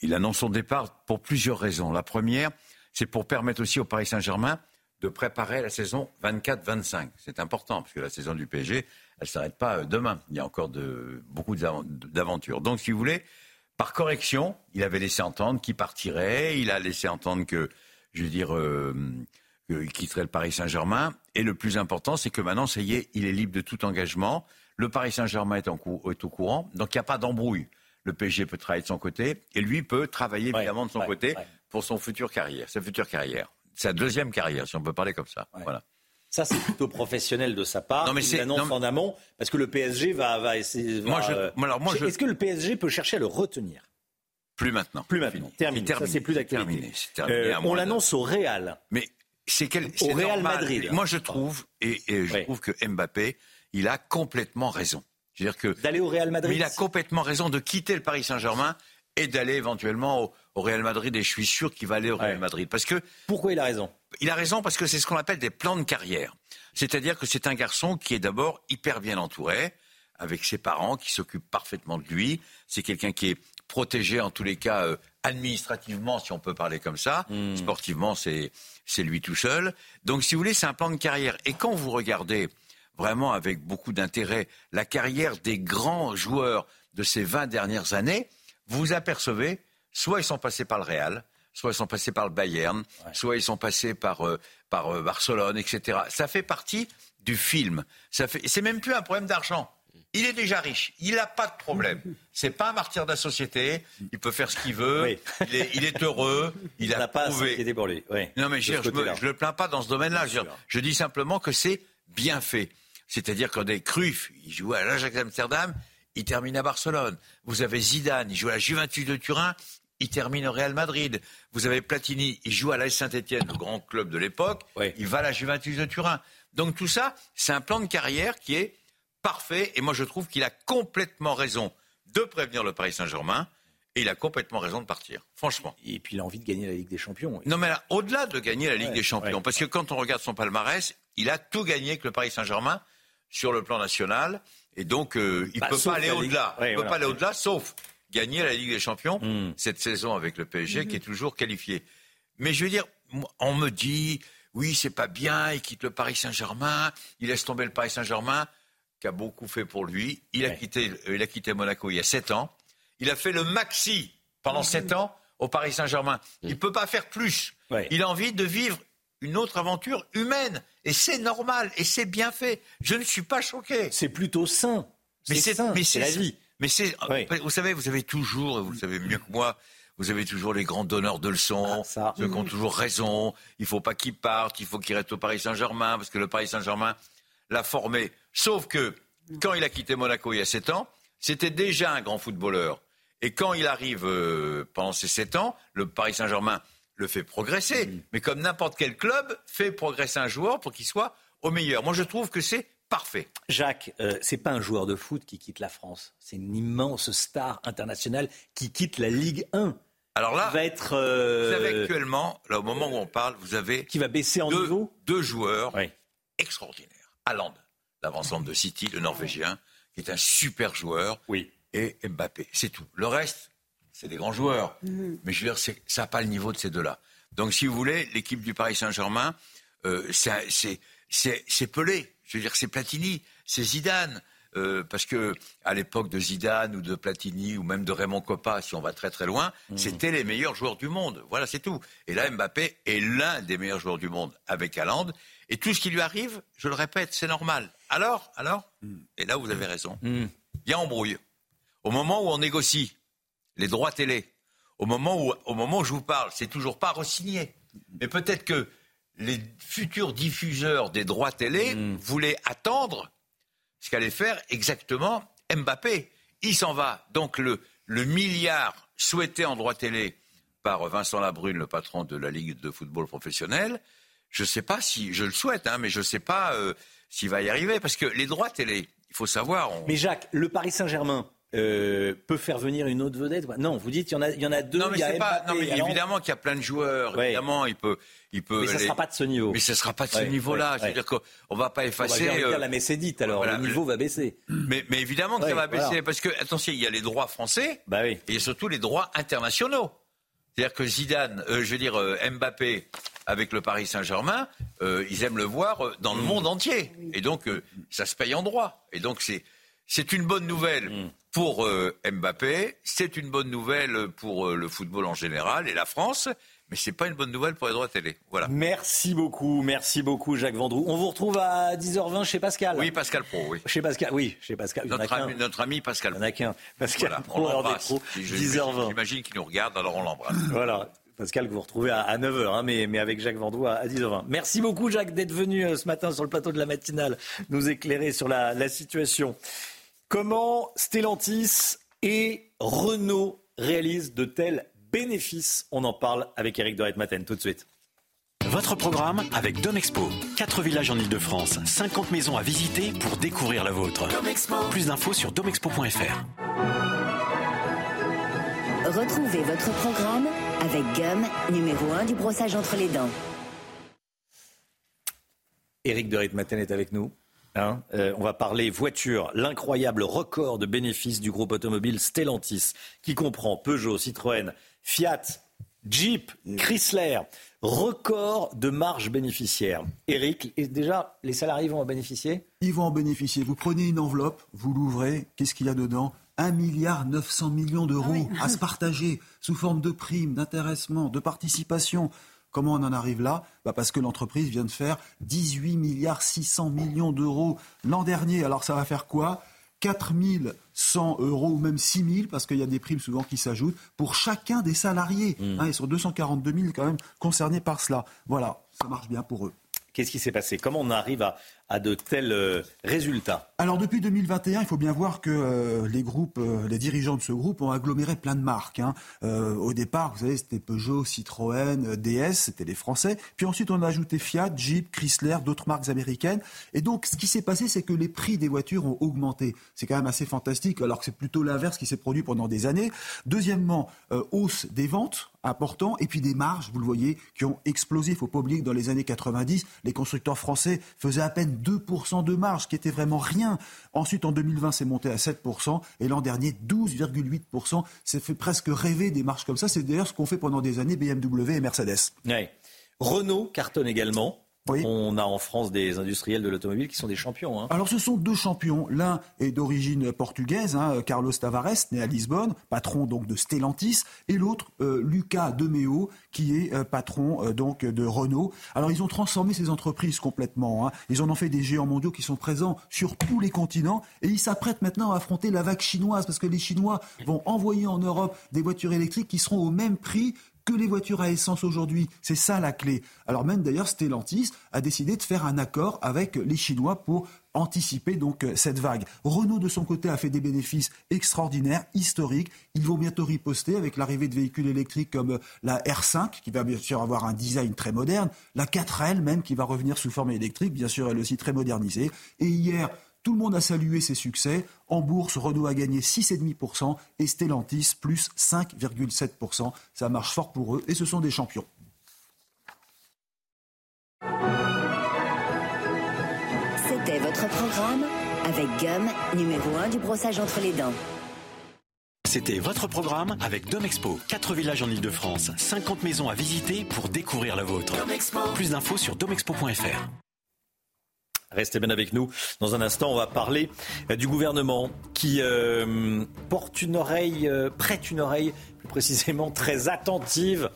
[SPEAKER 42] il annonce son départ pour plusieurs raisons. La première, c'est pour permettre aussi au Paris Saint-Germain de préparer la saison 24-25. C'est important, parce que la saison du PSG, elle ne s'arrête pas euh, demain. Il y a encore de, beaucoup d'aventures. Donc, si vous voulez, par correction, il avait laissé entendre qu'il partirait, il a laissé entendre que, je veux dire, euh, qu'il quitterait le Paris Saint-Germain. Et le plus important, c'est que maintenant, ça y est, il est libre de tout engagement. Le Paris Saint-Germain est, est, au courant, donc il n'y a pas d'embrouille. Le PSG peut travailler de son côté, et lui peut travailler évidemment de son côté pour son futur carrière, sa future carrière sa deuxième carrière, si on peut parler comme ça. Voilà.
[SPEAKER 1] Ça, c'est plutôt professionnel de sa part. Non, mais c'est annonce en amont, parce que le PSG va, va essayer. Moi, euh, Est-ce que le PSG peut chercher à le retenir?
[SPEAKER 42] Plus maintenant.
[SPEAKER 1] Plus maintenant. Terminé. Ça, c'est plus d'actualité. Terminé. Euh, on l'annonce au Real.
[SPEAKER 42] Mais c'est quel
[SPEAKER 1] Au Real Madrid.
[SPEAKER 42] Moi, je trouve, et, je trouve que Mbappé, il a complètement raison.
[SPEAKER 1] que d'aller au Real Madrid.
[SPEAKER 42] Mais il a complètement raison de quitter le Paris Saint-Germain et d'aller éventuellement au, au Real Madrid et je suis sûr qu'il va aller au Real Madrid. Parce que
[SPEAKER 1] pourquoi il a raison?
[SPEAKER 42] Il a raison parce que c'est ce qu'on appelle des plans de carrière. C'est-à-dire que c'est un garçon qui est d'abord hyper bien entouré, avec ses parents qui s'occupent parfaitement de lui. C'est quelqu'un qui est protégé en tous les cas euh, administrativement, si on peut parler comme ça. Hmm. Sportivement, c'est c'est lui tout seul. Donc, si vous voulez, c'est un plan de carrière. Et quand vous regardez vraiment avec beaucoup d'intérêt la carrière des grands joueurs de ces 20 dernières années, vous apercevez soit ils sont passés par le Real, soit ils sont passés par le Bayern, soit ils sont passés par, euh, par euh, Barcelone, etc. Ça fait partie du film. Ça fait... C'est même plus un problème d'argent. Il est déjà riche, il n'a pas de problème. C'est pas un martyr de la société, il peut faire ce qu'il veut, il, est, heureux, il, a, pas prouvé.
[SPEAKER 1] pour lui.
[SPEAKER 42] Non mais je, ne le plains pas dans ce domaine-là. Je, dis simplement que c'est bien fait. C'est-à-dire quand des Cruyff, il joue à l'Ajax Amsterdam, il termine à Barcelone. Vous avez Zidane, il joue à la Juventus de Turin, il termine au Real Madrid. Vous avez Platini, il joue à l'AS Saint-Etienne, le grand club de l'époque. Il va à la Juventus de Turin. Donc tout ça, c'est un plan de carrière qui est parfait. Et moi, je trouve qu'il a complètement raison de prévenir le Paris Saint-Germain. Et il a complètement raison de partir, franchement.
[SPEAKER 1] Et puis il a envie de gagner la Ligue des Champions.
[SPEAKER 42] Non, mais au-delà de gagner la Ligue des Champions, parce que quand on regarde son palmarès, il a tout gagné avec le Paris Saint-Germain sur le plan national. Et donc, euh, il ne bah, peut pas aller au-delà. il ne peut pas aller au-delà, sauf gagner la Ligue des Champions hmm. cette saison avec le PSG qui est toujours qualifié. Mais je veux dire, on me dit, oui, c'est pas bien, il quitte le Paris Saint-Germain, il laisse tomber le Paris Saint-Germain, qui a beaucoup fait pour lui. Il a, quitté, il a quitté Monaco il y a sept ans. Il a fait le maxi pendant sept ans au Paris Saint-Germain. Il ne peut pas faire plus. Il a envie de vivre une autre aventure humaine. Et c'est normal, et c'est bien fait. Je ne suis pas choqué.
[SPEAKER 1] C'est plutôt sain.
[SPEAKER 42] Mais c'est
[SPEAKER 1] la vie.
[SPEAKER 42] Mais c'est, vous savez, vous avez toujours, et vous le savez mieux que moi, vous avez toujours les grands donneurs de leçons,
[SPEAKER 1] Ah,
[SPEAKER 42] ceux qui ont toujours raison. Il faut pas qu'ils partent, il faut qu'ils restent au Paris Saint-Germain, parce que le Paris Saint-Germain l'a formé. Sauf que quand il a quitté Monaco il y a sept ans, c'était déjà un grand footballeur. Et quand il arrive euh, pendant ces sept ans, le Paris Saint-Germain le fait progresser. Mais comme n'importe quel club fait progresser un joueur pour qu'il soit au meilleur. Moi, je trouve que c'est parfait.
[SPEAKER 1] Jacques, euh, c'est pas un joueur de foot qui quitte la France. C'est une immense star internationale qui quitte la Ligue 1.
[SPEAKER 42] Alors là,
[SPEAKER 1] va être. euh,
[SPEAKER 42] Vous avez actuellement, là, au moment où on parle, vous avez
[SPEAKER 1] Qui va baisser en
[SPEAKER 42] deux,
[SPEAKER 1] niveau
[SPEAKER 42] deux joueurs extraordinaires. Haaland, l'avant-centre de City, le Norvégien, qui est un super joueur.
[SPEAKER 1] Oui.
[SPEAKER 42] Et Mbappé, c'est tout. Le reste, c'est des grands joueurs. Mais je veux dire, c'est- ça n'a pas le niveau de ces deux-là. Donc, si vous voulez, l'équipe du Paris Saint-Germain, euh, c'est- c'est c'est- c'est Pelé. Je veux dire, c'est Platini, c'est Zidane. Euh, parce que à l'époque de Zidane ou de Platini ou même de Raymond Coppa, si on va très très loin, c'était les meilleurs joueurs du monde. Voilà, c'est tout. Et là, Mbappé est l'un des meilleurs joueurs du monde avec Haaland. Et tout ce qui lui arrive, je le répète, c'est normal. Alors, alors, et là vous avez raison, il y a embrouille. Au moment où on négocie les droits télé, au moment où, au moment où je vous parle, c'est toujours pas re-signé. Mais peut-être que les futurs diffuseurs des droits télé voulaient attendre ce qu'allait faire exactement Mbappé. Il s'en va. Donc le, le milliard souhaité en droit télé par Vincent Labrune, le patron de la Ligue de football professionnel, je ne sais pas si, je le souhaite, hein, mais je ne sais pas euh, s'il va y arriver. Parce que les droits télé, il faut savoir... on-
[SPEAKER 1] Mais Jacques, le Paris Saint-Germain euh, peut faire venir une autre vedette quoi Non, vous dites il y en a, il y en a deux.
[SPEAKER 42] Non, mais
[SPEAKER 1] il y a
[SPEAKER 42] c'est pas. Non, mais évidemment qu'il y a plein de joueurs.
[SPEAKER 1] Ouais.
[SPEAKER 42] Évidemment, il peut, il peut.
[SPEAKER 1] Mais ça
[SPEAKER 42] les-
[SPEAKER 1] sera pas de ce niveau.
[SPEAKER 42] Mais ça sera pas de ce niveau-là.
[SPEAKER 1] ouais,
[SPEAKER 42] C'est-à-dire qu'on va pas
[SPEAKER 1] On va
[SPEAKER 42] effacer.
[SPEAKER 1] dire,
[SPEAKER 42] euh,
[SPEAKER 1] la messe est dite, alors
[SPEAKER 42] voilà,
[SPEAKER 1] le niveau va baisser.
[SPEAKER 42] Mais, mais évidemment que ça va baisser
[SPEAKER 1] voilà.
[SPEAKER 42] parce que attention, il y a les droits français
[SPEAKER 1] Bah oui.
[SPEAKER 42] et surtout les droits internationaux. C'est-à-dire que Zidane, euh, je veux dire euh, Mbappé avec le Paris Saint-Germain, euh, ils aiment le voir dans le monde entier. Et donc euh, ça se paye en droit. Et donc c'est c'est une bonne nouvelle pour euh, Mbappé, c'est une bonne nouvelle pour euh, le football en général et la France, mais c'est pas une bonne nouvelle pour les droits télé. Voilà.
[SPEAKER 1] Merci beaucoup, merci beaucoup Jacques Vendroux. On vous retrouve à 10h20 chez Pascal.
[SPEAKER 42] Oui, Pascal Pro, oui.
[SPEAKER 1] Chez Pascal, oui, chez Pascal.
[SPEAKER 42] Notre ami, notre ami Pascal
[SPEAKER 1] Il y en a qu'un. Pascal
[SPEAKER 42] Voilà,
[SPEAKER 1] Pro,
[SPEAKER 42] on
[SPEAKER 1] des
[SPEAKER 42] l'embrasse.
[SPEAKER 1] pros,
[SPEAKER 42] Je-
[SPEAKER 1] 10h20.
[SPEAKER 42] J'imagine qu'il nous regarde, alors on l'embrasse.
[SPEAKER 1] Voilà. Pascal que vous retrouvez à, 9h, mais, mais avec Jacques Vendroux à, 10h20. Merci beaucoup Jacques d'être venu euh, ce matin sur le plateau de la matinale nous éclairer sur la, la situation. Comment Stellantis et Renault réalisent de tels bénéfices On en parle avec Eric Doret-Maten tout de suite.
[SPEAKER 16] Votre programme avec Domexpo. 4 villages en Ile-de-France, 50 maisons à visiter pour découvrir la vôtre. Plus d'infos sur domexpo.fr.
[SPEAKER 17] Retrouvez votre programme avec Gum, numéro 1 du brossage entre les dents.
[SPEAKER 1] Éric de Ritmaten est avec nous. Hein, euh, on va parler voiture, l'incroyable record de bénéfices du groupe automobile Stellantis, qui comprend Peugeot, Citroën, Fiat, Jeep, Chrysler. Record de marge bénéficiaire. Éric, et déjà, les salariés vont en bénéficier?
[SPEAKER 6] Ils vont en bénéficier. Vous prenez une enveloppe, vous l'ouvrez, qu'est-ce qu'il y a dedans? 1 milliard 900 millions d'euros à se partager sous forme de primes, d'intéressement, de participation. Comment on en arrive là bah Parce que l'entreprise vient de faire 18 milliards 600 millions d'euros l'an dernier. Alors ça va faire quoi? 4 100 euros ou même 6 000, parce qu'il y a des primes souvent qui s'ajoutent, pour chacun des salariés. Hein, ils sont 242 000 quand même concernés par cela. Voilà, ça marche bien pour eux.
[SPEAKER 1] Qu'est-ce qui s'est passé? Comment on arrive à, à de tels euh, résultats
[SPEAKER 6] Alors depuis 2021, il faut bien voir que euh, les groupes, euh, les dirigeants de ce groupe ont aggloméré plein de marques. hein. Au départ, vous savez, c'était Peugeot, Citroën, DS, c'était les Français. Puis ensuite, on a ajouté Fiat, Jeep, Chrysler, d'autres marques américaines. Et donc, ce qui s'est passé, c'est que les prix des voitures ont augmenté. C'est quand même assez fantastique, alors que c'est plutôt l'inverse qui s'est produit pendant des années. Deuxièmement, hausse des ventes important et puis des marges, vous le voyez, qui ont explosé. Il faut pas oublier que dans les années 90, les constructeurs français faisaient à peine 2% de marge, qui était vraiment rien. Ensuite, en 2020, c'est monté à 7% et l'an dernier, 12,8%. Ça fait presque rêver des marges comme ça. C'est d'ailleurs ce qu'ont fait pendant des années BMW et Mercedes.
[SPEAKER 1] Ouais. Renault cartonne également.
[SPEAKER 43] On a en France des industriels de l'automobile qui sont des champions. Hein.
[SPEAKER 6] Alors ce sont deux champions. L'un est d'origine portugaise, hein, Carlos Tavares, né à Lisbonne, patron donc de Stellantis, et l'autre, euh, Lucas Demeo, qui est euh, patron euh, donc de Renault. Alors ils ont transformé ces entreprises complètement. Hein. Ils en ont fait des géants mondiaux qui sont présents sur tous les continents, et ils s'apprêtent maintenant à affronter la vague chinoise, parce que les Chinois vont envoyer en Europe des voitures électriques qui seront au même prix que les voitures à essence aujourd'hui. C'est ça la clé. Alors même d'ailleurs, Stellantis a décidé de faire un accord avec les Chinois pour anticiper donc euh, cette vague. Renault de son côté a fait des bénéfices extraordinaires, historiques. Ils vont bientôt riposter avec l'arrivée de véhicules électriques comme euh, la R5 qui va bien sûr avoir un design très moderne, la 4L même qui va revenir sous forme électrique, bien sûr elle aussi très modernisée. Et hier, tout le monde a salué ses succès. En bourse, Renault a gagné 6,5% et Stellantis plus 5,7%. Ça marche fort pour eux et ce sont des champions.
[SPEAKER 17] C'était votre programme avec Gum, numéro 1 du brossage entre les dents.
[SPEAKER 35] C'était votre programme avec Domexpo. 4 villages en Ile-de-France, 50 maisons à visiter pour découvrir la vôtre. Plus d'infos sur domexpo.fr.
[SPEAKER 1] Restez bien avec nous. Dans un instant, on va parler euh, du gouvernement qui euh, porte une oreille, euh, prête une oreille, plus précisément très attentive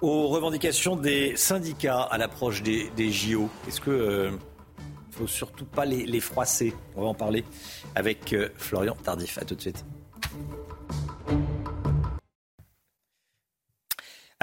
[SPEAKER 1] aux revendications des syndicats à l'approche des, JO. Est-ce que ne faut surtout pas les, les, froisser? On va en parler avec Florian Tardif. À tout de suite.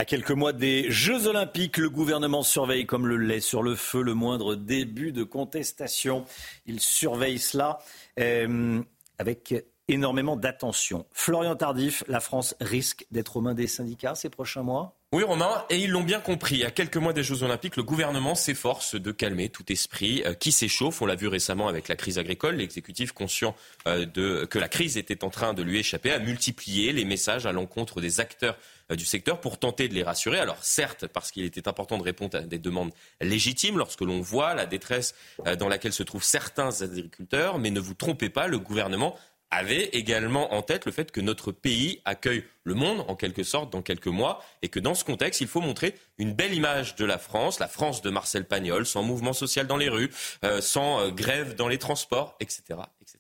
[SPEAKER 1] À quelques mois des Jeux Olympiques, le gouvernement surveille comme le lait sur le feu le moindre début de contestation. Il surveille cela euh, avec énormément d'attention. Florian Tardif, la France risque d'être aux mains des syndicats ces prochains mois?
[SPEAKER 13] Oui, Romain, et ils l'ont bien compris. À quelques mois des Jeux Olympiques, le gouvernement s'efforce de calmer tout esprit euh, qui s'échauffe. On l'a vu récemment avec la crise agricole. L'exécutif, conscient euh, que la crise était en train de lui échapper, a multiplié les messages à l'encontre des acteurs euh, du secteur pour tenter de les rassurer. Alors certes, parce qu'il était important de répondre à des demandes légitimes lorsque l'on voit la détresse dans laquelle se trouvent certains agriculteurs, mais ne vous trompez pas, le gouvernement avait également en tête le fait que notre pays accueille le monde, en quelque sorte, dans quelques mois, et que dans ce contexte, il faut montrer une belle image de la France, la France de Marcel Pagnol, sans mouvement social dans les rues, euh, sans euh, grève dans les transports, etc., etc.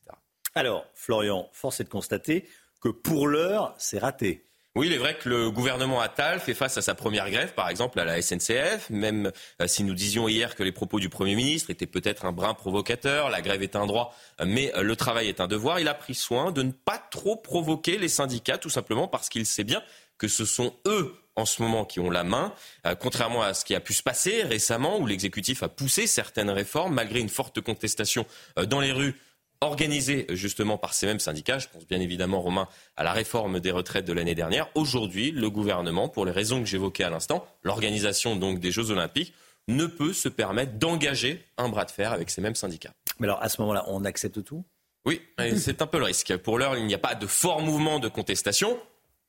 [SPEAKER 1] Alors, Florian, force est de constater que pour l'heure, c'est raté.
[SPEAKER 13] Oui, il est vrai que le gouvernement Attal fait face à sa première grève, par exemple à la SNCF, même euh, si nous disions hier que les propos du Premier ministre étaient peut-être un brin provocateur, la grève est un droit, mais euh, le travail est un devoir, il a pris soin de ne pas trop provoquer les syndicats, tout simplement parce qu'il sait bien que ce sont eux en ce moment qui ont la main, euh, contrairement à ce qui a pu se passer récemment où l'exécutif a poussé certaines réformes malgré une forte contestation dans les rues organisée justement par ces mêmes syndicats. Je pense bien évidemment, Romain, à la réforme des retraites de l'année dernière. Aujourd'hui, le gouvernement, pour les raisons que j'évoquais à l'instant, l'organisation donc des Jeux Olympiques, ne peut se permettre d'engager un bras de fer avec ces mêmes syndicats.
[SPEAKER 43] Mais alors, à ce moment-là, on accepte tout?
[SPEAKER 13] Oui, c'est un peu le risque. Pour l'heure, il n'y a pas de fort mouvement de contestation.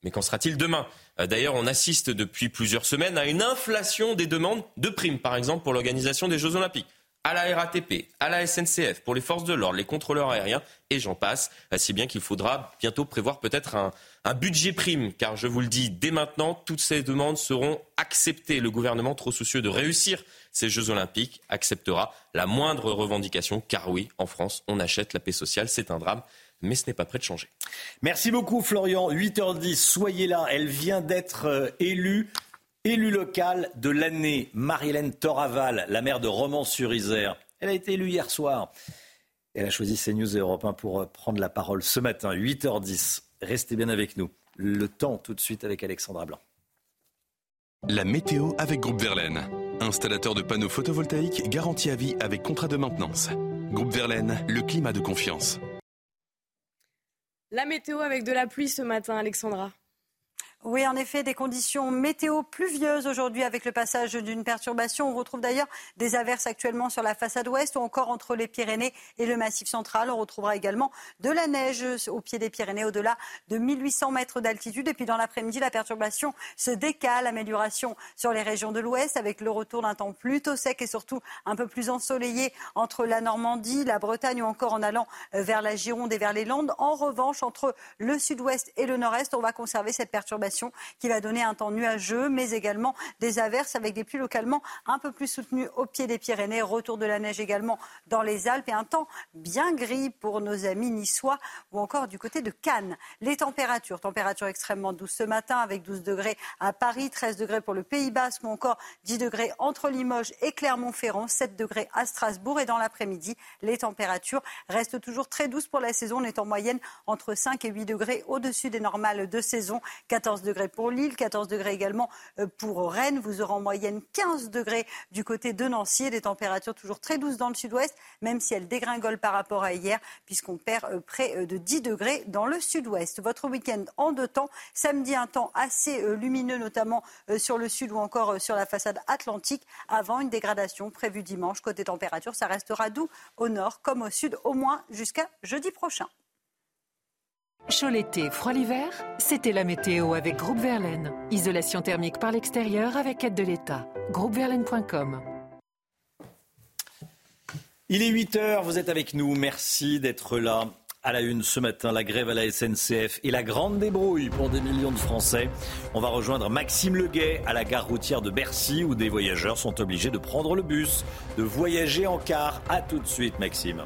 [SPEAKER 13] Mais qu'en sera-t-il demain? Euh, D'ailleurs, on assiste depuis plusieurs semaines à une inflation des demandes de primes, par exemple, pour l'organisation des Jeux Olympiques à la RATP, à la SNCF, pour les forces de l'ordre, les contrôleurs aériens, et j'en passe. Si bien qu'il faudra bientôt prévoir peut-être un, budget prime, car je vous le dis dès maintenant, toutes ces demandes seront acceptées. Le gouvernement, trop soucieux de réussir ces Jeux Olympiques, acceptera la moindre revendication, car oui, en France, on achète la paix sociale, c'est un drame mais ce n'est pas prêt de changer.
[SPEAKER 43] Merci beaucoup Florian. 8h10, soyez là. Elle vient d'être euh, élue Élue locale de l'année, Marie-Hélène Toraval, la maire de Romans-sur-Isère. Elle a été élue hier soir. Elle a choisi CNews et Europe 1 pour euh, prendre la parole ce matin, 8h10. Restez bien avec nous. Le temps tout de suite avec Alexandra Blanc.
[SPEAKER 33] La météo avec Groupe Verlaine. Installateur de panneaux photovoltaïques garantie à vie avec contrat de maintenance. Groupe Verlaine, le climat de confiance.
[SPEAKER 2] La météo avec de la pluie ce matin, Alexandra.
[SPEAKER 15] Oui, en effet, des conditions météo pluvieuses aujourd'hui avec le passage d'une perturbation. On retrouve d'ailleurs des averses actuellement sur la façade ouest ou encore entre les Pyrénées et le Massif central. On retrouvera également de la neige au pied des Pyrénées au-delà de 1800 mètres d'altitude. Et puis dans l'après-midi, la perturbation se décale. Amélioration sur les régions de l'ouest avec le retour d'un temps plutôt sec et surtout un peu plus ensoleillé entre la Normandie, la Bretagne ou encore en allant vers la Gironde et vers les Landes. En revanche, entre le sud-ouest et le nord-est, on va conserver cette perturbation qui va donner un temps nuageux, mais également des averses avec des pluies localement un peu plus soutenues au pied des Pyrénées. Retour de la neige également dans les Alpes et un temps bien gris pour nos amis niçois ou encore du côté de Cannes. Les températures, températures extrêmement douces ce matin avec 12 degrés à Paris, 13 degrés pour le Pays Basque ou encore 10 degrés entre Limoges et Clermont-Ferrand, 7 degrés à Strasbourg et dans l'après-midi, les températures restent toujours très douces pour la saison. On est en moyenne entre 5 et 8 degrés au-dessus des normales de saison. 14 degrés pour Lille, 14 degrés également euh, pour Rennes. Vous aurez en moyenne 15 degrés du côté de Nancy. Des températures toujours très douces dans le sud-ouest, même si elles dégringolent par rapport à hier, puisqu'on perd euh, près euh, de 10 degrés dans le sud-ouest. Votre week-end en deux temps. Samedi, un temps assez lumineux, notamment sur le sud ou encore sur la façade atlantique, avant une dégradation prévue dimanche. Côté température, ça restera doux au nord comme au sud, au moins jusqu'à jeudi prochain.
[SPEAKER 19] Chaud l'été, froid l'hiver, c'était la météo avec Groupe Verlaine. Isolation thermique par l'extérieur avec aide de l'État. Groupeverlaine.com
[SPEAKER 1] Il est 8 heures, vous êtes avec nous. Merci d'être là. À la une ce matin, la grève à la SNCF et la grande débrouille pour des millions de Français. On va rejoindre Maxime Leguet à la gare routière de Bercy où des voyageurs sont obligés de prendre le bus, de voyager en car. A tout de suite, Maxime.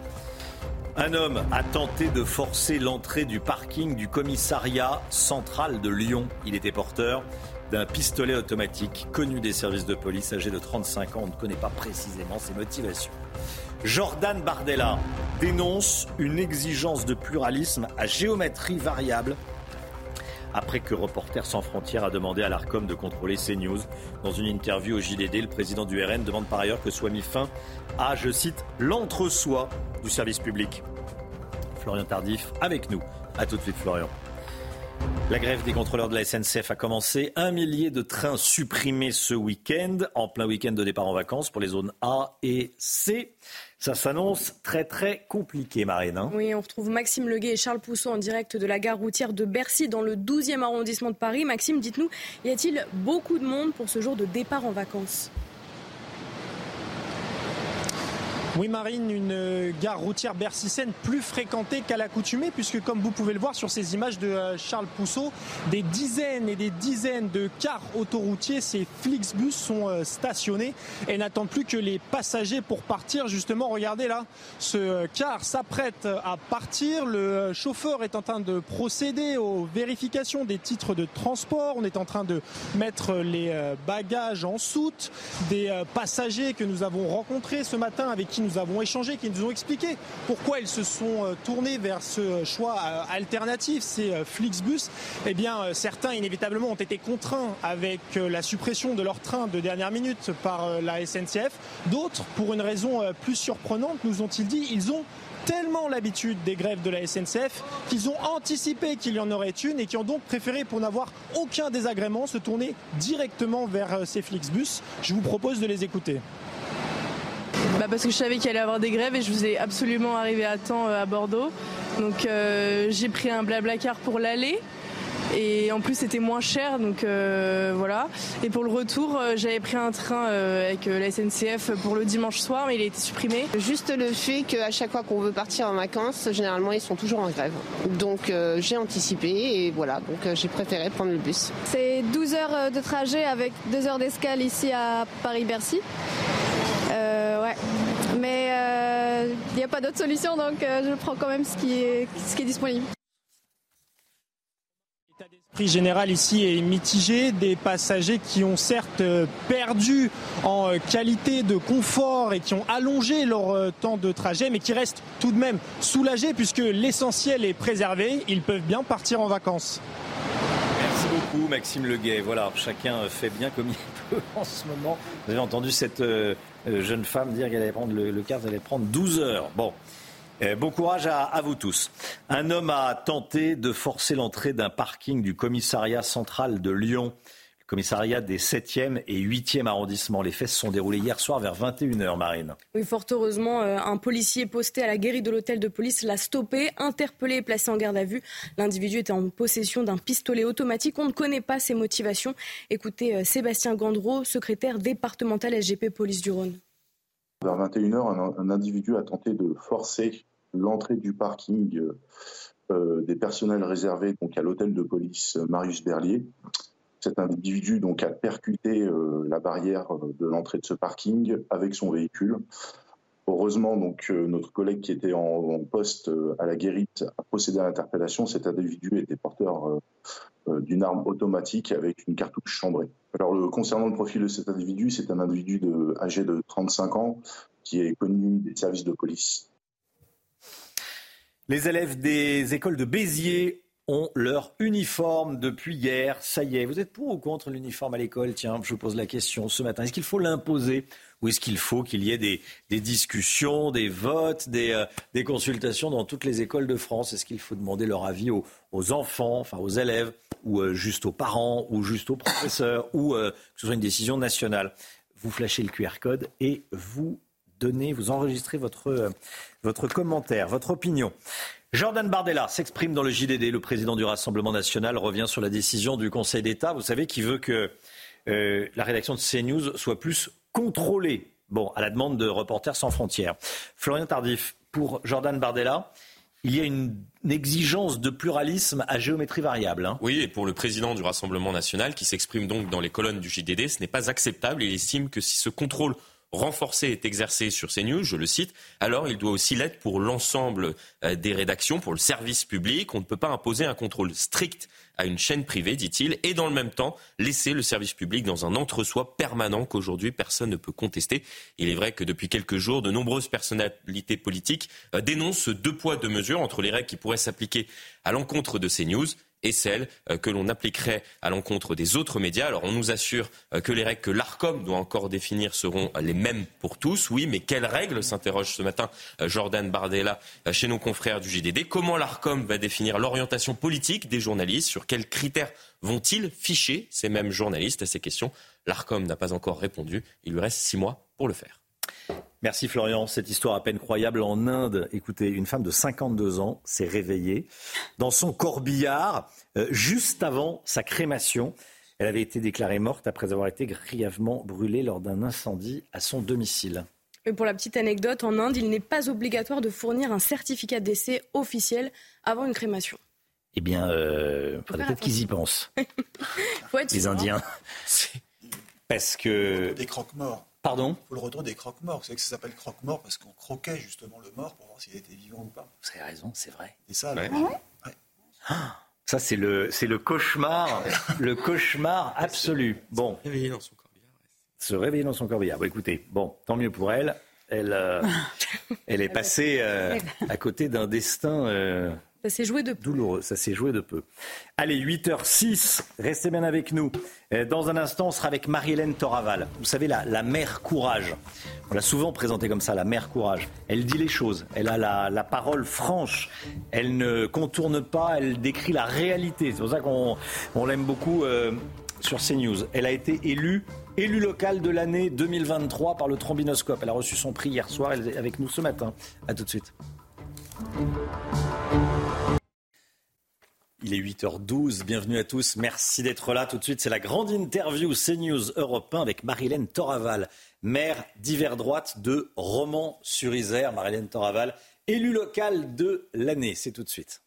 [SPEAKER 1] Un homme a tenté de forcer l'entrée du parking du commissariat central de Lyon. Il était porteur d'un pistolet automatique connu des services de police, âgé de 35 ans. On ne connaît pas précisément ses motivations. Jordan Bardella dénonce une exigence de pluralisme à géométrie variable après que Reporters sans frontières a demandé à l'ARCOM de contrôler CNews. Dans une interview au JDD, le président du RN demande par ailleurs que soit mis fin à, je cite, l'entre-soi du service public. Florian Tardif avec nous. A tout de suite Florian. La grève des contrôleurs de la SNCF a commencé. Un millier de trains supprimés ce week-end, en plein week-end de départ en vacances pour les zones A et C. Ça s'annonce très très compliqué, Marine. Hein.
[SPEAKER 2] oui, on retrouve Maxime Leguet et Charles Pousseau en direct de la gare routière de Bercy dans le 12e arrondissement de Paris. Maxime, dites-nous, y a-t-il beaucoup de monde pour ce jour de départ en vacances?
[SPEAKER 3] Oui, Marine, une gare routière bercycène plus fréquentée qu'à l'accoutumée, puisque comme vous pouvez le voir sur ces images de euh, Charles Pousseau, des dizaines et des dizaines de cars autoroutiers, ces Flixbus sont euh, stationnés et n'attendent plus que les passagers pour partir. Justement, regardez là, ce euh, car s'apprête à partir. Le chauffeur est en train de procéder aux vérifications des titres de transport. On est en train de mettre les bagages en soute. Des passagers que nous avons rencontrés ce matin avec qui nous nous avons échangé, qui nous ont expliqué pourquoi ils se sont euh, tournés vers ce choix euh, alternatif, c'est euh, Flixbus. Eh bien, certains inévitablement ont été contraints avec la suppression de leur train de dernière minute par la SNCF. D'autres, pour une raison plus surprenante, nous ont-ils dit, ils ont tellement l'habitude des grèves de la SNCF qu'ils ont anticipé qu'il y en aurait une et qui ont donc préféré, pour n'avoir aucun désagrément, se tourner directement vers ces Flixbus. Je vous propose de les écouter.
[SPEAKER 44] Bah parce que je savais qu'il allait y avoir des grèves et je voulais absolument arriver à temps euh, à Bordeaux. Donc euh, j'ai pris un blabla car pour l'aller. Et en plus c'était moins cher, donc euh, voilà. Et pour le retour, j'avais pris un train avec la SNCF pour le dimanche soir, mais il a été supprimé.
[SPEAKER 45] Juste le fait qu'à chaque fois qu'on veut partir en vacances, généralement ils sont toujours en grève. Donc j'ai anticipé et voilà, donc j'ai préféré prendre le bus.
[SPEAKER 46] C'est 12 heures de trajet avec 2 heures d'escale ici à Paris-Bercy. Euh, ouais. Mais il euh, n'y a pas d'autre solution, donc euh, je prends quand même ce qui est, ce qui est disponible.
[SPEAKER 3] L'état d'esprit général ici est mitigé. Des passagers qui ont certes perdu en qualité de confort et qui ont allongé leur temps de trajet, mais qui restent tout de même soulagés puisque l'essentiel est préservé. Ils peuvent bien partir en vacances.
[SPEAKER 1] Merci beaucoup, Maxime Leguet. Voilà, chacun fait bien comme il peut en ce moment. Vous avez entendu cette euh, jeune femme dire qu'elle allait prendre le, le car, allait prendre 12 heures. Bon. Euh, bon courage à, vous tous. Un homme a tenté de forcer l'entrée d'un parking du commissariat central de Lyon commissariat des 7e et 8e arrondissements. Les faits se sont déroulés hier soir vers 21h, Marine.
[SPEAKER 2] Oui, fort heureusement, euh, un policier posté à la guérite de l'hôtel de police l'a stoppé, interpellé et placé en garde à vue. L'individu était en possession d'un pistolet automatique. On ne connaît pas ses motivations. Écoutez euh, Sébastien Gandreau, secrétaire départemental SGP Police du Rhône.
[SPEAKER 8] Vers 21h, un, individu a tenté de forcer l'entrée du parking des personnels réservés donc à l'hôtel de police Marius Berlier. Cet individu a percuté la barrière de l'entrée de ce parking avec son véhicule. Heureusement, euh, notre collègue qui était en, poste euh, à la guérite a procédé à l'interpellation. Cet individu était porteur euh, d'une arme automatique avec une cartouche chambrée. Alors, concernant le profil de cet individu, c'est un individu âgé de 35 ans qui est connu des services de police.
[SPEAKER 1] Les élèves des écoles de Béziers ont leur uniforme depuis hier. Ça y est, vous êtes pour ou contre l'uniforme à l'école? Tiens, je vous pose la question ce matin. Est-ce qu'il faut l'imposer ou est-ce qu'il faut qu'il y ait des, discussions, des votes, euh, des, consultations dans toutes les écoles de France? Est-ce qu'il faut demander leur avis aux, enfants, enfin aux élèves, ou euh, juste aux parents, ou juste aux professeurs, ou euh, que ce soit une décision nationale? Vous flashez le QR code et vous donnez, vous enregistrez votre, votre commentaire, votre opinion. Jordan Bardella s'exprime dans le JDD. Le président du Rassemblement national revient sur la décision du Conseil d'État, vous savez, qui veut que euh, la rédaction de CNews soit plus contrôlée. Bon, à la demande de Reporters sans frontières. Florian Tardif, pour Jordan Bardella, il y a une, exigence de pluralisme à géométrie variable. Hein.
[SPEAKER 13] Oui, et pour le président du Rassemblement national, qui s'exprime donc dans les colonnes du JDD, ce n'est pas acceptable. Il estime que si ce contrôle renforcé est exercé sur CNews, je le cite, alors il doit aussi l'être pour l'ensemble euh, des rédactions, pour le service public. On ne peut pas imposer un contrôle strict à une chaîne privée, dit-il, et dans le même temps laisser le service public dans un entre-soi permanent qu'aujourd'hui personne ne peut contester. Il est vrai que depuis quelques jours, de nombreuses personnalités politiques euh, dénoncent deux poids, deux mesures entre les règles qui pourraient s'appliquer à l'encontre de CNews et celles euh, que l'on appliquerait à l'encontre des autres médias. Alors on nous assure euh, que les règles que l'ARCOM doit encore définir seront les mêmes pour tous. Oui, mais quelles règles s'interroge ce matin euh, Jordan Bardella chez nos confrères du JDD. Comment l'ARCOM va définir l'orientation politique des journalistes? Sur quels critères vont-ils ficher ces mêmes journalistes? À ces questions, l'ARCOM n'a pas encore répondu. Il lui reste six mois pour le faire.
[SPEAKER 1] Merci Florian. Cette histoire à peine croyable en Inde. Écoutez, une femme de 52 ans s'est réveillée dans son corbillard euh, juste avant sa crémation. Elle avait été déclarée morte après avoir été grièvement brûlée lors d'un incendie à son domicile.
[SPEAKER 2] Et pour la petite anecdote, en Inde, il n'est pas obligatoire de fournir un certificat de décès officiel avant une crémation.
[SPEAKER 1] Eh bien, euh, peut-être qu'ils y pensent. Les hein. Indiens. Parce que.
[SPEAKER 6] Des croque-morts.
[SPEAKER 1] Pardon
[SPEAKER 6] Pour le retour des croque-morts. Vous savez que ça s'appelle croque-mort parce qu'on croquait justement le mort pour voir s'il était vivant ou pas.
[SPEAKER 1] Vous avez raison, c'est vrai.
[SPEAKER 6] C'est ça, ouais.
[SPEAKER 1] Ah, ça, c'est le, c'est le cauchemar, le cauchemar absolu. Bon.
[SPEAKER 13] Se réveiller dans son corbillard.
[SPEAKER 1] Se réveiller dans son corbillard. Bon, écoutez, bon, tant mieux pour elle. Elle, euh, elle est passée euh, à côté d'un destin euh,
[SPEAKER 2] ça s'est joué de
[SPEAKER 1] peu. Douloureux, ça s'est joué de peu. Allez, 8h06, restez bien avec nous. Euh, dans un instant, on sera avec Marie-Hélène Toraval. Vous savez, la, la mère courage. On l'a souvent présentée comme ça, la mère courage. Elle dit les choses, elle a la, la parole franche, elle ne contourne pas, elle décrit la réalité. C'est pour ça qu'on on l'aime beaucoup euh, sur CNews. Elle a été élue élue locale de l'année 2023 par le Trombinoscope. Elle a reçu son prix hier soir, elle est avec nous ce matin. A tout de suite. Il est 8h12, bienvenue à tous, merci d'être là. Tout de suite, c'est la grande interview CNews Europe 1 avec Marilène Toraval, maire d'hiver droite de Romans-sur-Isère. Marilène Toraval, élue locale de l'année, c'est tout de suite.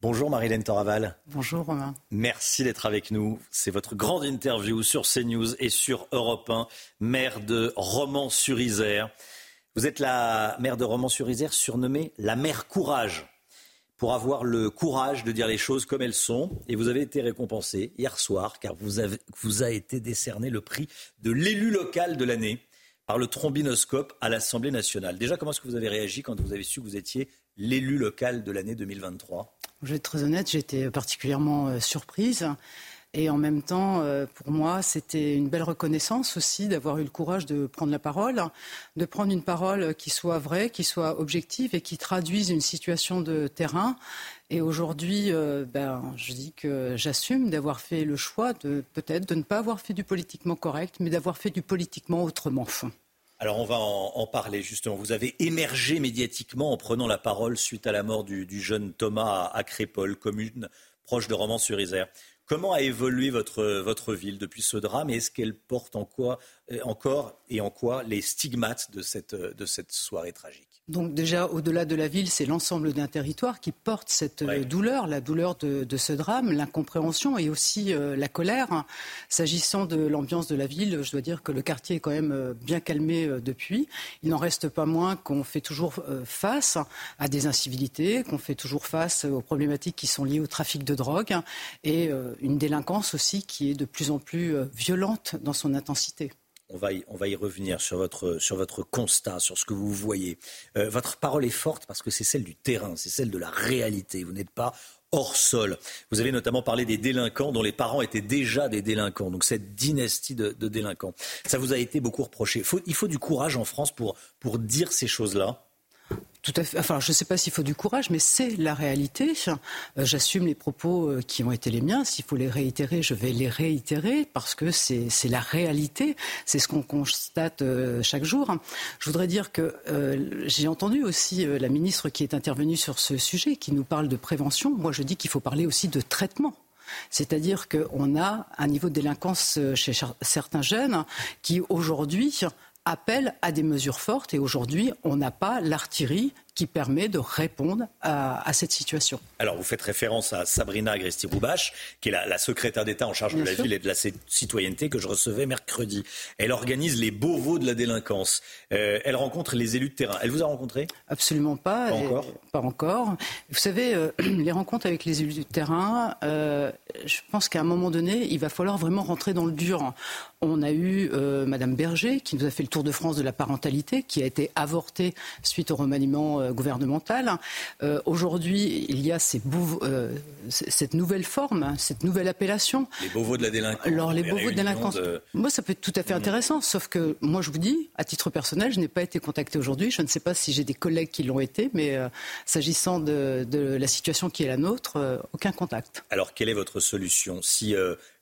[SPEAKER 1] Bonjour Marilène Toraval.
[SPEAKER 47] Bonjour Romain.
[SPEAKER 1] Merci d'être avec nous. C'est votre grande interview sur CNews et sur Europe 1, maire de Romans-sur-Isère. Vous êtes la maire de Romans-sur-Isère surnommée la mère courage pour avoir le courage de dire les choses comme elles sont. Et vous avez été récompensé hier soir, car vous, avez, a été décerné le prix de l'élu local de l'année par le trombinoscope à l'Assemblée nationale. Déjà, comment est-ce que vous avez réagi quand vous avez su que vous étiez l'élu local de l'année 2023
[SPEAKER 47] Je vais être très honnête, été particulièrement euh, surprise. Et en même temps, euh, pour moi, c'était une belle reconnaissance aussi d'avoir eu le courage de prendre la parole, de prendre une parole qui soit vraie, qui soit objective et qui traduise une situation de terrain. Et aujourd'hui, euh, ben, je dis que j'assume d'avoir fait le choix de peut-être de ne pas avoir fait du politiquement correct, mais d'avoir fait du politiquement autrement.
[SPEAKER 1] Alors on va en, parler justement. Vous avez émergé médiatiquement en prenant la parole suite à la mort du, jeune Thomas à, Crépole, commune proche de Romans-sur-Isère. Comment a évolué votre, ville depuis ce drame et est-ce qu'elle porte en quoi, euh, encore et en quoi les stigmates de cette soirée tragique?
[SPEAKER 47] Donc déjà, au-delà de la ville, c'est l'ensemble d'un territoire qui porte cette euh, douleur, la douleur de, ce drame, l'incompréhension et aussi euh, la colère. S'agissant de l'ambiance de la ville, je dois dire que le quartier est quand même euh, bien calmé depuis. Il n'en reste pas moins qu'on fait toujours face à des incivilités, qu'on fait toujours face aux problématiques qui sont liées au trafic de drogue et une délinquance aussi qui est de plus en plus violente dans son intensité.
[SPEAKER 1] On va, y, on va y revenir sur votre, sur votre constat, sur ce que vous voyez. Euh, votre parole est forte parce que c'est celle du terrain, c'est celle de la réalité. Vous n'êtes pas hors sol. Vous avez notamment parlé des délinquants dont les parents étaient déjà des délinquants, donc cette dynastie de, délinquants. Ça vous a été beaucoup reproché. il faut du courage en France pour, pour dire ces choses-là
[SPEAKER 47] Enfin, je ne sais pas s'il faut du courage, mais c'est la réalité. Euh, j'assume les propos euh, qui ont été les miens. S'il faut les réitérer, je vais les réitérer parce que c'est la réalité. C'est ce qu'on constate euh, chaque jour. Je voudrais dire que j'ai entendu aussi la ministre qui est intervenue sur ce sujet, qui nous parle de prévention. Moi, je dis qu'il faut parler aussi de traitement. C'est-à-dire qu'on a un niveau de délinquance chez certains jeunes qui, aujourd'hui, appellent à des mesures fortes et aujourd'hui, on n'a pas l'artillerie qui permet de répondre à, cette situation.
[SPEAKER 1] Alors, vous faites référence à Sabrina Agresti-Roubache, qui est la, secrétaire d'État en charge de la ville et de la citoyenneté que je recevais mercredi. Elle organise les Beauvaux de la délinquance. Euh, elle rencontre les élus de terrain. Elle vous a rencontré?
[SPEAKER 47] Absolument pas.
[SPEAKER 1] Pas encore.
[SPEAKER 47] Pas encore. Vous savez, euh, les rencontres avec les élus de terrain, euh, je pense qu'à un moment donné, il va falloir vraiment rentrer dans le dur. On a eu Madame Berger qui nous a fait le tour de France de la parentalité, qui a été avortée suite au remaniement euh, gouvernementale. Euh, aujourd'hui, il y a ces euh, cette nouvelle forme, hein, cette nouvelle appellation.
[SPEAKER 1] Les Beauvaux de la délinquance.
[SPEAKER 47] Alors, les Beauvaux de la délinquance. Moi, ça peut être tout à fait mmh. intéressant, sauf que moi, je vous dis, à titre personnel, je n'ai pas été contacté aujourd'hui. Je ne sais pas si j'ai des collègues qui l'ont été, mais s'agissant de, la situation qui est la nôtre, aucun contact.
[SPEAKER 1] Alors, quelle est votre solution? Si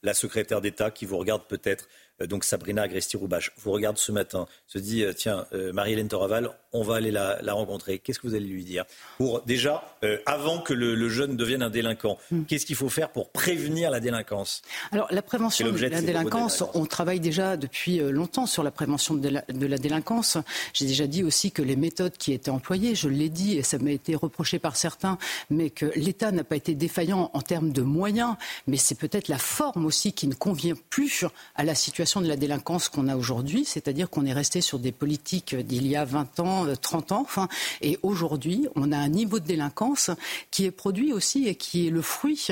[SPEAKER 1] la secrétaire d'État qui vous regarde peut-être donc Sabrina Agresti-Roubache, vous regarde ce matin, se dit euh, tiens, euh, Marie-Hélène Toraval, on va aller la, rencontrer. Qu'est-ce que vous allez lui dire? Pour déjà, avant que le, jeune devienne un délinquant, hmm. qu'est-ce qu'il faut faire pour prévenir la délinquance?
[SPEAKER 47] Alors la prévention de la délinquance, on travaille déjà depuis longtemps sur la prévention de la, délinquance. J'ai déjà dit aussi que les méthodes qui étaient employées, je l'ai dit et ça m'a été reproché par certains, mais que l'État n'a pas été défaillant en termes de moyens, mais c'est peut-être la forme aussi qui ne convient plus à la situation de la délinquance qu'on a aujourd'hui, c'est-à-dire qu'on est resté sur des politiques d'il y a 20 ans, 30 euh, ans, enfin, et aujourd'hui, on a un niveau de délinquance qui est produit aussi et qui est le fruit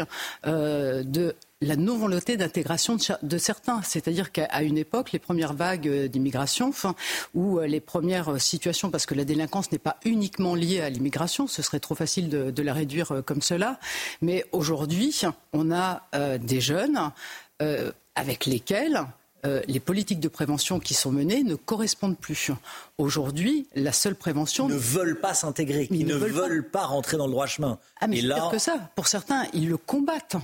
[SPEAKER 47] euh, de la non-volonté d'intégration de, certains. C'est-à-dire qu'à une époque, les premières vagues euh, d'immigration, enfin, ou les premières situations, parce que la délinquance n'est pas uniquement liée à l'immigration, ce serait trop facile de, la réduire comme cela, mais aujourd'hui, on a des jeunes avec lesquels euh, les politiques de prévention qui sont menées ne correspondent plus. Aujourd'hui, la seule prévention.
[SPEAKER 1] Ils ne veulent pas s'intégrer, ils, ne, veulent, pas. rentrer dans le droit chemin.
[SPEAKER 47] Ah, mais Et là... que ça. Pour certains, ils le combattent.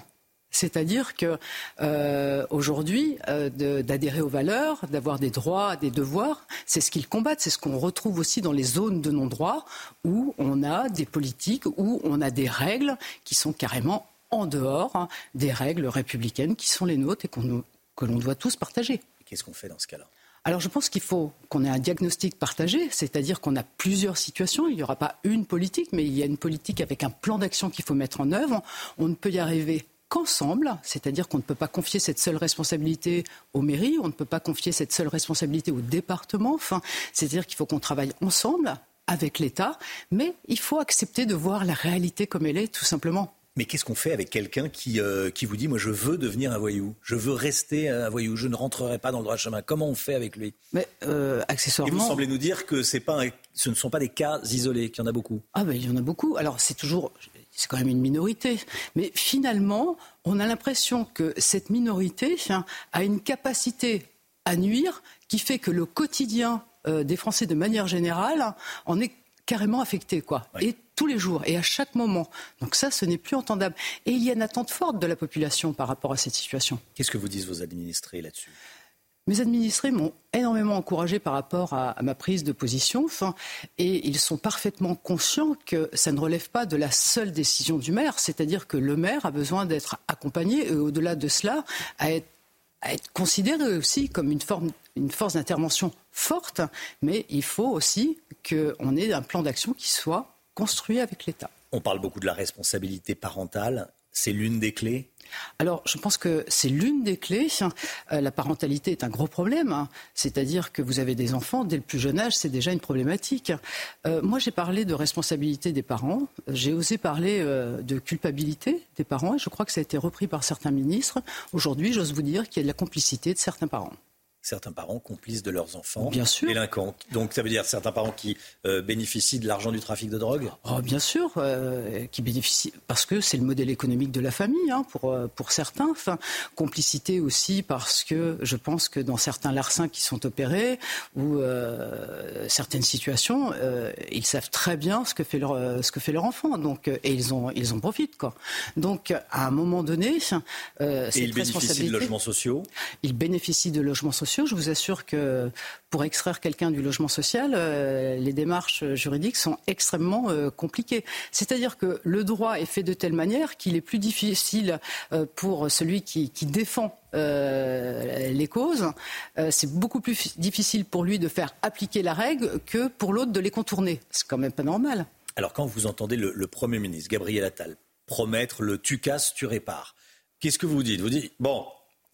[SPEAKER 47] C'est-à-dire que euh, aujourd'hui, euh, d'adhérer aux valeurs, d'avoir des droits, des devoirs, c'est ce qu'ils combattent. C'est ce qu'on retrouve aussi dans les zones de non-droit où on a des politiques, où on a des règles qui sont carrément en dehors hein, des règles républicaines qui sont les nôtres et qu'on que l'on doit tous partager.
[SPEAKER 1] Qu'est-ce qu'on fait dans ce cas-là?
[SPEAKER 47] Alors je pense qu'il faut qu'on ait un diagnostic partagé, c'est-à-dire qu'on a plusieurs situations. Il n'y aura pas une politique, mais il y a une politique avec un plan d'action qu'il faut mettre en œuvre. On ne peut y arriver qu'ensemble, c'est-à-dire qu'on ne peut pas confier cette seule responsabilité aux mairies, on ne peut pas confier cette seule responsabilité au département. Enfin, c'est-à-dire qu'il faut qu'on travaille ensemble avec l'État, mais il faut accepter de voir la réalité comme elle est, tout simplement.
[SPEAKER 1] Mais qu'est-ce qu'on fait avec quelqu'un qui, euh, qui vous dit, moi je veux devenir un voyou, je veux rester un voyou, je ne rentrerai pas dans le droit chemin Comment on fait avec lui?
[SPEAKER 47] Mais euh, accessoirement...
[SPEAKER 1] Et vous semblez nous dire que pas ce ne sont pas des cas isolés, qu'il y en a beaucoup.
[SPEAKER 47] Ah ben il y en a beaucoup. Alors c'est toujours, c'est quand même une minorité. Mais finalement, on a l'impression que cette minorité a une capacité à nuire qui fait que le quotidien euh, des Français de manière générale en est carrément affecté, quoi. Et tous les jours et à chaque moment. Donc ça, ce n'est plus entendable. Et il y a une attente forte de la population par rapport à cette situation.
[SPEAKER 1] Qu'est-ce que vous disent vos administrés là-dessus?
[SPEAKER 47] Mes administrés m'ont énormément encouragé par rapport à, ma prise de position, enfin, et ils sont parfaitement conscients que ça ne relève pas de la seule décision du maire, c'est-à-dire que le maire a besoin d'être accompagné et au-delà de cela, à être à être considéré aussi comme une, forme, une force d'intervention forte, mais il faut aussi qu'on ait un plan d'action qui soit construit avec l'État.
[SPEAKER 1] On parle beaucoup de la responsabilité parentale. C'est l'une des clés
[SPEAKER 47] alors, je pense que c'est l'une des clés. Euh, la parentalité est un gros problème. Hein. C'est-à-dire que vous avez des enfants, dès le plus jeune âge, c'est déjà une problématique. Euh, moi, j'ai parlé de responsabilité des parents. J'ai osé parler euh, de culpabilité des parents. Et je crois que ça a été repris par certains ministres. Aujourd'hui, j'ose vous dire qu'il y a de la complicité de certains parents
[SPEAKER 1] certains parents complices de leurs enfants
[SPEAKER 47] bien sûr.
[SPEAKER 1] délinquants. Donc ça veut dire certains parents qui euh, bénéficient de l'argent du trafic de drogue?
[SPEAKER 47] Oh, Bien sûr, euh, qui bénéficient parce que c'est le modèle économique de la famille hein, pour, euh, pour certains. Enfin, complicité aussi parce que je pense que dans certains larcins qui sont opérés ou certaines situations, ils savent très bien ce que fait leur, ce que fait leur enfant. Donc, et ils, ont, ils en profitent. Quoi. Donc à un moment donné,
[SPEAKER 1] et ils bénéficient de logements sociaux?
[SPEAKER 47] Ils bénéficient de logements sociaux je vous assure que pour extraire quelqu'un du logement social, euh, les démarches juridiques sont extrêmement euh, compliquées. C'est-à-dire que le droit est fait de telle manière qu'il est plus difficile euh, pour celui qui, défend les causes, c'est beaucoup plus difficile pour lui de faire appliquer la règle que pour l'autre de les contourner. C'est quand même pas normal.
[SPEAKER 1] Alors quand vous entendez le, Premier ministre, Gabriel Attal, promettre le tu casses, tu répares, qu'est-ce que vous dites? Vous dites, bon,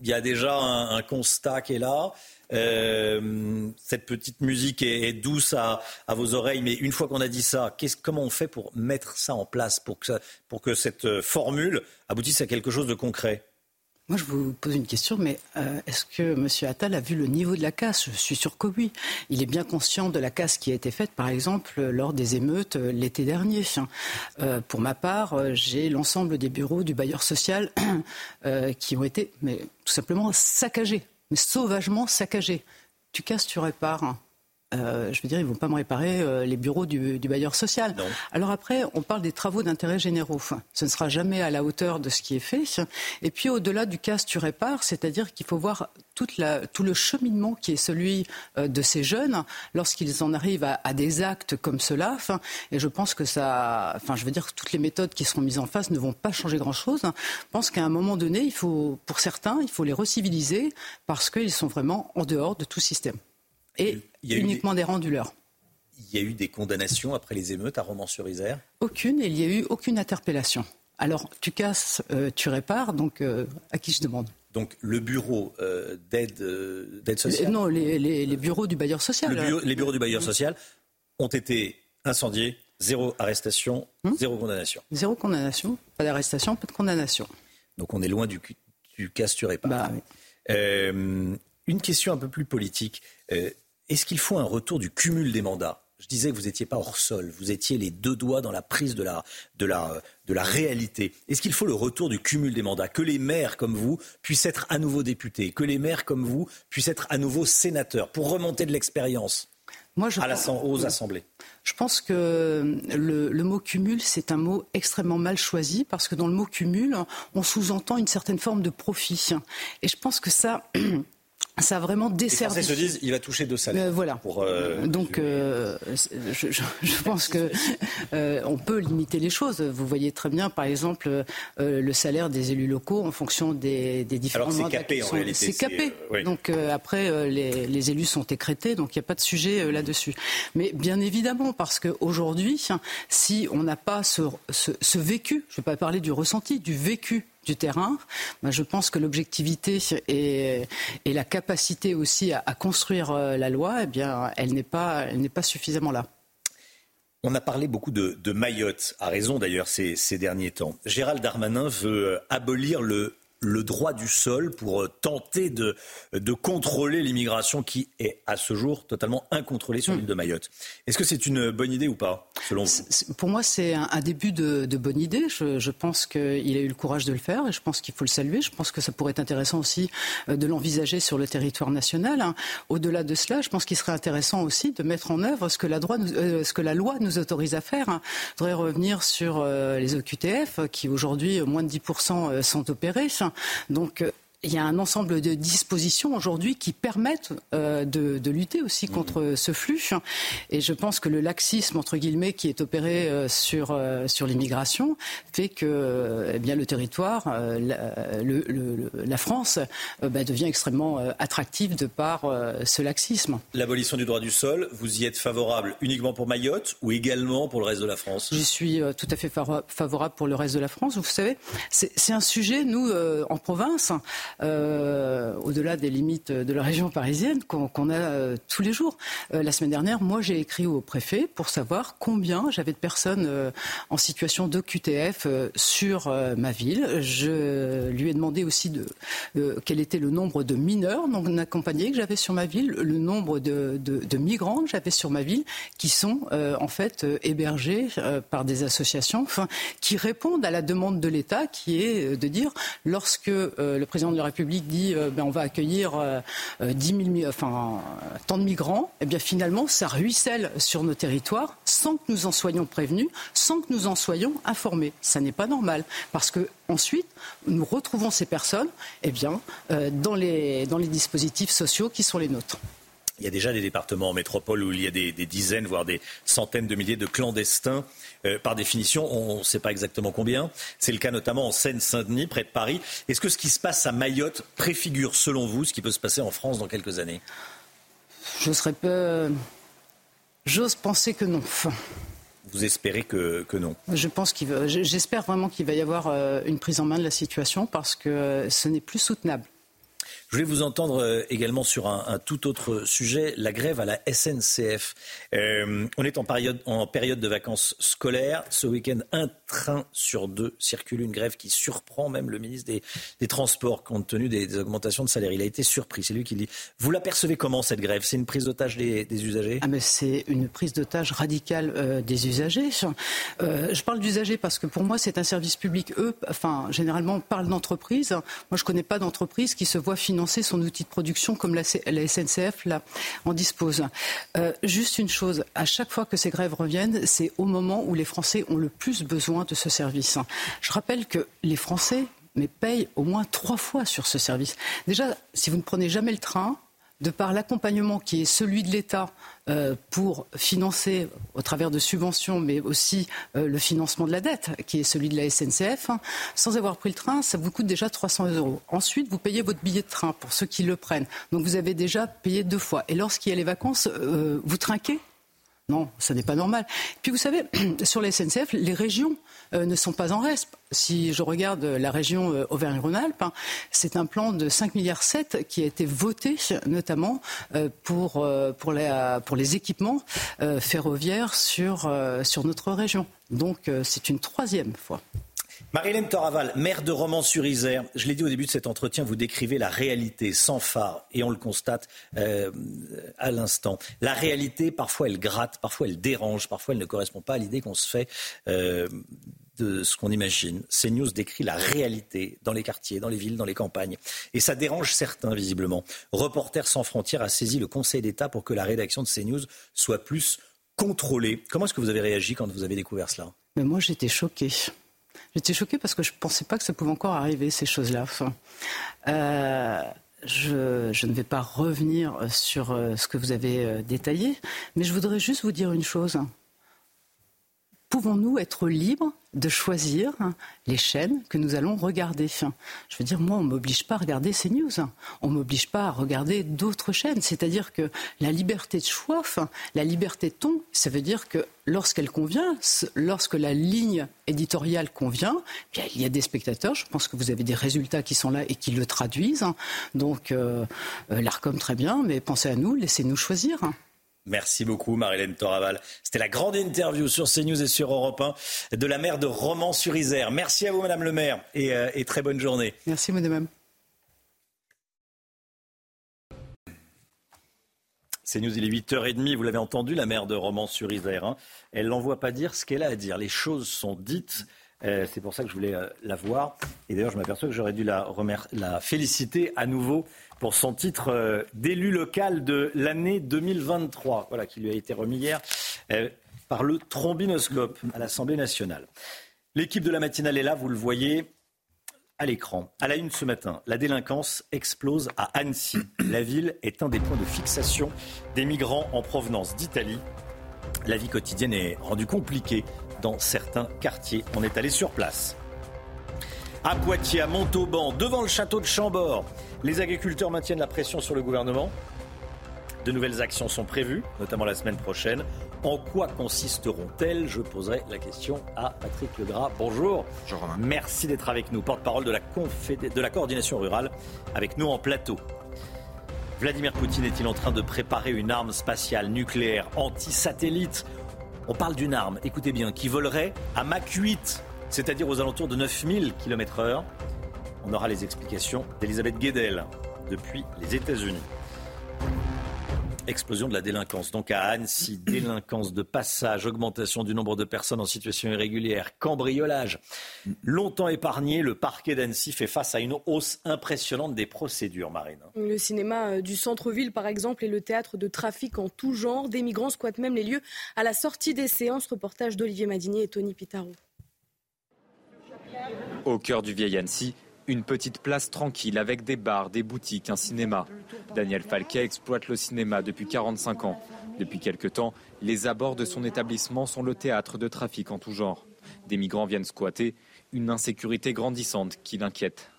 [SPEAKER 1] il y a déjà un, constat qui est là. Euh, cette petite musique est, douce à, vos oreilles, mais une fois qu'on a dit ça, comment on fait pour mettre ça en place, pour que, cette formule aboutisse à quelque chose de concret?
[SPEAKER 47] Moi, je vous pose une question, mais euh, est-ce que M. Attal a vu le niveau de la casse? Je suis sûr que oui. Il est bien conscient de la casse qui a été faite, par exemple, lors des émeutes euh, l'été dernier. Euh, pour ma part, j'ai l'ensemble des bureaux du bailleur social qui ont été mais, tout simplement saccagés, mais sauvagement saccagés. Tu casses, tu répares. Euh, je veux dire, ils ne vont pas me réparer euh, les bureaux du, bailleur social. Alors après, on parle des travaux d'intérêt généraux. ce ne sera jamais à la hauteur de ce qui est fait. Et puis au-delà du casse, tu répares, c'est-à-dire qu'il faut voir toute la, tout le cheminement qui est celui euh, de ces jeunes lorsqu'ils en arrivent à, des actes comme cela. et je pense que ça, enfin, je veux dire, toutes les méthodes qui seront mises en face ne vont pas changer grand-chose. Je pense qu'à un moment donné, il faut, pour certains, il faut les reciviliser parce qu'ils sont vraiment en dehors de tout système et uniquement des... renduleurs.
[SPEAKER 1] Il y a eu des condamnations après les émeutes à Romans-sur-Isère?
[SPEAKER 47] Aucune, et il n'y a eu aucune interpellation. Alors, tu casses, euh, tu répares, donc euh, à qui je demande?
[SPEAKER 1] Donc le bureau euh, d'aide, sociale?
[SPEAKER 47] Non, les, bureaux du bailleur social.
[SPEAKER 1] les bureaux du bailleur social ont été incendiés, zéro arrestation, hum zéro condamnation.
[SPEAKER 47] Zéro condamnation, pas d'arrestation, pas de condamnation.
[SPEAKER 1] Donc on est loin du, du casse, tu répares. Bah une question un peu plus politique. Est-ce qu'il faut un retour du cumul des mandats? Je disais que vous n'étiez pas hors sol, vous étiez les deux doigts dans la prise de la, de la, de la réalité. Est-ce qu'il faut le retour du cumul des mandats? Que les maires comme vous puissent être à nouveau députés, que les maires comme vous puissent être à nouveau sénateurs, pour remonter de l'expérience Moi, à la, aux assemblées
[SPEAKER 47] Je pense que le, le mot cumul, c'est un mot extrêmement mal choisi, parce que dans le mot cumul, on sous-entend une certaine forme de profit. Et je pense que ça ça a vraiment desservi.
[SPEAKER 1] Les Français se disent, il va toucher deux salaires.
[SPEAKER 47] Euh, voilà. Pour, euh, Donc, euh, je, je, je, pense que euh, on peut limiter les choses. Vous voyez très bien, par exemple, le salaire des élus locaux en fonction des, des différents
[SPEAKER 1] Alors, c'est capé en réalité.
[SPEAKER 47] C'est capé. Donc après, les, les, élus sont écrétés, donc il n'y a pas de sujet là-dessus. Mais bien évidemment, parce qu'aujourd'hui, si on n'a pas ce, ce, ce vécu, je ne vais pas parler du ressenti, du vécu du terrain. Ben, je pense que l'objectivité et, la capacité aussi à, construire euh, la loi, eh bien, elle n'est pas, suffisamment là.
[SPEAKER 1] On a parlé beaucoup de, Mayotte, à raison d'ailleurs ces, ces derniers temps. Gérald Darmanin veut euh, abolir le le droit du sol pour euh, tenter de, de contrôler l'immigration qui est à ce jour totalement incontrôlée sur hmm. l'île de Mayotte. Est-ce que c'est une bonne idée ou pas, selon vous?
[SPEAKER 47] Pour moi, c'est un, début de, bonne idée. Je, pense qu'il a eu le courage de le faire et je pense qu'il faut le saluer. Je pense que ça pourrait être intéressant aussi euh, de l'envisager sur le territoire national. Hein. Au-delà de cela, je pense qu'il serait intéressant aussi de mettre en œuvre ce que la, droit euh, ce que la loi nous autorise à faire. Hein. Je voudrais revenir sur les OQTF qui aujourd'hui, moins de 10% sont opérés. Donc, euh, il y a un ensemble de dispositions aujourd'hui qui permettent euh, de, lutter aussi contre mmh. ce flux. Et je pense que le laxisme, entre guillemets, qui est opéré euh, sur, euh, sur l'immigration fait que eh bien, le territoire, la, le, la, France, bah, devient extrêmement attractive de par ce laxisme.
[SPEAKER 1] L'abolition du droit du sol, vous y êtes favorable uniquement pour Mayotte ou également pour le reste de la France?
[SPEAKER 47] Je suis tout à fait favorable pour le reste de la France. Vous savez, c'est un sujet, nous, en province, euh, au-delà des limites de la région parisienne qu'on a euh, tous les jours. Euh, la semaine dernière, moi, j'ai écrit au préfet pour savoir combien j'avais de personnes en situation de QTF sur ma ville. Je lui ai demandé aussi quel était le nombre de mineurs non accompagnés que j'avais sur ma ville, le nombre de, de migrants que j'avais sur ma ville, qui sont en fait hébergés par des associations, qui répondent à la demande de l'État, qui est de dire lorsque le président de la République dit euh, ben, on va accueillir 10 euh, 000, enfin, tant de migrants, eh bien finalement, ça ruisselle sur nos territoires sans que nous en soyons prévenus, sans que nous en soyons informés. Ça n'est pas normal parce que ensuite, nous retrouvons ces personnes eh euh, dans les dispositifs sociaux qui sont les nôtres.
[SPEAKER 1] Il y a déjà des départements en métropole où il y a des, dizaines, voire des centaines de milliers de clandestins. Euh, par définition, on ne sait pas exactement combien. C'est le cas notamment en Seine-Saint-Denis, près de Paris. Est-ce que ce qui se passe à Mayotte préfigure, selon vous, ce qui peut se passer en France dans quelques années?
[SPEAKER 47] Je serais peu. J'ose penser que non.
[SPEAKER 1] Vous espérez que, non
[SPEAKER 47] Je pense qu'il j'espère vraiment qu'il va y avoir euh, une prise en main de la situation parce que euh, ce n'est plus soutenable.
[SPEAKER 1] Je voulais vous entendre euh, également sur un, tout autre sujet, la grève à la SNCF. Euh, on est en période, de vacances scolaires. Ce week-end, un train sur deux circule, une grève qui surprend même le ministre des, Transports compte tenu des, augmentations de salaire. Il a été surpris, c'est lui qui dit. Vous l'apercevez comment cette grève? C'est une prise d'otage des, usagers?
[SPEAKER 47] Ah mais C'est une prise d'otage radicale euh, des usagers. je parle d'usagers parce que pour moi c'est un service public. Eux, enfin généralement, on parle d'entreprise. Moi je ne connais pas d'entreprise qui se voit financer son outil de production comme la, SNCF là, en dispose. Euh, juste une chose, à chaque fois que ces grèves reviennent, c'est au moment où les Français ont le plus besoin de ce service. Je rappelle que les Français mais payent au moins trois fois sur ce service. Déjà, si vous ne prenez jamais le train, de par l'accompagnement qui est celui de l'État euh, pour financer au travers de subventions, mais aussi euh, le financement de la dette, qui est celui de la SNCF, hein, sans avoir pris le train, ça vous coûte déjà 300 euros. Ensuite, vous payez votre billet de train pour ceux qui le prennent. Donc vous avez déjà payé deux fois. Et lorsqu'il y a les vacances, euh, vous trinquez non, ça n'est pas normal. Puis vous savez, sur la SNCF, les régions euh, ne sont pas en reste. Si je regarde la région euh, Auvergne-Rhône-Alpes, hein, c'est un plan de 5 milliards 7 qui a été voté notamment euh, pour, les, équipements ferroviaires sur notre région. Donc c'est une troisième fois.
[SPEAKER 1] Marilène Toraval, maire de Romans-sur-Isère, je l'ai dit au début de cet entretien, vous décrivez la réalité sans phare, et on le constate euh, à l'instant. La réalité, parfois elle gratte, parfois elle dérange, parfois elle ne correspond pas à l'idée qu'on se fait euh, de ce qu'on imagine. CNews décrit la réalité dans les quartiers, dans les villes, dans les campagnes. Et ça dérange certains, visiblement. Reporters sans frontières a saisi le Conseil d'État pour que la rédaction de CNews soit plus contrôlée. Comment est-ce que vous avez réagi quand vous avez découvert cela?
[SPEAKER 47] Mais Moi, j'étais choquée. J'étais choquée parce que je ne pensais pas que ça pouvait encore arriver, ces choses-là. Euh, je, ne vais pas revenir sur euh, ce que vous avez euh, détaillé, mais je voudrais juste vous dire une chose. Pouvons-nous être libres de choisir les chaînes que nous allons regarder? Je veux dire, moi, on ne m'oblige pas à regarder ces news. On ne m'oblige pas à regarder d'autres chaînes. C'est-à-dire que la liberté de choix, la liberté de ton, ça veut dire que lorsqu'elle convient, lorsque la ligne éditoriale convient, eh bien, il y a des spectateurs. Je pense que vous avez des résultats qui sont là et qui le traduisent. Donc, euh, euh l'ARCOM, très bien, mais pensez à nous, laissez-nous choisir.
[SPEAKER 1] Merci beaucoup, Marilène Toraval. C'était la grande interview sur CNews et sur Europe 1 de la maire de Romans-sur-Isère. Merci à vous, Madame le maire, et, euh, très bonne journée.
[SPEAKER 47] Merci, Madame.
[SPEAKER 1] CNews, il est 8h30, vous l'avez entendu, la maire de Romans-sur-Isère. Hein. Elle n'envoie pas dire ce qu'elle a à dire. Les choses sont dites. Euh, c'est pour ça que je voulais euh, la voir. Et d'ailleurs, je m'aperçois que j'aurais dû la, féliciter à nouveau pour son titre euh, d'élu local de l'année 2023, voilà, qui lui a été remis hier par le trombinoscope à l'Assemblée nationale. L'équipe de la matinale est là, vous le voyez. à l'écran. À la une ce matin, la délinquance explose à Annecy. La ville est un des points de fixation des migrants en provenance d'Italie. La vie quotidienne est rendue compliquée dans certains quartiers. On est allé sur place. À Poitiers, à Montauban, devant le château de Chambord, les agriculteurs maintiennent la pression sur le gouvernement. De nouvelles actions sont prévues, notamment la semaine prochaine. En quoi consisteront-elles? Je poserai la question à Patrick Legras. Bonjour.
[SPEAKER 48] Bonjour Romain.
[SPEAKER 1] Merci d'être avec nous, porte-parole de, la de la coordination rurale, avec nous en plateau. Vladimir Poutine est-il en train de préparer une arme spatiale nucléaire anti-satellite? On parle d'une arme, écoutez bien, qui volerait à Mach 8, c'est-à-dire aux alentours de 9000 km/h. On aura les explications d'Elisabeth Guedel depuis les États-Unis. Explosion de la délinquance. Donc à Annecy, délinquance de passage, augmentation du nombre de personnes en situation irrégulière, cambriolage. Longtemps épargné, le parquet d'Annecy fait face à une hausse impressionnante des procédures, Marine.
[SPEAKER 2] Le cinéma euh, du centre-ville, par exemple, et le théâtre de trafic en tout genre. Des migrants squattent même les lieux à la sortie des séances. Reportage d'Olivier Madinier et Tony Pitaro.
[SPEAKER 20] Au cœur du vieil Annecy, une petite place tranquille avec des bars, des boutiques, un cinéma. Daniel Falquet exploite le cinéma depuis 45 ans. Depuis quelque temps, les abords de son établissement sont le théâtre de trafic en tout genre. Des migrants viennent squatter, une insécurité grandissante qui l'inquiète.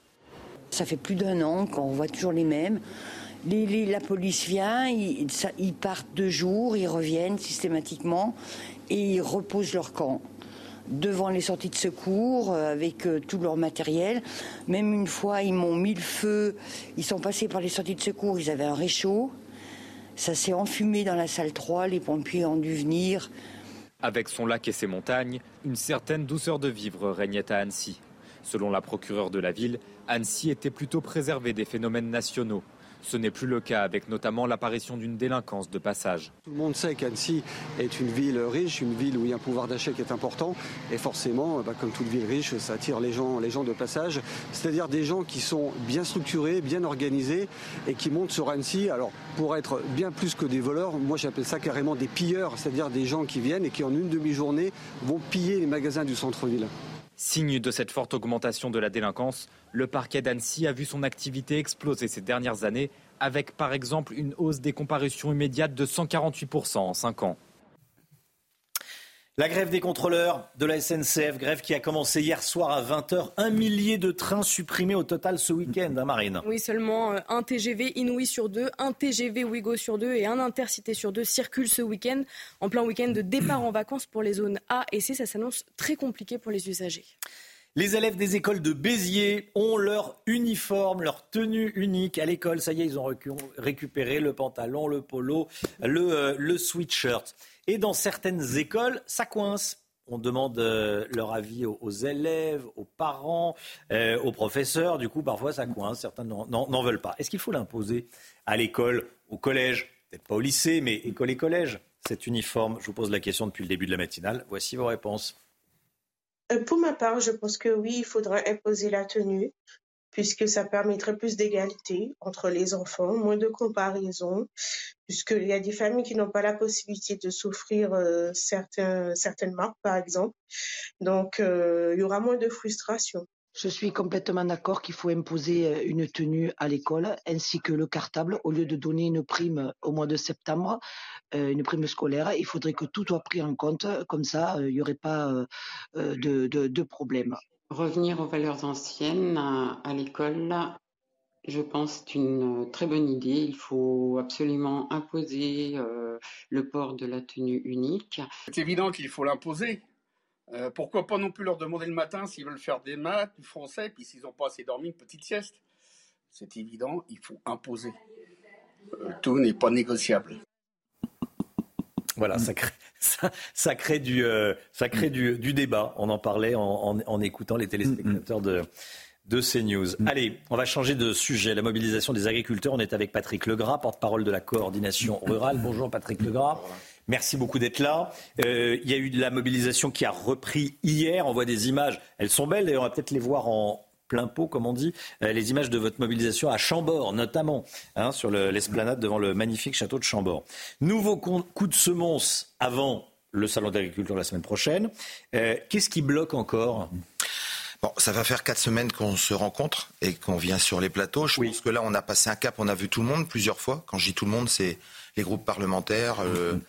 [SPEAKER 49] Ça fait plus d'un an qu'on voit toujours les mêmes. la police vient, ils, ils partent deux jours, ils reviennent systématiquement et ils reposent leur camp devant les sorties de secours euh, avec euh, tout leur matériel. Même une fois, ils m'ont mis le feu. Ils sont passés par les sorties de secours. Ils avaient un réchaud. Ça s'est enfumé dans la salle 3. Les pompiers ont dû venir.
[SPEAKER 20] Avec son lac et ses montagnes, une certaine douceur de vivre régnait à Annecy. Selon la procureure de la ville, Annecy était plutôt préservée des phénomènes nationaux. Ce n'est plus le cas avec notamment l'apparition d'une délinquance de passage.
[SPEAKER 22] Tout le monde sait qu'Annecy est une ville riche, une ville où il y a un pouvoir d'achat qui est important. Et forcément, bah, comme toute ville riche, ça attire les gens, les gens de passage. C'est-à-dire des gens qui sont bien structurés, bien organisés et qui montent sur Annecy. Alors, pour être bien plus que des voleurs, moi j'appelle ça carrément des pilleurs, c'est-à-dire des gens qui viennent et qui en une demi-journée vont piller les magasins du centre-ville.
[SPEAKER 20] Signe de cette forte augmentation de la délinquance, le parquet d'Annecy a vu son activité exploser ces dernières années, avec par exemple une hausse des comparutions immédiates de 148% en 5 ans.
[SPEAKER 1] La grève des contrôleurs de la SNCF, grève qui a commencé hier soir à 20h. Un millier de trains supprimés au total ce week-end, hein, Marine
[SPEAKER 2] Oui, seulement euh, un TGV Inouï sur deux, un TGV Ouigo sur deux et un Intercité sur deux circulent ce week-end. En plein week-end de départ en vacances pour les zones A et C, ça s'annonce très compliqué pour les usagers.
[SPEAKER 1] Les élèves des écoles de Béziers ont leur uniforme, leur tenue unique à l'école. Ça y est, ils ont récupéré le pantalon, le polo, le, euh, le sweatshirt. Et dans certaines écoles, ça coince. On demande euh, leur avis aux, élèves, aux parents, euh, aux professeurs. Du coup, parfois, ça coince. Certains n'en veulent pas. Est-ce qu'il faut l'imposer à l'école, au collège? Peut-être pas au lycée, mais école et collège, cet uniforme? Je vous pose la question depuis le début de la matinale. Voici vos réponses.
[SPEAKER 50] Euh, pour ma part, je pense que oui, il faudra imposer la tenue puisque ça permettrait plus d'égalité entre les enfants, moins de comparaison, puisqu'il y a des familles qui n'ont pas la possibilité de souffrir euh, certaines marques, par exemple. Donc, euh, il y aura moins de frustration.
[SPEAKER 51] Je suis complètement d'accord qu'il faut imposer euh, une tenue à l'école ainsi que le cartable. Au lieu de donner une prime au mois de septembre, euh, une prime scolaire, il faudrait que tout soit pris en compte. Comme ça, euh, il n'y aurait pas de, de, problème.
[SPEAKER 39] Revenir aux valeurs anciennes à l'école, je pense c'est une très bonne idée. Il faut absolument imposer le port de la tenue unique.
[SPEAKER 52] C'est évident qu'il faut l'imposer. Euh, pourquoi pas non plus leur demander le matin s'ils veulent faire des maths, du français, puis s'ils n'ont pas assez dormi, une petite sieste. C'est évident, il faut imposer. Euh, tout n'est pas négociable.
[SPEAKER 1] Voilà, ça crée, ça, crée, du, euh, ça crée du, débat. On en parlait en, écoutant les téléspectateurs de, de CNews. Allez, on va changer de sujet. La mobilisation des agriculteurs. On est avec Patrick Legras, porte-parole de la coordination rurale. Bonjour Patrick Legras. Merci beaucoup d'être là. Euh, il y a eu de la mobilisation qui a repris hier. On voit des images. Elles sont belles et on va peut-être les voir en plein pot, comme on dit. Euh, les images de votre mobilisation à Chambord, notamment, hein, sur l'esplanade devant le magnifique château de Chambord. Nouveau coup de semonce avant le salon d'agriculture la semaine prochaine. Euh, qu'est-ce qui bloque encore?
[SPEAKER 48] Bon, ça va faire quatre semaines qu'on se rencontre et qu'on vient sur les plateaux. Je pense que là, on a passé un cap, on a vu tout le monde plusieurs fois. Quand je dis tout le monde, c'est les groupes parlementaires, euh,
[SPEAKER 1] Mm-hmm.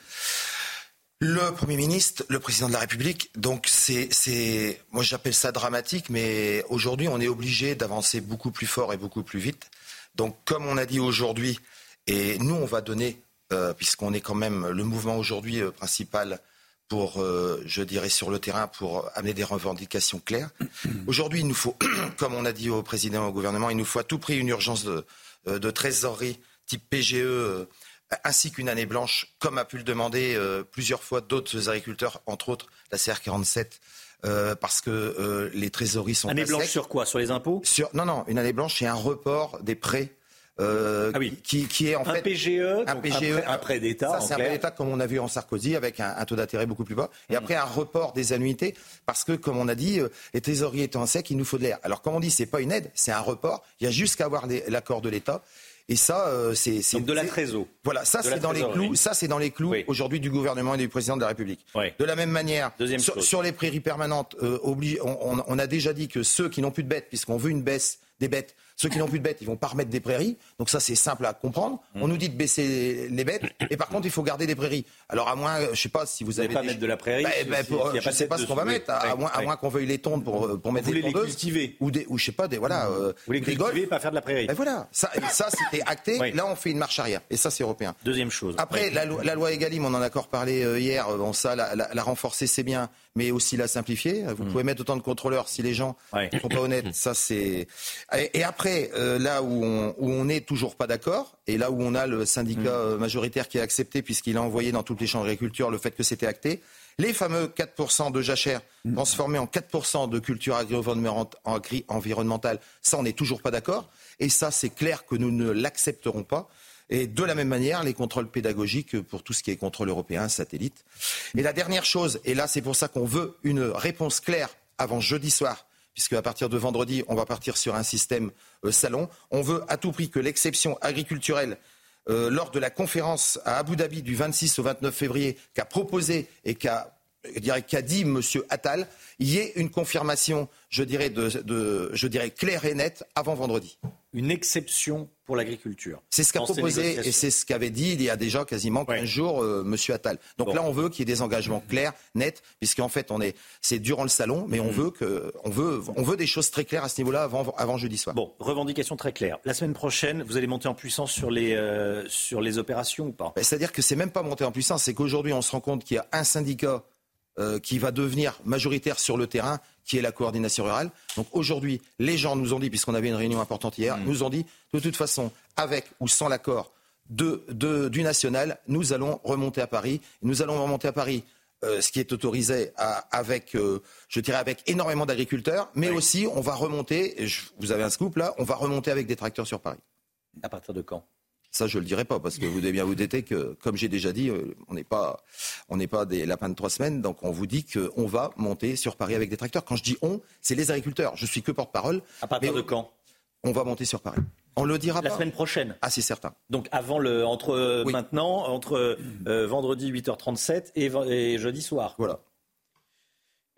[SPEAKER 48] le Premier ministre, le Président de la République. Donc, c'est, c'est, moi, j'appelle ça dramatique, mais aujourd'hui, on est obligé d'avancer beaucoup plus fort et beaucoup plus vite. Donc, comme on a dit aujourd'hui, et nous, on va donner, euh, puisqu'on est quand même le mouvement aujourd'hui euh, principal pour, euh, je dirais, sur le terrain, pour amener des revendications claires. Aujourd'hui, il nous faut, comme on a dit au président et au gouvernement, il nous faut à tout prix une urgence de, euh, de trésorerie type PGE, euh, ainsi qu'une année blanche, comme a pu le demander euh, plusieurs fois d'autres agriculteurs, entre autres la CR47. euh, parce que les trésoreries sont
[SPEAKER 1] Année blanche
[SPEAKER 48] sec.
[SPEAKER 1] sur quoi? Sur les impôts?
[SPEAKER 48] Sur- non, non, une année blanche, c'est un report des prêts. Euh, qui, qui est en
[SPEAKER 1] Ah Un
[SPEAKER 48] fait
[SPEAKER 1] PGE,
[SPEAKER 48] un PGE,
[SPEAKER 1] un prêt- d'État,
[SPEAKER 48] Ça, c'est un prêt d'État comme on a vu en Sarkozy avec un, un taux d'intérêt beaucoup plus bas. Et
[SPEAKER 1] Mmh.
[SPEAKER 48] après un report des annuités parce que, comme on a dit, euh, les trésoriers étant en sec, il nous faut de l'air. Alors, comme on dit, c'est pas une aide, c'est un report. Il y a juste qu'à avoir l'accord de l'État. Et ça, euh, c'est
[SPEAKER 1] de la trésor.
[SPEAKER 48] Voilà, ça c'est dans les clous. Ça c'est dans les clous aujourd'hui du gouvernement et du président de la République. De la même manière, sur, sur les prairies permanentes, euh, oblige- on, on- on a déjà dit que ceux qui n'ont plus de bêtes, puisqu'on veut une baisse des bêtes, ceux qui n'ont plus de bêtes, ils vont pas remettre des prairies. Donc ça c'est simple à comprendre.
[SPEAKER 1] Mmh.
[SPEAKER 48] On nous dit de baisser les bêtes, et par contre il faut garder des prairies. Alors à moins, euh, je sais pas si vous,
[SPEAKER 1] Vous
[SPEAKER 48] avez
[SPEAKER 1] pas
[SPEAKER 48] des-
[SPEAKER 1] mettre de la prairie
[SPEAKER 48] Bah, bah, pour- je
[SPEAKER 1] pas de
[SPEAKER 48] sais pas ce qu'on va mettre, à,
[SPEAKER 1] Ouais,
[SPEAKER 48] à moins, à
[SPEAKER 1] ouais.
[SPEAKER 48] moins qu'on veuille les tondre pour, euh, pour mettre
[SPEAKER 1] Vous
[SPEAKER 48] des
[SPEAKER 1] voulez les
[SPEAKER 48] tondeuses.
[SPEAKER 1] cultiver.
[SPEAKER 48] ou des, ou je sais pas des voilà. euh,
[SPEAKER 1] Vous les
[SPEAKER 48] des
[SPEAKER 1] cultiver, pas faire de la prairie.
[SPEAKER 48] Ben voilà, ça, c'était acté.
[SPEAKER 1] Oui.
[SPEAKER 48] Là, on fait une marche arrière. Et ça, c'est européen.
[SPEAKER 1] Deuxième chose.
[SPEAKER 48] Après, la, loi- la loi Egalim, on en a encore parlé euh, hier. euh, Bon, ça, la, la- la renforcer, c'est bien, mais aussi la simplifier. Vous
[SPEAKER 1] Mm.
[SPEAKER 48] pouvez mettre autant de contrôleurs si les gens ne sont pas honnêtes. Ça, c'est. Et, après, euh, là où on, où on n'est toujours pas d'accord, et là où on a le syndicat
[SPEAKER 1] Mm.
[SPEAKER 48] euh, majoritaire qui a accepté, puisqu'il a envoyé dans toutes les chambres d'agriculture le fait que c'était acté, les fameux 4% de jachère
[SPEAKER 1] Mm.
[SPEAKER 48] transformés en 4% de culture agri-environnementale, ça, on n'est toujours pas d'accord. Et ça, c'est clair que nous ne l'accepterons pas. Et de la même manière, les contrôles pédagogiques pour tout ce qui est contrôle européen, satellite. Et la dernière chose, et là c'est pour ça qu'on veut une réponse claire avant jeudi soir, puisque à partir de vendredi, on va partir sur un système euh, salon. On veut à tout prix que l'exception agriculturelle euh, lors de la conférence à Abu Dhabi du 26 au 29 février qu'a proposé et qu'a je dirais, qu'a dit M. Attal, il y ait une confirmation, je dirais, de, de- je dirais claire et nette avant vendredi.
[SPEAKER 1] Une exception pour l'agriculture.
[SPEAKER 48] C'est ce qu'a proposé et c'est ce qu'avait dit il y a déjà quasiment 15 jours euh, M. Attal. Donc
[SPEAKER 1] Bon.
[SPEAKER 48] là, on veut qu'il y ait des engagements clairs, nets, puisqu'en fait, on est, c'est durant le salon, mais on
[SPEAKER 1] Mm.
[SPEAKER 48] veut que, on veut, on veut des choses très claires à ce niveau-là avant, avant jeudi soir.
[SPEAKER 1] Bon, revendication très claire. La semaine prochaine, vous allez monter en puissance sur les, euh, sur les opérations ou pas?
[SPEAKER 48] Ben, C'est-à-dire que c'est même pas monté en puissance, c'est qu'aujourd'hui, on se rend compte qu'il y a un syndicat euh, qui va devenir majoritaire sur le terrain, qui est la coordination rurale. Donc aujourd'hui, les gens nous ont dit, puisqu'on avait une réunion importante hier, nous ont dit, de toute façon, avec ou sans l'accord de, de- du national, nous allons remonter à Paris. Nous allons remonter à Paris. euh, ce qui est autorisé à- avec, euh, je dirais, avec énormément d'agriculteurs, mais aussi on va remonter. et je- vous avez un scoop là, on va remonter avec des tracteurs sur Paris.
[SPEAKER 1] À partir de quand?
[SPEAKER 48] Ça, je le dirai pas parce que vous devez bien vous douter que, comme j'ai déjà dit, euh, on n'est pas, on n'est pas des lapins de trois semaines. Donc, on vous dit qu'on va monter sur Paris avec des tracteurs. Quand je dis on, c'est les agriculteurs. Je suis que porte-parole.
[SPEAKER 1] À partir de quand?
[SPEAKER 48] On va monter sur Paris. On le dira
[SPEAKER 1] La
[SPEAKER 48] pas.
[SPEAKER 1] semaine prochaine.
[SPEAKER 48] Ah, c'est certain.
[SPEAKER 1] Donc avant le, entre euh, maintenant, entre euh, vendredi 8h37 et, jeudi soir.
[SPEAKER 48] Voilà.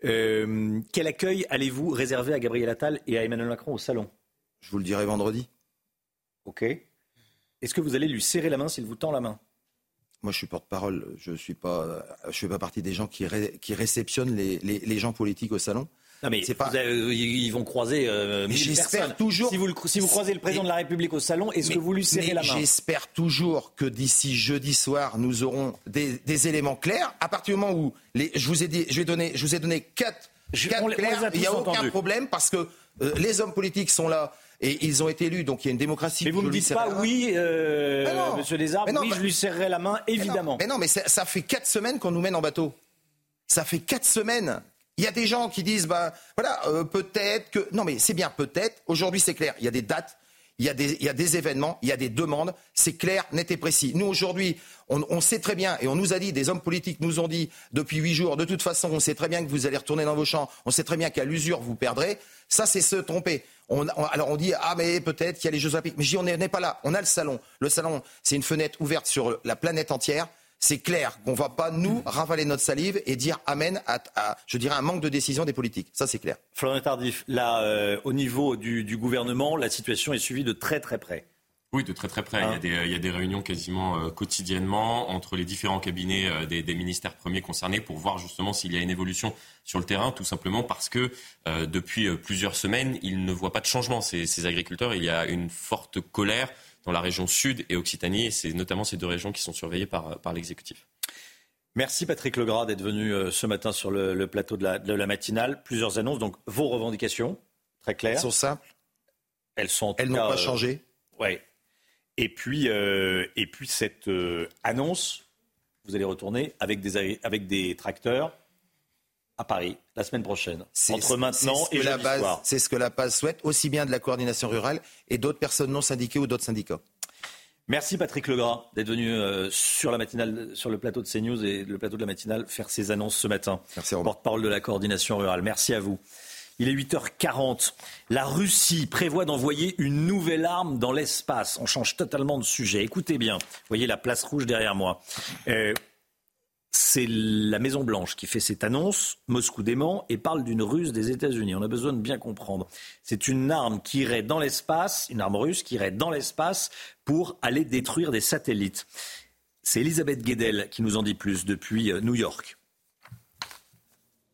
[SPEAKER 1] Euh, quel accueil allez-vous réserver à Gabriel Attal et à Emmanuel Macron au salon?
[SPEAKER 48] Je vous le dirai vendredi.
[SPEAKER 1] Ok. Est-ce que vous allez lui serrer la main s'il vous tend la main?
[SPEAKER 48] Moi, je suis porte-parole. Je suis pas, je fais pas partie des gens qui, ré- qui réceptionnent les, les- les gens politiques au salon.
[SPEAKER 1] Non mais
[SPEAKER 48] pas-
[SPEAKER 1] avez- ils vont croiser euh,
[SPEAKER 48] Mais
[SPEAKER 1] 1000
[SPEAKER 48] j'espère toujours-
[SPEAKER 1] Si vous, le- si vous croisez le président de la République au salon, est-ce que vous lui serrez
[SPEAKER 48] mais
[SPEAKER 1] la main?
[SPEAKER 48] J'espère toujours que d'ici jeudi soir, nous aurons des, des éléments clairs. À partir du moment où les, je vous ai dit, je vais donner, je vous ai donné quatre, quatre
[SPEAKER 1] on les- on
[SPEAKER 48] clairs, il n'y a aucun problème parce que euh, les hommes politiques sont là et ils ont été élus, donc il y a une démocratie.
[SPEAKER 1] Mais vous ne me dites pas oui, euh. Monsieur
[SPEAKER 48] non,
[SPEAKER 1] oui,
[SPEAKER 48] bah-
[SPEAKER 1] je lui serrerai la main, évidemment.
[SPEAKER 48] Mais non, mais ça, ça fait quatre semaines qu'on nous mène en bateau. Ça fait quatre semaines. Il y a des gens qui disent, bah voilà, euh, peut-être que. Non, mais c'est bien, peut-être. Aujourd'hui, c'est clair. Il y a des dates, il y a des, événements, il y a des demandes. C'est clair, net et précis. Nous, aujourd'hui, on, sait très bien, et on nous a dit, des hommes politiques nous ont dit depuis huit jours, de toute façon, on sait très bien que vous allez retourner dans vos champs, on sait très bien qu'à l'usure, vous perdrez. Ça, c'est se tromper. Alors on dit, ah mais peut-être qu'il y a les Jeux Olympiques. Mais je dis, on n'est pas là. On a le salon. Le salon, c'est une fenêtre ouverte sur la planète entière. C'est clair qu'on ne va pas nous ravaler notre salive et dire amen à, je dirais, un manque de décision des politiques. Ça, c'est clair.
[SPEAKER 1] Florian Tardif, là, euh, au niveau du, du gouvernement, la situation est suivie de très très près.
[SPEAKER 13] Oui, de très très près. il, y a hein des, il, y a des, réunions quasiment euh, quotidiennement entre les différents cabinets euh, des, des, ministères premiers concernés pour voir justement s'il y a une évolution sur le terrain, tout simplement parce que euh, depuis plusieurs semaines, ils ne voient pas de changement, ces, ces, agriculteurs. Il y a une forte colère dans la région sud et Occitanie, et c'est notamment ces deux régions qui sont surveillées par, par l'exécutif.
[SPEAKER 1] Merci Patrick Legras d'être venu ce matin sur le, le plateau de la, de la, matinale. Plusieurs annonces, donc vos revendications, très claires.
[SPEAKER 48] Elles sont simples.
[SPEAKER 1] Elles sont
[SPEAKER 48] Elles n'ont pas changé.
[SPEAKER 1] Oui, et puis, euh, et puis cette euh, annonce, vous allez retourner avec des, avec des tracteurs à Paris la semaine prochaine. Entre maintenant et
[SPEAKER 48] la
[SPEAKER 1] base,
[SPEAKER 48] C'est ce que la base souhaite, aussi bien de la coordination rurale et d'autres personnes non syndiquées ou d'autres syndicats.
[SPEAKER 1] Merci Patrick Legras d'être venu euh, sur la matinale, sur le plateau de CNews et le plateau de la matinale faire ces annonces ce matin.
[SPEAKER 48] Merci.
[SPEAKER 1] Porte-parole de la coordination rurale. Merci à vous. Il est 8h40. La Russie prévoit d'envoyer une nouvelle arme dans l'espace. On change totalement de sujet. Écoutez bien. Vous voyez la place rouge derrière moi. Euh, c'est la Maison Blanche qui fait cette annonce, Moscou dément, et parle d'une ruse des États-Unis. On a besoin de bien comprendre. C'est une arme qui irait dans l'espace, une arme russe qui irait dans l'espace pour aller détruire des satellites. C'est Elisabeth Guedel qui nous en dit plus depuis euh, New York.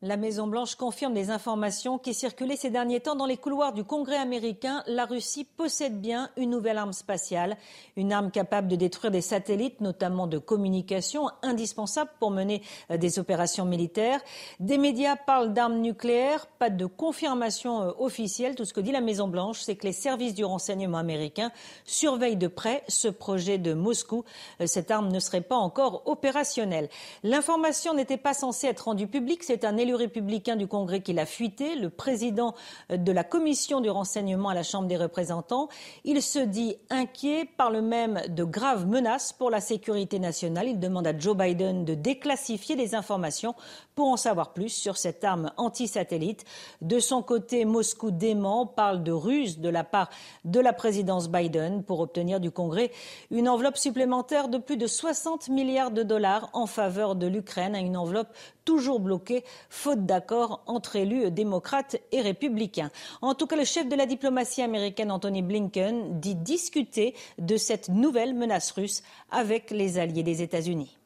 [SPEAKER 14] La Maison-Blanche confirme les informations qui circulaient ces derniers temps dans les couloirs du Congrès américain. La Russie possède bien une nouvelle arme spatiale, une arme capable de détruire des satellites, notamment de communication, indispensable pour mener euh, des opérations militaires. Des médias parlent d'armes nucléaires, pas de confirmation euh, officielle. Tout ce que dit la Maison-Blanche, c'est que les services du renseignement américain surveillent de près ce projet de Moscou. Euh, cette arme ne serait pas encore opérationnelle. L'information n'était pas censée être rendue publique. C'est un élu républicain du Congrès qui l'a fuité, le président de la commission du renseignement à la Chambre des représentants. Il se dit inquiet, parle même de graves menaces pour la sécurité nationale. Il demande à Joe Biden de déclassifier des informations pour en savoir plus sur cette arme anti-satellite. De son côté, Moscou dément, parle de ruse de la part de la présidence Biden pour obtenir du Congrès une enveloppe supplémentaire de plus de 60 milliards de dollars en faveur de l'Ukraine, une enveloppe toujours bloquée faute d'accord entre élus démocrates et républicains. En tout cas, le chef de la diplomatie américaine, Anthony Blinken, dit discuter de cette nouvelle menace russe avec les alliés des États-Unis.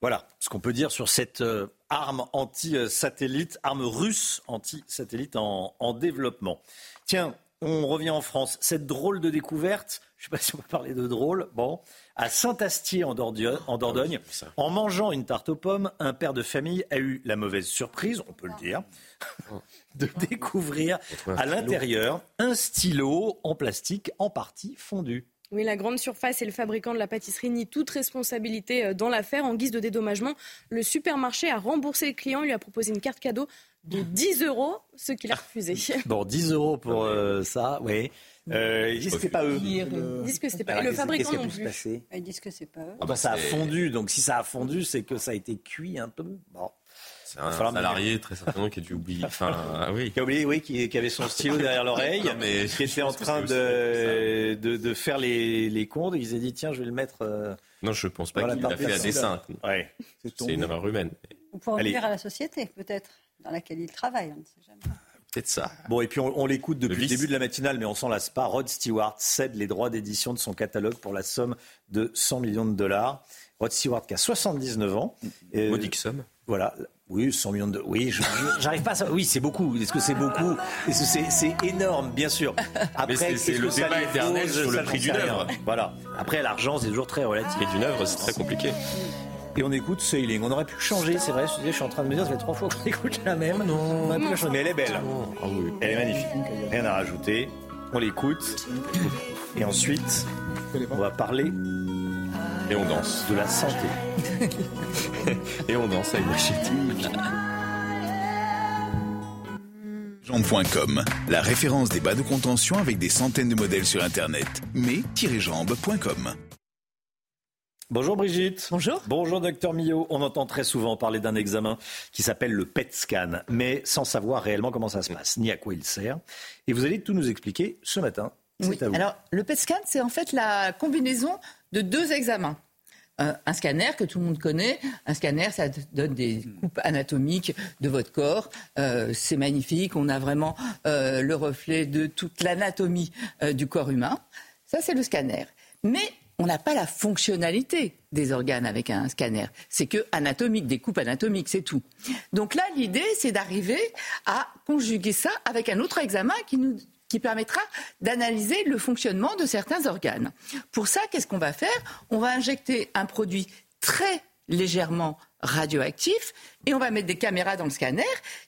[SPEAKER 1] Voilà ce qu'on peut dire sur cette euh, arme anti-satellite, arme russe anti-satellite en, en, développement. Tiens, on revient en France. Cette drôle de découverte, je ne sais pas si on peut parler de drôle, bon, à Saint-Astier en Dordogne, en, Dordogne, en mangeant une tarte aux pommes, un père de famille a eu la mauvaise surprise, on peut le dire, de découvrir à l'intérieur un stylo en plastique en partie fondu.
[SPEAKER 2] Oui, la grande surface et le fabricant de la pâtisserie nient toute responsabilité euh, dans l'affaire. En guise de dédommagement, le supermarché a remboursé le client, lui a proposé une carte cadeau de 10 euros, ce qu'il a refusé.
[SPEAKER 1] Bon, 10 euros pour euh, ça, oui. Euh, ils disent que c'était pas eux.
[SPEAKER 2] Ils disent que c'était pas eux. Le fabricant non plus.
[SPEAKER 15] Ils disent que c'est pas eux.
[SPEAKER 1] Ah bah ça a fondu, donc si ça a fondu, c'est que ça a été cuit un peu. Bon.
[SPEAKER 13] C'est un salarié très certainement qui a dû oublier. Enfin, ah oui.
[SPEAKER 1] Qui a oublié, oui, qui, qui avait son stylo derrière l'oreille, mais qui était en train de, de, de, faire les, les comptes. Il s'est dit tiens, je vais le mettre. Euh,
[SPEAKER 13] non, je pense pas qu'il l'a fait à dessein.
[SPEAKER 1] Ouais.
[SPEAKER 13] C'est une erreur humaine.
[SPEAKER 15] Ou pour revenir à la société, peut-être, dans laquelle il travaille. On ne sait jamais.
[SPEAKER 13] Peut-être ça.
[SPEAKER 1] Bon, et puis on, on l'écoute depuis le, le début de la matinale, mais on s'en lasse pas. Rod Stewart cède les droits d'édition de son catalogue pour la somme de 100 millions de dollars. Rod Stewart qui a 79 ans.
[SPEAKER 13] Modique somme.
[SPEAKER 1] Voilà. Oui, 100 millions de. Oui, j'arrive pas à ça. Oui, c'est beaucoup. Est-ce que c'est beaucoup? C'est énorme, bien sûr.
[SPEAKER 13] Après, c'est le débat éternel sur le prix d'une œuvre.
[SPEAKER 1] Voilà. Après, l'argent, c'est toujours très relatif.
[SPEAKER 13] Et d'une œuvre, c'est très compliqué.
[SPEAKER 1] Et on écoute Sailing. On aurait pu changer, c'est vrai. Je suis en train de me dire, ça fait trois fois qu'on écoute la même. Non, on pu la changer. Mais elle est belle.
[SPEAKER 13] Oui.
[SPEAKER 1] Elle est magnifique. Rien à rajouter. On l'écoute. Et ensuite, on va parler.
[SPEAKER 13] Et on danse.
[SPEAKER 1] De la santé.
[SPEAKER 13] Et on danse avec.
[SPEAKER 53] Jambes.com, la référence des bas de contention avec des centaines de modèles sur Internet. Mais-jambes.com.
[SPEAKER 1] Bonjour Brigitte.
[SPEAKER 54] Bonjour.
[SPEAKER 1] Bonjour docteur Millot. On entend très souvent parler d'un examen qui s'appelle le PET scan, mais sans savoir réellement comment ça se passe, ni à quoi il sert. Et vous allez tout nous expliquer ce matin.
[SPEAKER 54] Oui. Alors le PET scan, c'est en fait la combinaison de deux examens. un scanner que tout le monde connaît. Un scanner, ça donne des coupes anatomiques de votre corps. Euh, c'est magnifique. On a vraiment euh, le reflet de toute l'anatomie euh, du corps humain. Ça, c'est le scanner. Mais on n'a pas la fonctionnalité des organes avec un scanner. C'est que anatomique, des coupes anatomiques, c'est tout. Donc là, l'idée, c'est d'arriver à conjuguer ça avec un autre examen qui nous qui permettra d'analyser le fonctionnement de certains organes. Pour ça, qu'est-ce qu'on va faire? On va injecter un produit très légèrement radioactif et on va mettre des caméras dans le scanner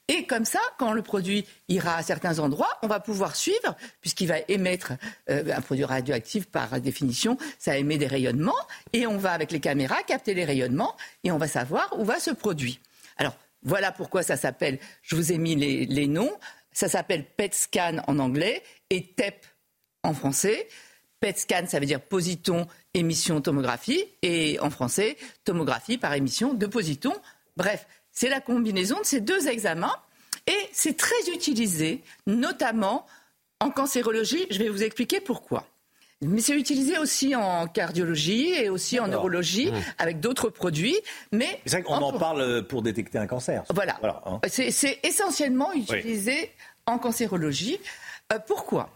[SPEAKER 54] et comme ça quand le produit ira à certains endroits on va pouvoir suivre puisqu'il va émettre euh, un produit radioactif par définition ça émet des rayonnements et on va avec les caméras capter les rayonnements et on va savoir où va ce produit alors voilà pourquoi ça s'appelle je vous ai mis les, les noms ça s'appelle PET scan en anglais et TEP en français. PET scan, ça veut dire positon, émission, tomographie. Et en français, tomographie par émission de positon. Bref, c'est la combinaison de ces deux examens. Et c'est très utilisé, notamment en cancérologie. Je vais vous expliquer pourquoi. Mais c'est utilisé aussi en cardiologie et aussi en neurologie mmh. avec d'autres produits. Mais
[SPEAKER 43] c'est vrai qu'on en, parle pour détecter un cancer.
[SPEAKER 54] Voilà. Hein. C'est essentiellement utilisé en cancérologie. Euh, pourquoi?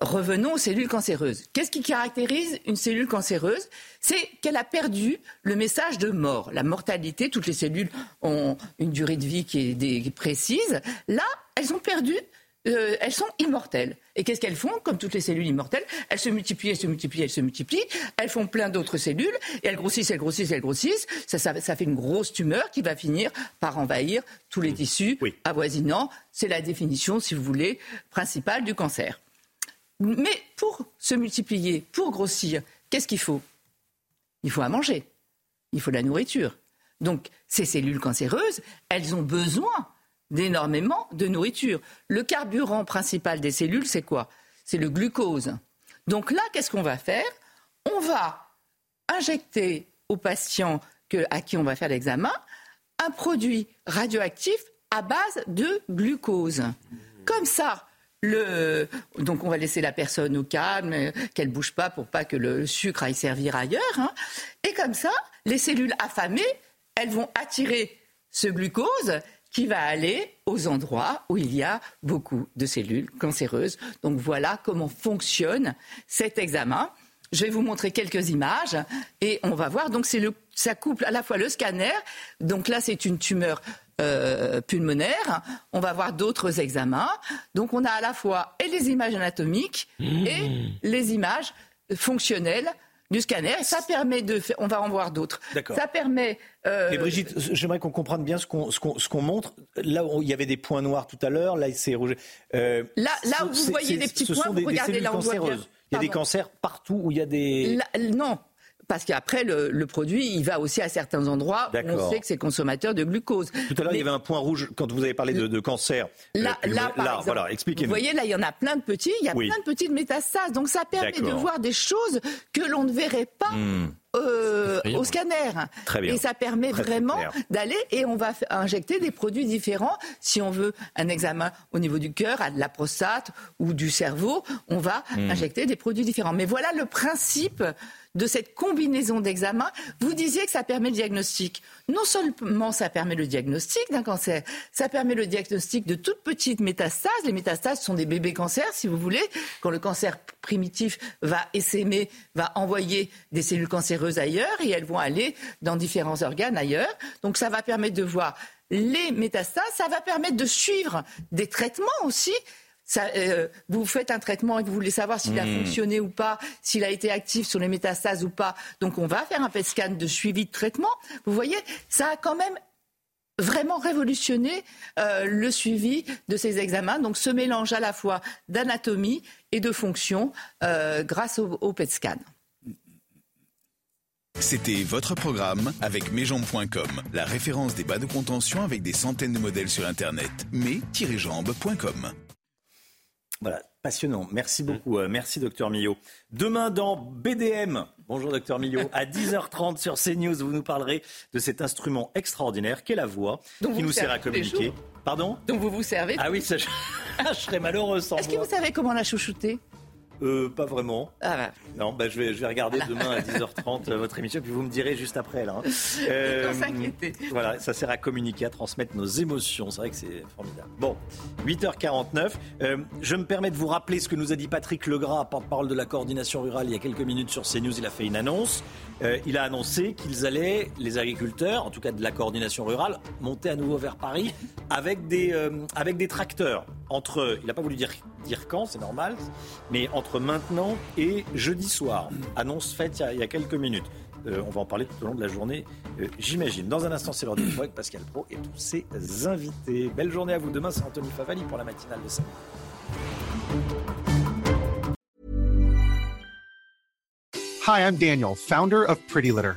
[SPEAKER 54] Revenons aux cellules cancéreuses. Qu'est-ce qui caractérise une cellule cancéreuse? C'est qu'elle a perdu le message de mort. La mortalité, toutes les cellules ont une durée de vie qui est précise. Là, elles ont perdu euh, elles sont immortelles. Et qu'est-ce qu'elles font? Comme toutes les cellules immortelles, elles se multiplient, elles se multiplient, elles se multiplient. Elles font plein d'autres cellules et elles grossissent, elles grossissent, elles grossissent. Ça, ça, fait une grosse tumeur qui va finir par envahir tous les tissus avoisinants. C'est la définition, si vous voulez, principale du cancer. Mais pour se multiplier, pour grossir, qu'est-ce qu'il faut? Il faut à manger. Il faut de la nourriture. Donc, ces cellules cancéreuses, elles ont besoin d'énormément de nourriture. Le carburant principal des cellules, c'est quoi? C'est le glucose. Donc là, qu'est-ce qu'on va faire? On va injecter au patient à qui on va faire l'examen un produit radioactif à base de glucose. Comme ça, donc on va laisser la personne au calme, qu'elle bouge pas pour pas que le sucre aille servir ailleurs. Hein. Et comme ça, les cellules affamées, elles vont attirer ce glucose qui va aller aux endroits où il y a beaucoup de cellules cancéreuses. Donc voilà comment fonctionne cet examen. Je vais vous montrer quelques images et on va voir. Donc c'est ça couple à la fois le scanner. Donc là c'est une tumeur euh, pulmonaire. On va voir d'autres examens. Donc on a à la fois et les images anatomiques et mmh. les images fonctionnelles du scanner. Ça permet de faire, on va en voir d'autres. Ça permet.
[SPEAKER 43] Euh... Mais Brigitte, j'aimerais qu'on comprenne bien ce qu'on ce qu'on montre. Là où il y avait des points noirs tout à l'heure, là c'est rouge.
[SPEAKER 54] Euh, là, là où vous voyez des petits points, vous regardez là où
[SPEAKER 43] Il y a des cancers partout où il y a des.
[SPEAKER 54] non, parce qu'après, le, produit, il va aussi à certains endroits où on sait que c'est consommateur de glucose.
[SPEAKER 43] Tout à l'heure, il y avait un point rouge quand vous avez parlé de, cancer.
[SPEAKER 54] Là, euh, là, là voilà, expliquez-nous. Vous voyez, là, il y en a plein de petits, il y a plein de petites métastases. Donc, ça permet de voir des choses que l'on ne verrait pas. Hmm. Euh, au scanner. Très bien. Et ça permet vraiment d'aller et on va injecter des produits différents. Si on veut un examen au niveau du cœur, de la prostate ou du cerveau, on va hmm. injecter des produits différents. Mais voilà le principe de cette combinaison d'examens. Vous disiez que ça permet le diagnostic. Non seulement ça permet le diagnostic d'un cancer, ça permet le diagnostic de toutes petites métastases. Les métastases sont des bébés cancers, si vous voulez. Quand le cancer primitif va essaimer, va envoyer des cellules cancéreuses ailleurs et elles vont aller dans différents organes ailleurs. Donc ça va permettre de voir les métastases, ça va permettre de suivre des traitements aussi euh, vous faites un traitement et vous voulez savoir s'il a hmm. fonctionné ou pas, s'il a été actif sur les métastases ou pas. Donc on va faire un PET scan de suivi de traitement. Vous voyez, ça a quand même vraiment révolutionné euh, le suivi de ces examens. Donc ce mélange à la fois d'anatomie et de fonction euh, grâce au, au PET scan.
[SPEAKER 55] C'était votre programme avec mesjambes.com, la référence des bas de contention avec des centaines de modèles sur Internet. mes-jambes.com
[SPEAKER 43] voilà, passionnant. Merci mm. beaucoup. Euh, merci, docteur Millot. Demain, dans BDM, bonjour, docteur Millot, à 10h30 sur CNews, vous nous parlerez de cet instrument extraordinaire qu'est la voix, qui nous sert à communiquer. Pardon?
[SPEAKER 54] Donc vous vous servez
[SPEAKER 43] Ah oui, ça, je, serais malheureux sans
[SPEAKER 54] Est-ce que vous savez comment la chouchouter?
[SPEAKER 1] Euh, Pas vraiment.
[SPEAKER 54] Ah bah.
[SPEAKER 1] Non, bah, je, vais, je vais regarder demain à 10h30 euh, votre émission, puis vous me direz juste après. Là, hein.
[SPEAKER 54] Euh, s'inquiéter.
[SPEAKER 1] Voilà, ça sert à communiquer, à transmettre nos émotions. C'est vrai que c'est formidable. Bon, 8h49. Euh, je me permets de vous rappeler ce que nous a dit Patrick Legras, porte-parole de la coordination rurale, il y a quelques minutes sur CNews. Il a fait une annonce. Euh, il a annoncé qu'ils allaient, les agriculteurs, en tout cas de la coordination rurale, monter à nouveau vers Paris avec des, euh, avec des tracteurs. Entre, il n'a pas voulu dire, dire quand, c'est normal, mais maintenant et jeudi soir. Annonce faite il y a, il y a quelques minutes. Euh, on va en parler tout au long de la journée, euh, j'imagine. Dans un instant, c'est l'heure du avec Pascal Pro et tous ses invités. Belle journée à vous. Demain, c'est Anthony Favali pour la matinale de samedi.
[SPEAKER 53] Hi, I'm Daniel, founder of Pretty Litter.